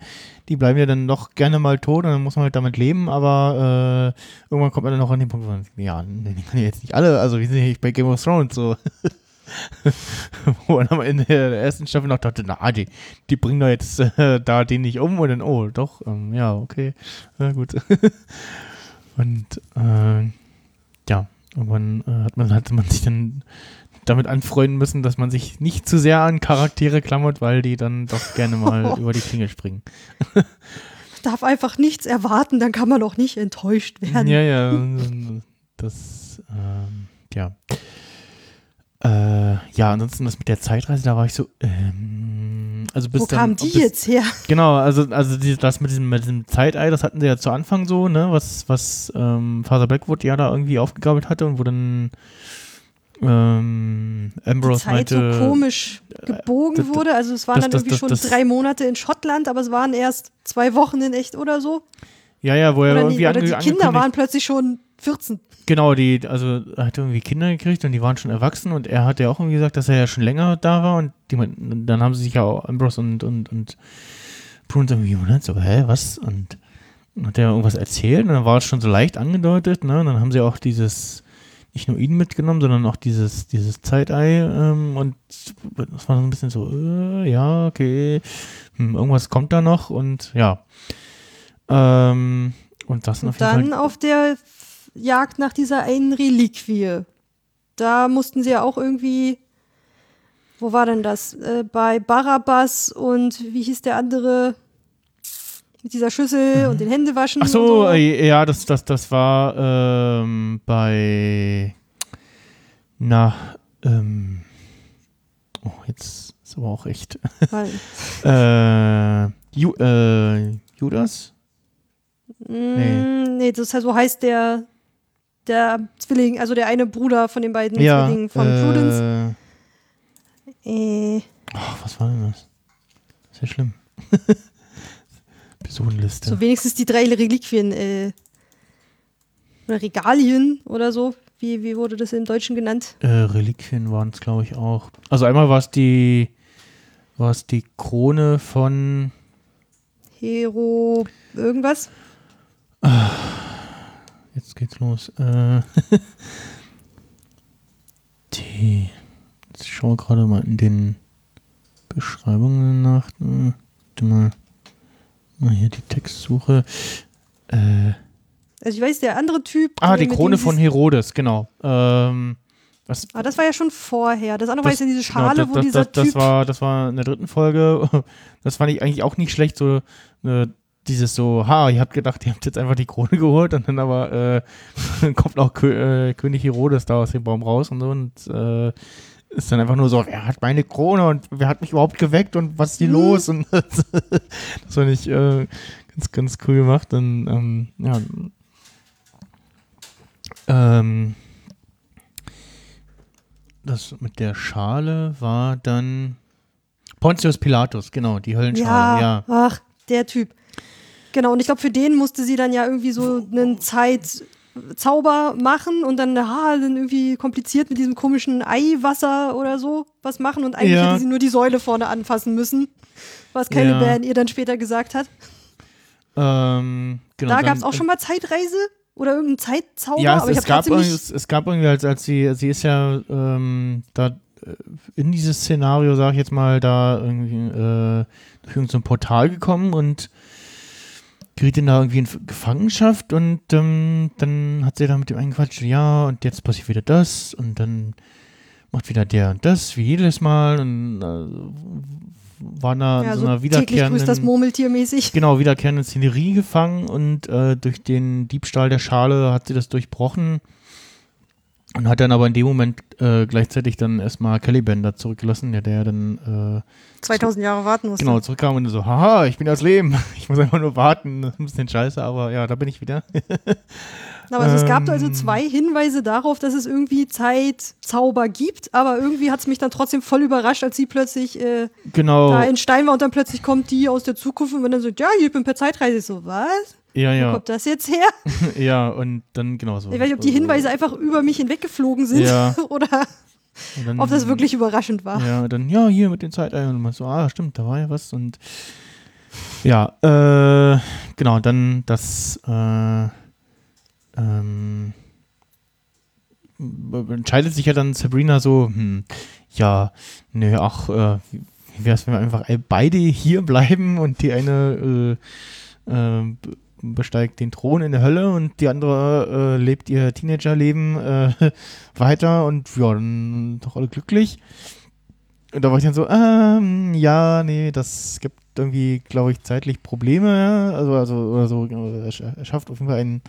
Die bleiben ja dann doch gerne mal tot und dann muss man halt damit leben, aber äh, irgendwann kommt man dann noch an den Punkt, wo man denkt, ja, die können ja jetzt nicht alle, also wir sind nicht bei Game of Thrones so. wo man am Ende der ersten Staffel noch dachte, na, die, die bringen doch jetzt äh, da den nicht um und dann, oh, doch, ähm, ja, okay, ja, gut. und äh, ja, irgendwann äh, hat man, hatte man sich dann damit anfreunden müssen, dass man sich nicht zu sehr an Charaktere klammert, weil die dann doch gerne mal über die Klinge springen. Darf einfach nichts erwarten, dann kann man auch nicht enttäuscht werden. Ja, ja, das, ähm, ja. Äh, ja, ansonsten das mit der Zeitreise, da war ich so, ähm, also bis Wo dann, kamen die bis, jetzt her? Genau, also, also die, das mit diesem, mit diesem Zeitei, das hatten sie ja zu Anfang so, ne, was, was ähm, Father Blackwood ja da irgendwie aufgegabelt hatte und wo dann ähm, Die Ambrose Zeit meinte, so komisch gebogen das- das- wurde. Also es waren das- dann irgendwie schon drei Monate in Schottland, aber es waren erst zwei Wochen in echt oder so. Ja, ja, wo er irgendwie die, oder die Kinder waren plötzlich schon 14. Genau, die, also er hat irgendwie Kinder gekriegt und die waren schon erwachsen und er hat ja auch irgendwie gesagt, dass er ja schon länger da war und die, dann haben sie sich ja auch Ambrose und, und, und Prune irgendwie gewundert, so, hä, was? Und hat er irgendwas erzählt und dann war es schon so leicht angedeutet, ne? Und dann haben sie auch dieses, nicht nur ihn mitgenommen, sondern auch dieses, dieses Zeitei ähm, und das war so ein bisschen so, äh, ja, okay, hm, irgendwas kommt da noch und ja. Ähm, und das sind auf Und jeden Fall dann auf der Jagd nach dieser einen Reliquie. Da mussten sie ja auch irgendwie. Wo war denn das? Äh, bei Barabbas und wie hieß der andere? Mit dieser Schüssel und den Händewaschen. Mhm. Ach so, und so. äh, ja, das, das, das war ähm, bei na, ähm, oh, jetzt ist aber auch echt. Äh, Ju, äh, Judas? Mm, nee, das heißt, so heißt der, der Zwilling, also der eine Bruder von den beiden ja. Zwillingen von Prudence. äh, Äh, oh, was war denn das? Sehr schlimm. Personenliste. so wenigstens die drei Reliquien, äh, oder Regalien oder so. Wie, wie wurde das im Deutschen genannt? Äh, Reliquien waren es, glaube ich, auch. Also einmal war es die, war es die Krone von Hero irgendwas? Jetzt geht's los. Äh, die. Jetzt schaue gerade mal in den Beschreibungen nach. Warte mal. Mal hier die Textsuche. Äh, Also ich weiß, der andere Typ. ah, die Krone von Herodes, genau. Ähm, was, Ah, das war ja schon vorher. Das andere war das, jetzt ja diese Schale, genau, wo das, dieser das, das Typ. war, das war in der dritten Folge. Das fand ich eigentlich auch nicht schlecht. So äh, dieses so, ha, ihr habt gedacht, ihr habt jetzt einfach die Krone geholt und dann aber äh, kommt auch Kö äh, König Herodes da aus dem Baum raus und so und äh, ist dann einfach nur so, wer hat meine Krone und wer hat mich überhaupt geweckt und was ist hier Mhm. los? Und das fand ich äh, ganz, ganz cool gemacht. Und ähm, ja. Ähm, das mit der Schale war dann Pontius Pilatus, genau, die Höllenschale, ja. Ach, der Typ. Genau, und ich glaube, für den musste sie dann ja irgendwie so einen Zeitzauber machen und dann, ah, dann irgendwie kompliziert mit diesem komischen Eiwasser oder so was machen und eigentlich Ja. hätte sie nur die Säule vorne anfassen müssen, was Caliban ihr dann später gesagt hat. Ähm, genau, da gab es auch schon mal Zeitreise oder irgendeinen Zeitzauber, Ja, es, aber ich es, gab es, es gab irgendwie, als, als sie, sie ist ja ähm, da äh, in dieses Szenario, sag ich jetzt mal, da irgendwie äh, durch irgendein so ein Portal gekommen und geriet dann da irgendwie in Gefangenschaft und ähm, dann hat sie da mit dem eingequatscht, ja, und jetzt passiert wieder das und dann macht wieder der und das, wie jedes Mal. Und äh, war da Ja, so so einer täglich grüßt das wiederkehrenden, Murmeltier mäßig. genau, wiederkehrenden Szenerie gefangen und äh, durch den Diebstahl der Schale hat sie das durchbrochen und hat dann aber in dem Moment äh, gleichzeitig dann erstmal Caliban da zurückgelassen, der, der dann äh, 2000 Jahre warten musste. genau zurückkam und so, haha, ich bin das Leben, ich muss einfach nur warten, das ist ein bisschen scheiße, aber ja, da bin ich wieder. Aber also es gab also Ähm. zwei Hinweise darauf, dass es irgendwie Zeitzauber gibt, aber irgendwie hat es mich dann trotzdem voll überrascht, als sie plötzlich äh, Genau, da in Stein war und dann plötzlich kommt die aus der Zukunft und dann so, ja, ich bin per Zeitreise. Ich so, was? Ja, Wo ja, kommt das jetzt her? ja, und dann genau so. Ich weiß nicht, ob die Hinweise einfach über mich hinweggeflogen sind Ja. oder dann- ob das wirklich überraschend war. Ja, dann, ja, hier mit den Zeiteiern. Und man so, ah, stimmt, da war ja was. Und ja, äh, genau, dann das, äh, ähm, entscheidet sich ja dann Sabrina so, hm, ja, nö, ach, äh, wie wär's, wenn wir einfach beide hier bleiben und die eine äh, äh, besteigt den Thron in der Hölle und die andere äh, lebt ihr Teenagerleben äh, weiter und ja, dann doch alle glücklich. Und da war ich dann so, ähm, ja, nee, das gibt irgendwie, glaube ich, zeitlich Probleme. Also, also, oder so, genau, er sch- schafft auf jeden Fall ein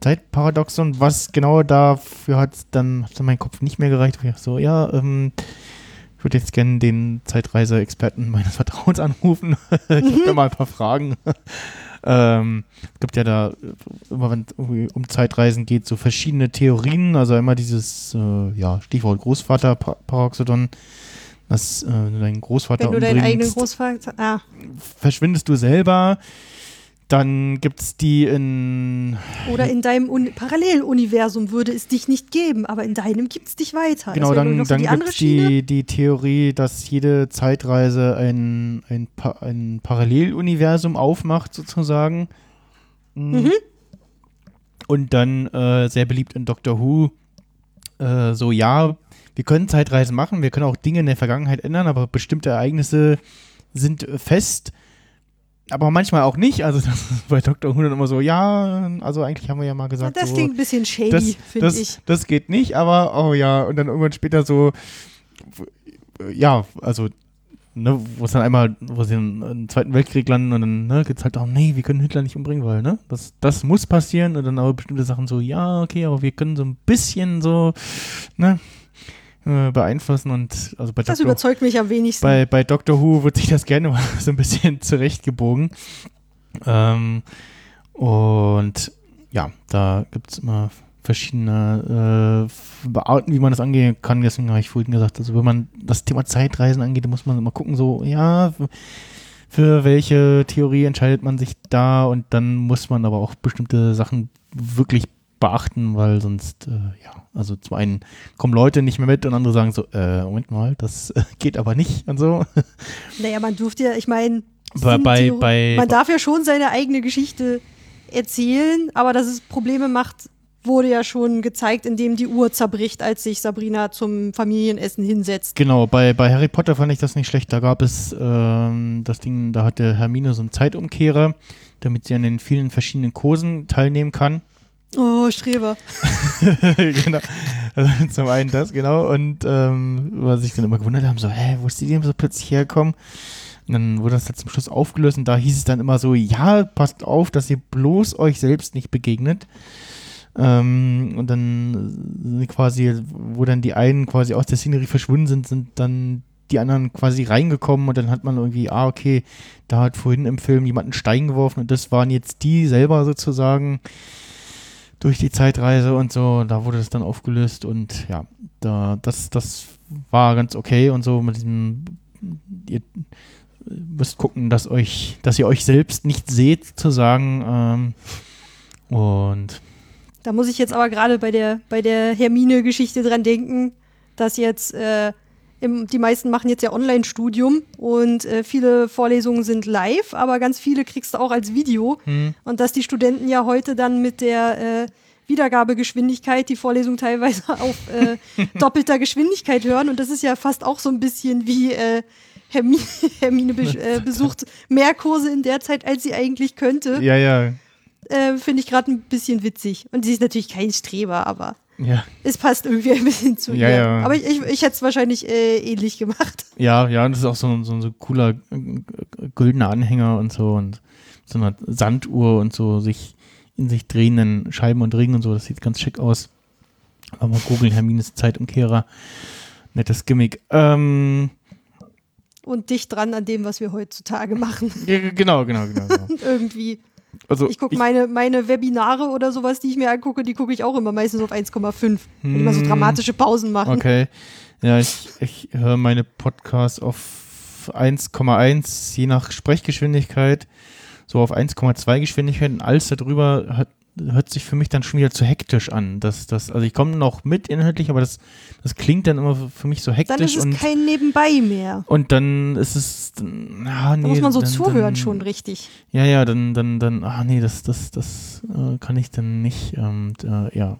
Zeitparadoxon. Was genau dafür hat, dann hat mein Kopf nicht mehr gereicht. Ich so, ja, ähm, ich würde jetzt gerne den Zeitreise-Experten meines Vertrauens anrufen. ich habe da mal ein paar Fragen. Ähm, es gibt ja da, immer wenn es um Zeitreisen geht, so verschiedene Theorien. Also einmal dieses, äh, ja, Stichwort Großvater-Paroxodon, dass äh, deinen Großvater Wenn du deinen eigenen Großvater. Ah, verschwindest du selber. Dann gibt es die in oder in deinem Un Paralleluniversum würde es dich nicht geben, aber in deinem gibt es dich weiter. Genau, wäre dann, dann die gibt es die, die Theorie, dass jede Zeitreise ein, ein, Pa- ein Paralleluniversum aufmacht, sozusagen. Mhm. Und dann äh, sehr beliebt in Doctor Who, äh, so ja, wir können Zeitreisen machen, wir können auch Dinge in der Vergangenheit ändern, aber bestimmte Ereignisse sind fest. Aber manchmal auch nicht. Also das ist bei Dr. Who dann immer so, ja, also eigentlich haben wir ja mal Ja, gesagt, das so, klingt ein bisschen shady, finde ich. das geht nicht, aber oh ja, und dann irgendwann später so, ja, also, ne, wo es dann einmal, wo sie im, Zweiten Weltkrieg landen und dann ne, geht es halt darum, nee, wir können Hitler nicht umbringen, weil, ne, das, das muss passieren und dann aber bestimmte Sachen so, ja, okay, aber wir können so ein bisschen so, ne, äh, beeinflussen und also bei Das Dr. überzeugt mich am wenigsten. Bei, bei Doctor Who wird sich das gerne mal so ein bisschen zurechtgebogen. Ähm, und ja, da gibt es immer verschiedene äh, Arten, wie man das angehen kann. Deswegen habe ich vorhin gesagt, also wenn man das Thema Zeitreisen angeht, dann muss man immer gucken, so, ja, für, für welche Theorie entscheidet man sich da und dann muss man aber auch bestimmte Sachen wirklich beachten, weil sonst, äh, ja, also zum einen kommen Leute nicht mehr mit und andere sagen so, äh, Moment mal, das äh, geht aber nicht und so. naja, man durfte ja, ich meine, Bei- bei- bei- man darf ja schon seine eigene Geschichte erzählen, aber dass es Probleme macht, wurde ja schon gezeigt, indem die Uhr zerbricht, als sich Sabrina zum Familienessen hinsetzt. Genau, bei, bei Harry Potter fand ich das nicht schlecht. Da gab es ähm, das Ding, da hatte Hermine so einen Zeitumkehrer, damit sie an den vielen verschiedenen Kursen teilnehmen kann. Oh, Streber. genau. Also zum einen das, genau. Und ähm, was sich dann immer gewundert haben, so, hä, wo ist die denn so plötzlich herkommen? Und dann wurde das dann zum Schluss aufgelöst und da hieß es dann immer so, ja, passt auf, dass ihr bloß euch selbst nicht begegnet. Ähm, und dann quasi, wo dann die einen quasi aus der Szenerie verschwunden sind, sind dann die anderen quasi reingekommen und dann hat man irgendwie, ah, okay, da hat vorhin im Film jemand einen Stein geworfen und das waren jetzt die selber sozusagen durch die Zeitreise und so. Da wurde das dann aufgelöst und ja, da, das, das war ganz okay und so mit diesem, ihr müsst gucken, dass euch, dass ihr euch selbst nicht seht, sozusagen. Ähm, und Da muss ich jetzt aber gerade bei der, bei der Hermine-Geschichte dran denken, dass jetzt äh, im, die meisten machen jetzt ja Online-Studium und äh, viele Vorlesungen sind live, aber ganz viele kriegst du auch als Video. Und dass die Studenten ja heute dann mit der äh, Wiedergabegeschwindigkeit die Vorlesung teilweise auf äh, doppelter Geschwindigkeit hören. Und das ist ja fast auch so ein bisschen wie äh, Hermine, Hermine be äh, besucht mehr Kurse in der Zeit, als sie eigentlich könnte ja, ja, äh, finde ich gerade ein bisschen witzig. Und sie ist natürlich kein Streber, aber Ja, es passt irgendwie ein bisschen zu Ja, ihr. ja. Aber ich, ich, ich hätte es wahrscheinlich äh, ähnlich gemacht. ja, ja, und das ist auch so, ein- so ein so cooler güldener Anhänger und so und so eine Sanduhr und so sich in sich drehenden Scheiben und Ringen und so. Das sieht ganz schick aus. Aber mal googeln, Hermines Zeitumkehrer. Nettes Gimmick. Ähm, Und dicht dran an dem, was wir heutzutage machen. ja, genau, genau, genau. genau. irgendwie. Also Ich gucke meine, meine Webinare oder sowas, die ich mir angucke, die gucke ich auch immer meistens auf 1,5. Wenn die mal so Hm. dramatische Pausen machen. Okay. Ja, ich, ich höre meine Podcasts auf 1,1, je nach Sprechgeschwindigkeit, so auf 1,2 Geschwindigkeit und alles darüber hat, hört sich für mich dann schon wieder zu hektisch an. Das, das, also ich komme noch mit inhaltlich, aber das, das klingt dann immer für mich so Dann hektisch ist es und, kein Nebenbei mehr. und dann ist es, ah, nee, Da muss man so dann, zuhören dann, schon richtig. Ja, ja, dann, dann, dann, ah nee, das, das, das äh, kann ich dann nicht. Und, äh, ja.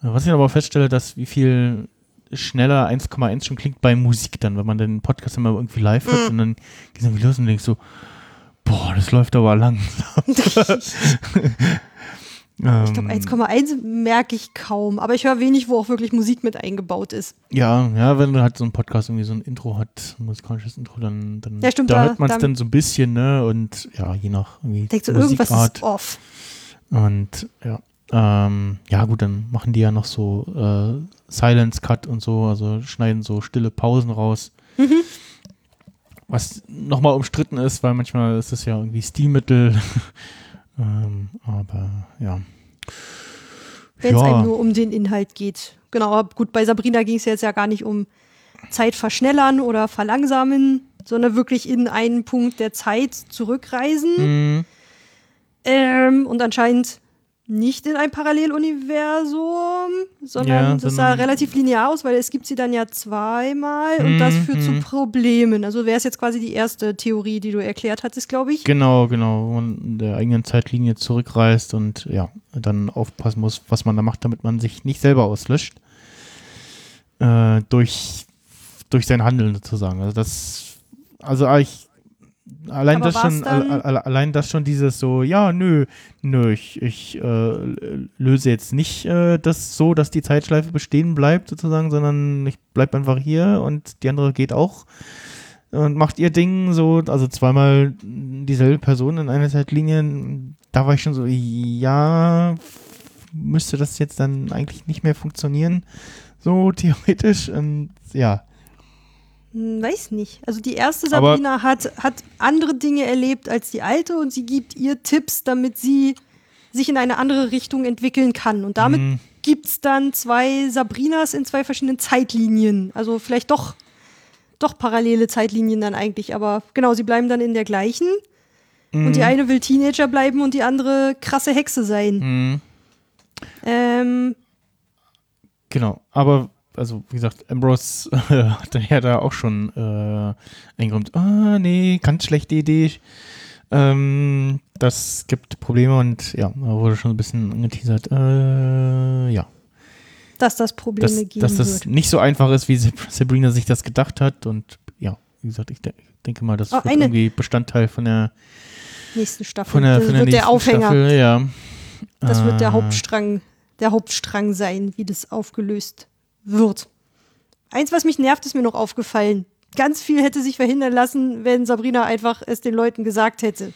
Was ich aber feststelle, dass wie viel schneller 1,1 schon klingt bei Musik dann, wenn man den Podcast immer irgendwie live hört und dann geht es irgendwie los und denkst so, boah, das läuft aber langsam. Ähm, Ich glaube, 1,1 merke ich kaum. Aber ich höre wenig, wo auch wirklich Musik mit eingebaut ist. Ja, ja, wenn du halt so ein Podcast irgendwie so ein Intro hat, ein musikalisches Intro, dann, dann Ja, stimmt, da da- hört man es da- dann so ein bisschen, ne? Und ja, je nach irgendwie Denkst du, irgendwas Musikart. ist off. Und ja, ähm, ja gut, dann machen die ja noch so äh, Silence Cut und so, also schneiden so stille Pausen raus. Mhm. Was nochmal umstritten ist, weil manchmal ist es ja irgendwie Stilmittel. Ähm, aber ja. Wenn es ja, einem nur um den Inhalt geht. Genau, aber gut, bei Sabrina ging es jetzt ja gar nicht um Zeit verschnellern oder verlangsamen, sondern wirklich in einen Punkt der Zeit zurückreisen. mh, Ähm, und anscheinend nicht in ein Paralleluniversum, sondern Ja, das sah relativ linear aus, weil es gibt sie dann ja zweimal und das führt zu Mhm. Problemen. Also wäre es jetzt quasi die erste Theorie, die du erklärt hattest, glaube ich. genau, genau, wo man in der eigenen Zeitlinie zurückreist und ja, dann aufpassen muss, was man da macht, damit man sich nicht selber auslöscht. Äh, durch, durch sein Handeln sozusagen. Also das, also ich, allein Aber das schon, allein das schon dieses so, ja, nö, nö, ich, ich äh, löse jetzt nicht äh, das so, dass die Zeitschleife bestehen bleibt sozusagen, sondern ich bleib einfach hier und die andere geht auch und macht ihr Ding so, also zweimal dieselbe Person in einer Zeitlinie, da war ich schon so, ja, müsste das jetzt dann eigentlich nicht mehr funktionieren, so theoretisch und ja. Hm, Weiß nicht. Also die erste Aber- Sabrina hat, hat andere Dinge erlebt als die alte und sie gibt ihr Tipps, damit sie sich in eine andere Richtung entwickeln kann. Und damit Mm, gibt es dann zwei Sabrinas in zwei verschiedenen Zeitlinien. Also vielleicht doch, doch parallele Zeitlinien dann eigentlich. Aber genau, sie bleiben dann in der gleichen. Und die mm, eine will Teenager bleiben und die andere krasse Hexe sein. mm. Ähm, Genau, aber also wie gesagt, Ambrose äh, hat ja da auch schon äh, eingeräumt, ah nee, ganz schlechte Idee. Ähm, das gibt Probleme und ja, da wurde schon ein bisschen angeteasert, äh, ja, dass das Probleme dass, geben dass das wird. nicht so einfach ist, wie Sab- Sabrina sich das gedacht hat und ja, wie gesagt, ich de denke mal, das Oh, wird irgendwie Bestandteil von der Nächsten Staffel. von der, das von der wird nächsten der Aufhänger. Staffel, ja. Das wird der Äh, Hauptstrang, der Hauptstrang sein, wie das aufgelöst wird. Eins, was mich nervt, ist mir noch aufgefallen. Ganz viel hätte sich verhindern lassen, wenn Sabrina einfach es den Leuten gesagt hätte.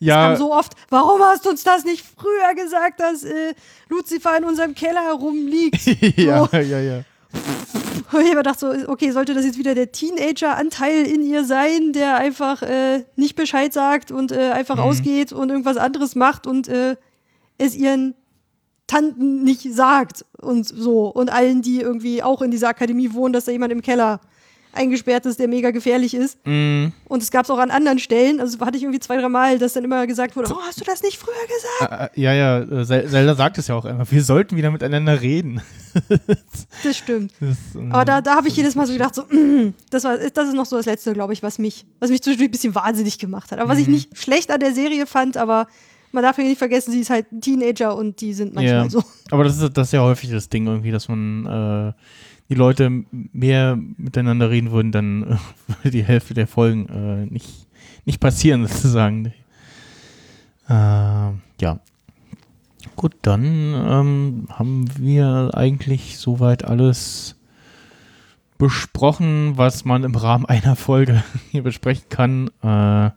Ja, kam so oft, warum hast du uns das nicht früher gesagt, dass äh, Lucifer in unserem Keller herumliegt? ja, So. ja, ja. Und ich habe gedacht so, okay, sollte das jetzt wieder der Teenager-Anteil in ihr sein, der einfach äh, nicht Bescheid sagt und äh, einfach Mhm. ausgeht und irgendwas anderes macht und äh, es ihren Tanten nicht sagt und so. Und allen, die irgendwie auch in dieser Akademie wohnen, dass da jemand im Keller eingesperrt ist, der mega gefährlich ist. Mm. Und es gab es auch an anderen Stellen, also hatte ich irgendwie zwei, drei Mal, dass dann immer gesagt wurde, oh, hast du das nicht früher gesagt? Äh, äh, ja, ja, äh, Zel- Zelda sagt es ja auch immer, wir sollten wieder miteinander reden. Das stimmt. Das, ähm, Aber da, da habe ich jedes Mal so gedacht, so, mm, das, war, das ist noch so das Letzte, glaube ich, was mich, was mich zwischendurch ein bisschen wahnsinnig gemacht hat. Aber was ich nicht schlecht an der Serie fand, aber man darf ja nicht vergessen, sie ist halt ein Teenager und die sind manchmal ja. so. Aber das ist, das ist ja häufig das Ding irgendwie, dass man äh, die Leute mehr miteinander reden würden, dann äh, würde die Hälfte der Folgen äh, nicht, nicht passieren, sozusagen. Äh, ja. Gut, dann ähm, haben wir eigentlich soweit alles besprochen, was man im Rahmen einer Folge hier besprechen kann. Äh,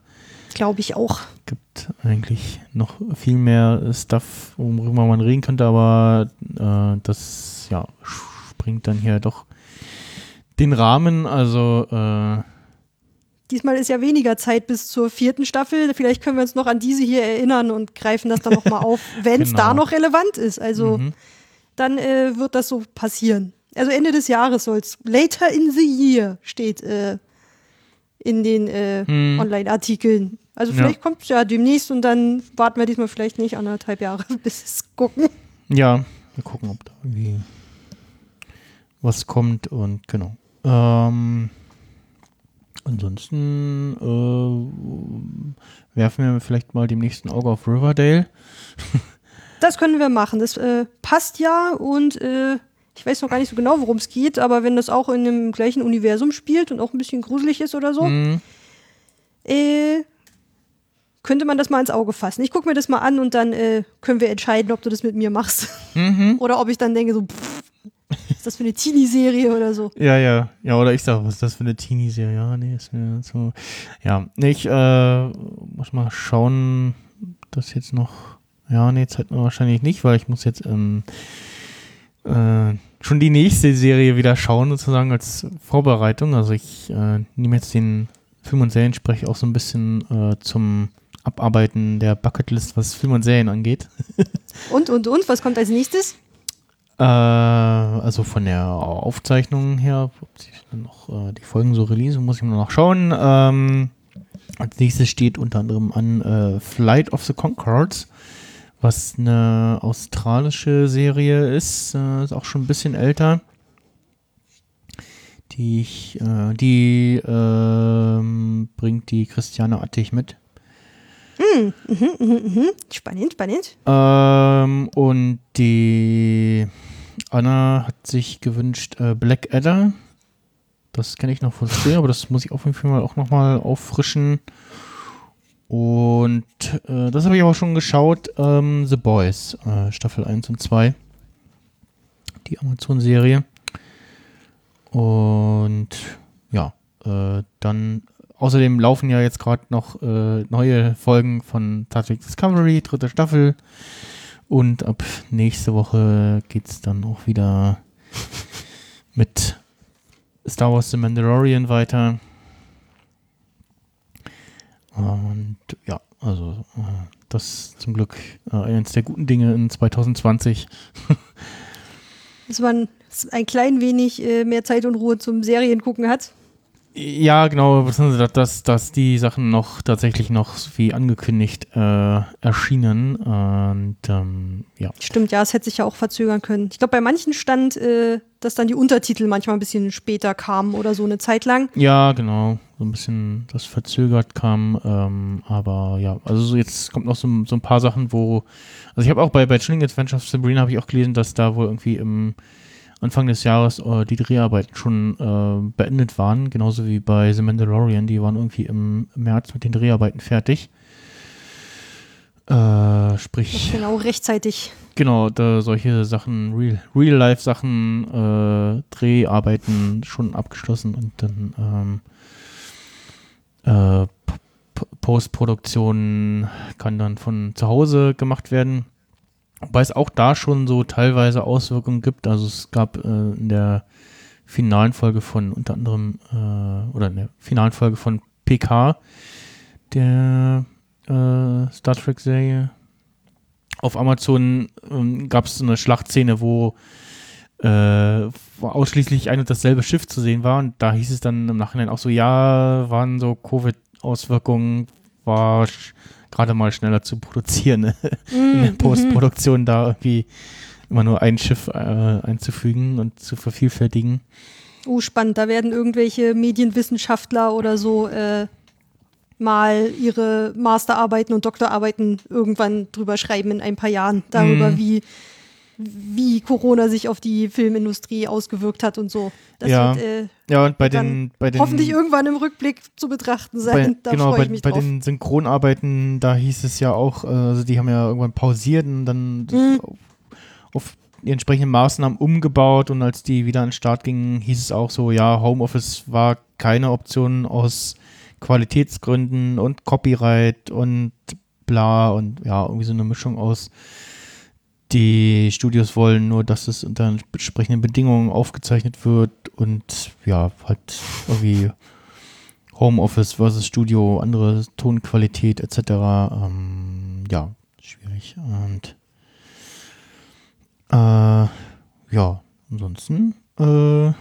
Glaube ich auch. Gibt eigentlich noch viel mehr Stuff, worüber man reden könnte, aber äh, das ja, springt dann hier doch den Rahmen. Also äh, Diesmal ist ja weniger Zeit bis zur vierten Staffel. Vielleicht können wir uns noch an diese hier erinnern und greifen das dann nochmal auf, wenn es Genau. da noch relevant ist. Also mhm. dann äh, wird das so passieren. Also Ende des Jahres soll es. Later in the year steht äh, in den äh, Hm. Online-Artikeln. Also Ja. vielleicht kommt es ja demnächst und dann warten wir diesmal vielleicht nicht anderthalb Jahre, bis es gucken. Ja, wir gucken, ob da irgendwie was kommt und genau. Ähm, ansonsten äh, werfen wir vielleicht mal dem nächsten Auge auf Riverdale. Das können wir machen. Das äh, passt ja und äh, ich weiß noch gar nicht so genau, worum es geht, aber wenn das auch in dem gleichen Universum spielt und auch ein bisschen gruselig ist oder so, Mhm. äh, könnte man das mal ins Auge fassen. Ich gucke mir das mal an und dann äh, können wir entscheiden, ob du das mit mir machst. Mhm. oder ob ich dann denke, so, pff, ist das für eine Teenie-Serie oder so. Ja, ja. Ja, oder ich sag, was ist das für eine Teenie-Serie? Ja, nee, ist mir so. Ja, ich äh, muss mal schauen, ob das jetzt noch. Ja, nee, Zeit wahrscheinlich nicht, weil ich muss jetzt ähm, äh, schon die nächste Serie wieder schauen, sozusagen als Vorbereitung. Also ich äh, nehme jetzt den Film- und Seriensprech auch so ein bisschen äh, zum Abarbeiten der Bucketlist, was Film und Serien angeht. Und, und, und, was kommt als nächstes? Äh, also von der Aufzeichnung her, ob sich dann noch äh, die Folgen so releasen, muss ich mal noch schauen. Ähm, als nächstes steht unter anderem an äh, Flight of the Conchords, was eine australische Serie ist, äh, ist auch schon ein bisschen älter. Die, ich, äh, die ähm, bringt die Christiane Attich mit. Spannend, spannend. Ähm, und die Anna hat sich gewünscht äh, Black Adder. Das kenne ich noch von früher, aber das muss ich auf jeden Fall auch nochmal auffrischen. Und äh, das habe ich aber schon geschaut. Ähm, The Boys, äh, Staffel 1 und 2. Die Amazon-Serie. Und ja, äh, dann außerdem laufen ja jetzt gerade noch äh, neue Folgen von Star Discovery, dritte Staffel. Und ab nächste Woche geht es dann auch wieder mit Star Wars The Mandalorian weiter. Und ja, also äh, das zum Glück äh, eines der guten Dinge in 2020. Dass man ein klein wenig äh, mehr Zeit und Ruhe zum Seriengucken hat. Ja, genau, dass, dass, dass die Sachen noch tatsächlich noch wie angekündigt äh, erschienen. Und ähm, ja. Stimmt, ja, es hätte sich ja auch verzögern können. Ich glaube, bei manchen stand, äh, dass dann die Untertitel manchmal ein bisschen später kamen oder so eine Zeit lang. Ja, genau. So ein bisschen das verzögert kam. Ähm, aber ja, also so jetzt kommt noch so, so ein paar Sachen, wo. Also ich habe auch bei, bei Chilling Adventure of Sabrina habe ich auch gelesen, dass da wohl irgendwie im Anfang des Jahres äh, die Dreharbeiten schon äh, beendet waren, genauso wie bei The Mandalorian. Die waren irgendwie im März mit den Dreharbeiten fertig. Äh, sprich, Genau, rechtzeitig. genau, da solche Sachen, Real- Real-Life-Sachen, äh, Dreharbeiten schon abgeschlossen und dann ähm, äh, Postproduktion kann dann von zu Hause gemacht werden. Wobei es auch da schon so teilweise Auswirkungen gibt. Also es gab äh, in der finalen Folge von unter anderem äh, oder in der finalen Folge von PK der äh, Star Trek Serie auf Amazon ähm, gab es so eine Schlachtszene, wo, äh, wo ausschließlich ein und dasselbe Schiff zu sehen war und da hieß es dann im Nachhinein auch so, ja, waren so Covid-Auswirkungen, war gerade mal schneller zu produzieren, ne? in der Postproduktion da irgendwie immer nur ein Schiff äh, einzufügen und zu vervielfältigen. Oh, spannend. Da werden irgendwelche Medienwissenschaftler oder so äh, mal ihre Masterarbeiten und Doktorarbeiten irgendwann drüber schreiben in ein paar Jahren. Darüber, Mhm. wie wie Corona sich auf die Filmindustrie ausgewirkt hat und so. Das Ja. wird äh, Ja, und bei den, bei den hoffentlich irgendwann im Rückblick zu betrachten bei, sein. da genau, bei, bei den Synchronarbeiten, da hieß es ja auch, äh, also die haben ja irgendwann pausiert und dann Mhm. auf, auf die entsprechenden Maßnahmen umgebaut und als die wieder an den Start gingen, hieß es auch so, ja, Homeoffice war keine Option aus Qualitätsgründen und Copyright und bla und ja, irgendwie so eine Mischung aus die Studios wollen nur, dass es unter entsprechenden Bedingungen aufgezeichnet wird und ja, halt irgendwie Homeoffice versus Studio, andere Tonqualität etc. Ähm, ja, schwierig. Und äh, ja, ansonsten äh,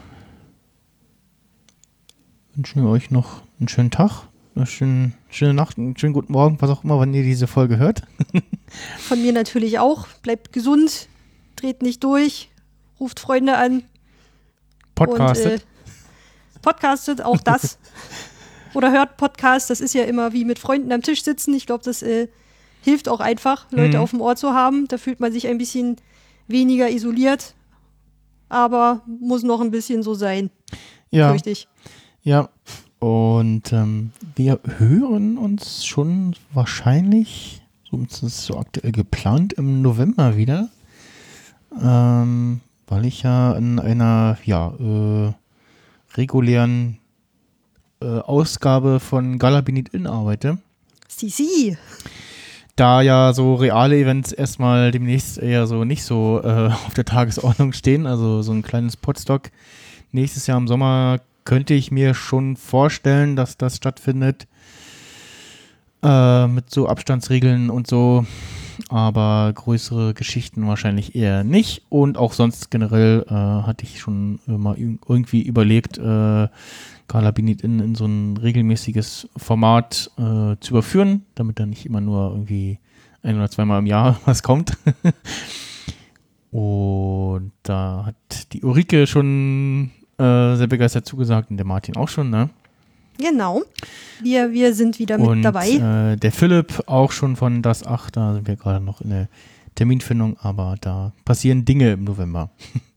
wünschen wir euch noch einen schönen Tag, eine schöne, schöne Nacht, einen schönen guten Morgen, was auch immer, wann ihr diese Folge hört. Von mir natürlich auch. Bleibt gesund, dreht nicht durch, ruft Freunde an. Podcastet. Und, äh, podcastet, auch das. Oder hört Podcast, das ist ja immer wie mit Freunden am Tisch sitzen. Ich glaube, das äh, hilft auch einfach, Leute Mhm. auf dem Ohr zu haben. Da fühlt man sich ein bisschen weniger isoliert. Aber muss noch ein bisschen so sein, ja, fürchte ich. ja. Und ähm, wir hören uns schon wahrscheinlich, so ist es so aktuell geplant, im November wieder. Ähm, weil ich ja in einer ja, äh, regulären äh, Ausgabe von Galabinit In arbeite. Sisi. Da ja so reale Events erstmal demnächst eher so nicht so äh, auf der Tagesordnung stehen, also so ein kleines Podstock nächstes Jahr im Sommer könnte ich mir schon vorstellen, dass das stattfindet. Äh, mit so Abstandsregeln und so. Aber größere Geschichten wahrscheinlich eher nicht. Und auch sonst generell äh, hatte ich schon mal ir- irgendwie überlegt, äh, Carla Binit in, in so ein regelmäßiges Format äh, zu überführen, damit dann nicht immer nur irgendwie ein oder zweimal im Jahr was kommt. Und da hat die Ulrike schon äh, sehr begeistert zugesagt und der Martin auch schon, ne? Genau. Wir, wir sind wieder mit und dabei. Äh, der Philipp auch schon von Das 8, da sind wir gerade noch in der Terminfindung, aber da passieren Dinge im November.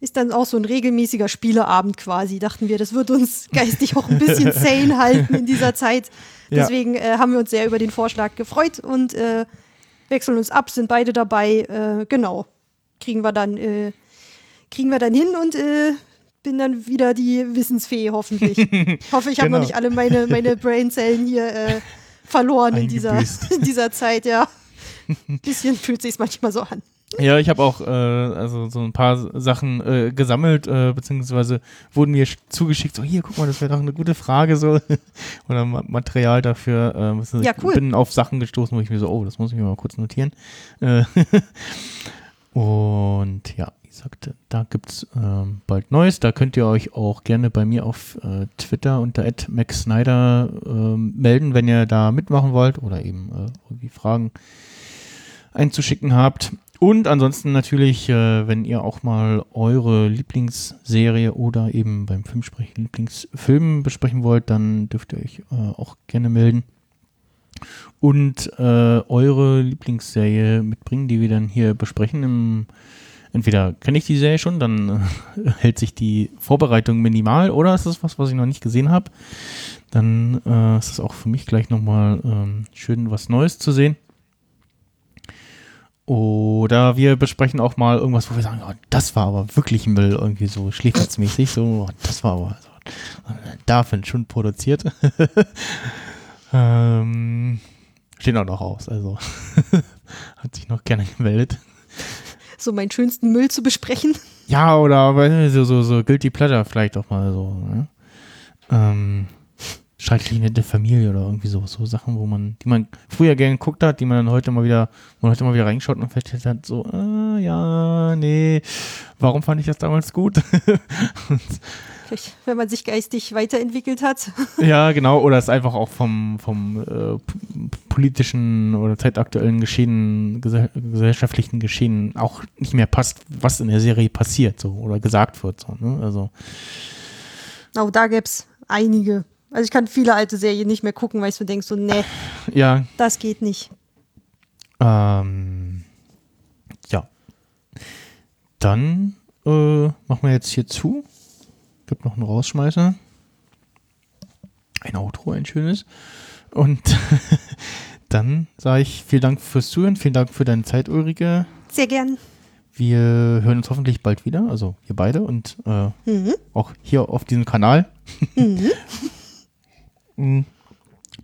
Ist dann auch so ein regelmäßiger Spieleabend quasi. Dachten wir, das wird uns geistig auch ein bisschen sane halten in dieser Zeit. Ja. Deswegen äh, haben wir uns sehr über den Vorschlag gefreut und äh, wechseln uns ab, sind beide dabei. Äh, genau. Kriegen wir dann, äh, kriegen wir dann hin und äh, bin dann wieder die Wissensfee, hoffentlich. Ich hoffe, ich habe noch Genau. nicht alle meine, meine Brainzellen hier äh, verloren in dieser, in dieser Zeit, ja. Bisschen fühlt sich manchmal so an. Ja, ich habe auch äh, also so ein paar Sachen äh, gesammelt, äh, beziehungsweise wurden mir sch- zugeschickt, so hier, guck mal, das wäre doch eine gute Frage, so oder Ma Material dafür. Äh, was- Ja, cool. Ich bin auf Sachen gestoßen, wo ich mir so, oh, das muss ich mir mal kurz notieren. Äh, und ja, gesagt, da gibt es ähm, bald Neues. Da könnt ihr euch auch gerne bei mir auf äh, Twitter unter @maxsnyder ähm, melden, wenn ihr da mitmachen wollt oder eben äh, irgendwie Fragen einzuschicken habt. Und ansonsten natürlich, äh, wenn ihr auch mal eure Lieblingsserie oder eben beim Filmsprechen Lieblingsfilm besprechen wollt, dann dürft ihr euch äh, auch gerne melden. Und äh, eure Lieblingsserie mitbringen, die wir dann hier besprechen. Im, entweder kenne ich die Serie schon, dann äh, hält sich die Vorbereitung minimal, oder ist das was, was ich noch nicht gesehen habe. Dann äh, ist es auch für mich gleich nochmal ähm, schön, was Neues zu sehen. Oder wir besprechen auch mal irgendwas, wo wir sagen, oh, das war aber wirklich Müll, irgendwie so schläferzmäßig, so, oh, das war aber so, dafür schon produziert. ähm, steht auch noch aus, also hat sich noch gerne gemeldet. So meinen schönsten Müll zu besprechen. Ja, oder so, so, so Guilty Pleasure vielleicht auch mal so, ne? Ähm, schrecklich nette Familie oder irgendwie so, so Sachen, wo man, die man früher gerne geguckt hat, die man dann heute mal wieder, wo man heute mal wieder reingeschaut und feststellt hat, so, äh, ja, nee, warum fand ich das damals gut? Vielleicht, wenn man sich geistig weiterentwickelt hat. ja, genau, oder es einfach auch vom, vom äh, politischen oder zeitaktuellen Geschehen, gesell gesellschaftlichen Geschehen auch nicht mehr passt, was in der Serie passiert, so, oder gesagt wird, so, ne? Also, Auch da gäbe es einige. Also ich kann viele alte Serien nicht mehr gucken, weil ich so denke, so, nee, ja, das geht nicht. Ähm, ja. dann äh, machen wir jetzt hier zu. Gibt noch einen Rausschmeißer. Ein Outro, ein schönes. Und dann sage ich vielen Dank fürs Zuhören, vielen Dank für deine Zeit, Ulrike. Sehr gern. Wir hören uns hoffentlich bald wieder, also wir beide und äh, auch hier auf diesem Kanal. Mm.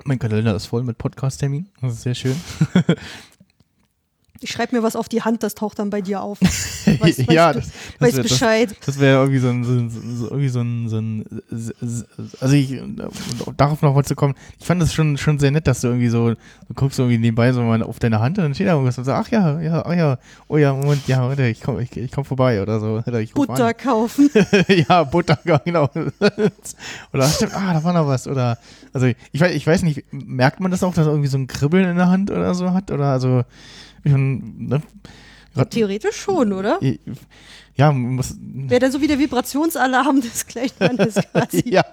mein Kalender ist voll mit Podcast-Terminen, das ist sehr schön. Ich schreibe mir was auf die Hand, das taucht dann bei dir auf. Weißt, weißt ja, du, das, das weiß wär- Bescheid. Das, das wäre irgendwie so ein, so, so, irgendwie so ein, so ein, also ich, um darauf noch mal zu kommen, ich fand das schon, schon sehr nett, dass du irgendwie so, du guckst irgendwie nebenbei so mal auf deine Hand und dann steht da irgendwas und so, ach ja, ja, ach ja, oh ja, Moment, ja, warte, ich komm, ich, ich komm vorbei oder so. Oder ich Butter an. kaufen. ja, Butter, genau. oder stimmt, ah, da war noch was. Oder, also ich weiß, ich weiß nicht, merkt man das auch, dass er irgendwie so ein Kribbeln in der Hand oder so hat? Oder also, mein, ne? Theoretisch schon, oder? Ja, man muss. Wäre dann so wie der Vibrationsalarm des kleinen Mannes quasi. ja.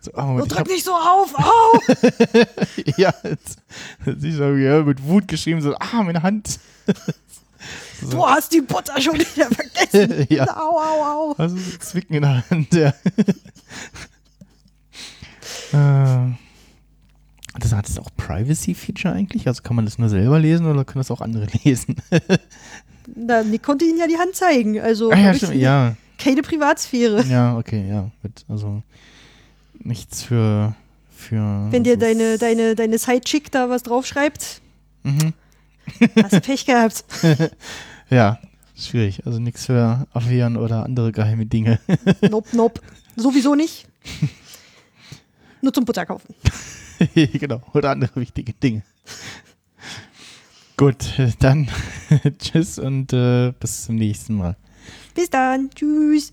So, Oh, Moment, ich drück hab, nicht so auf, au! ja, ich so, ja, mit Wut geschrieben, so, ah, meine Hand. Du hast die Butter schon wieder vergessen. Ja. Au, au, au. Also so Zwicken in der Hand, ja. äh, das hat es auch Privacy-Feature eigentlich? Also kann man das nur selber lesen oder können das auch andere lesen? Na, Nick konnte ihnen ja die Hand zeigen. Also ah, ja, stimmt, ja. keine Privatsphäre. Ja, okay, ja. Also nichts für. für Wenn dir das deine, deine, deine Sidechick da was draufschreibt, Mhm. hast du Pech gehabt. Ja, schwierig. Also nichts für Affären oder andere geheime Dinge. Nope, nope. Sowieso nicht. Nur zum Butter kaufen. genau, oder andere wichtige Dinge. Gut, dann tschüss und äh, bis zum nächsten Mal. Bis dann. Tschüss.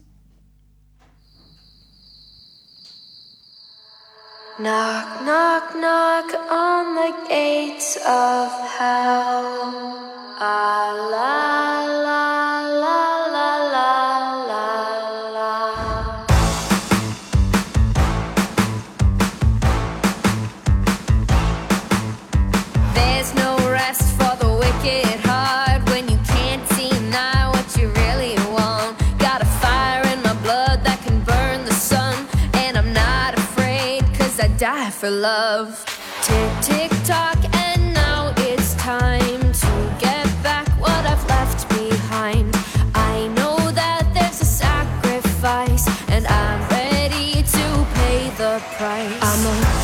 Knock, knock, knock on the gates of hell. Ah, la, la, for love. Tick, tick, tock, and now it's time to get back what I've left behind. I know that there's a sacrifice, and I'm ready to pay the price.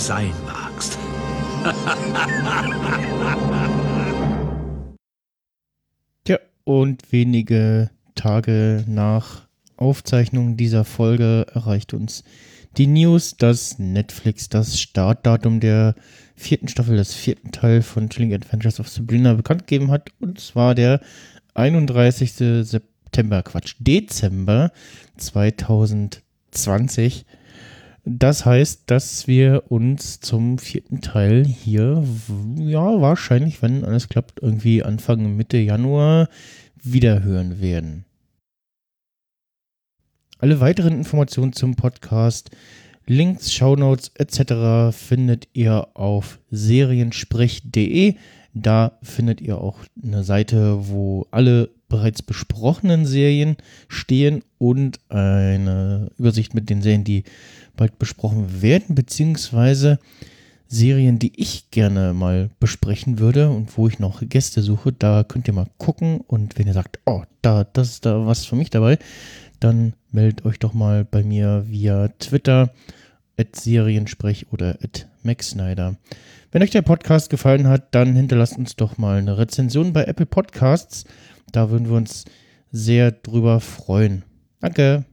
Sein magst. Tja, und wenige Tage nach Aufzeichnung dieser Folge erreicht uns die News, dass Netflix das Startdatum der vierten Staffel, des vierten Teil von Chilling Adventures of Sabrina bekannt gegeben hat. Und zwar der 31. September, Quatsch, Dezember 2020. Das heißt, dass wir uns zum vierten Teil hier, ja, wahrscheinlich, wenn alles klappt, irgendwie Anfang Mitte Januar wiederhören werden. Alle weiteren Informationen zum Podcast, Links, Shownotes etc. findet ihr auf seriensprech.de. Da findet ihr auch eine Seite, wo alle bereits besprochenen Serien stehen und eine Übersicht mit den Serien, die bald besprochen werden, beziehungsweise Serien, die ich gerne mal besprechen würde und wo ich noch Gäste suche. Da könnt ihr mal gucken und wenn ihr sagt, oh, da, das ist da was für mich dabei, dann meldet euch doch mal bei mir via Twitter at Seriensprech oder at MaxSnyder. Wenn euch der Podcast gefallen hat, dann hinterlasst uns doch mal eine Rezension bei Apple Podcasts. Da würden wir uns sehr drüber freuen. Danke.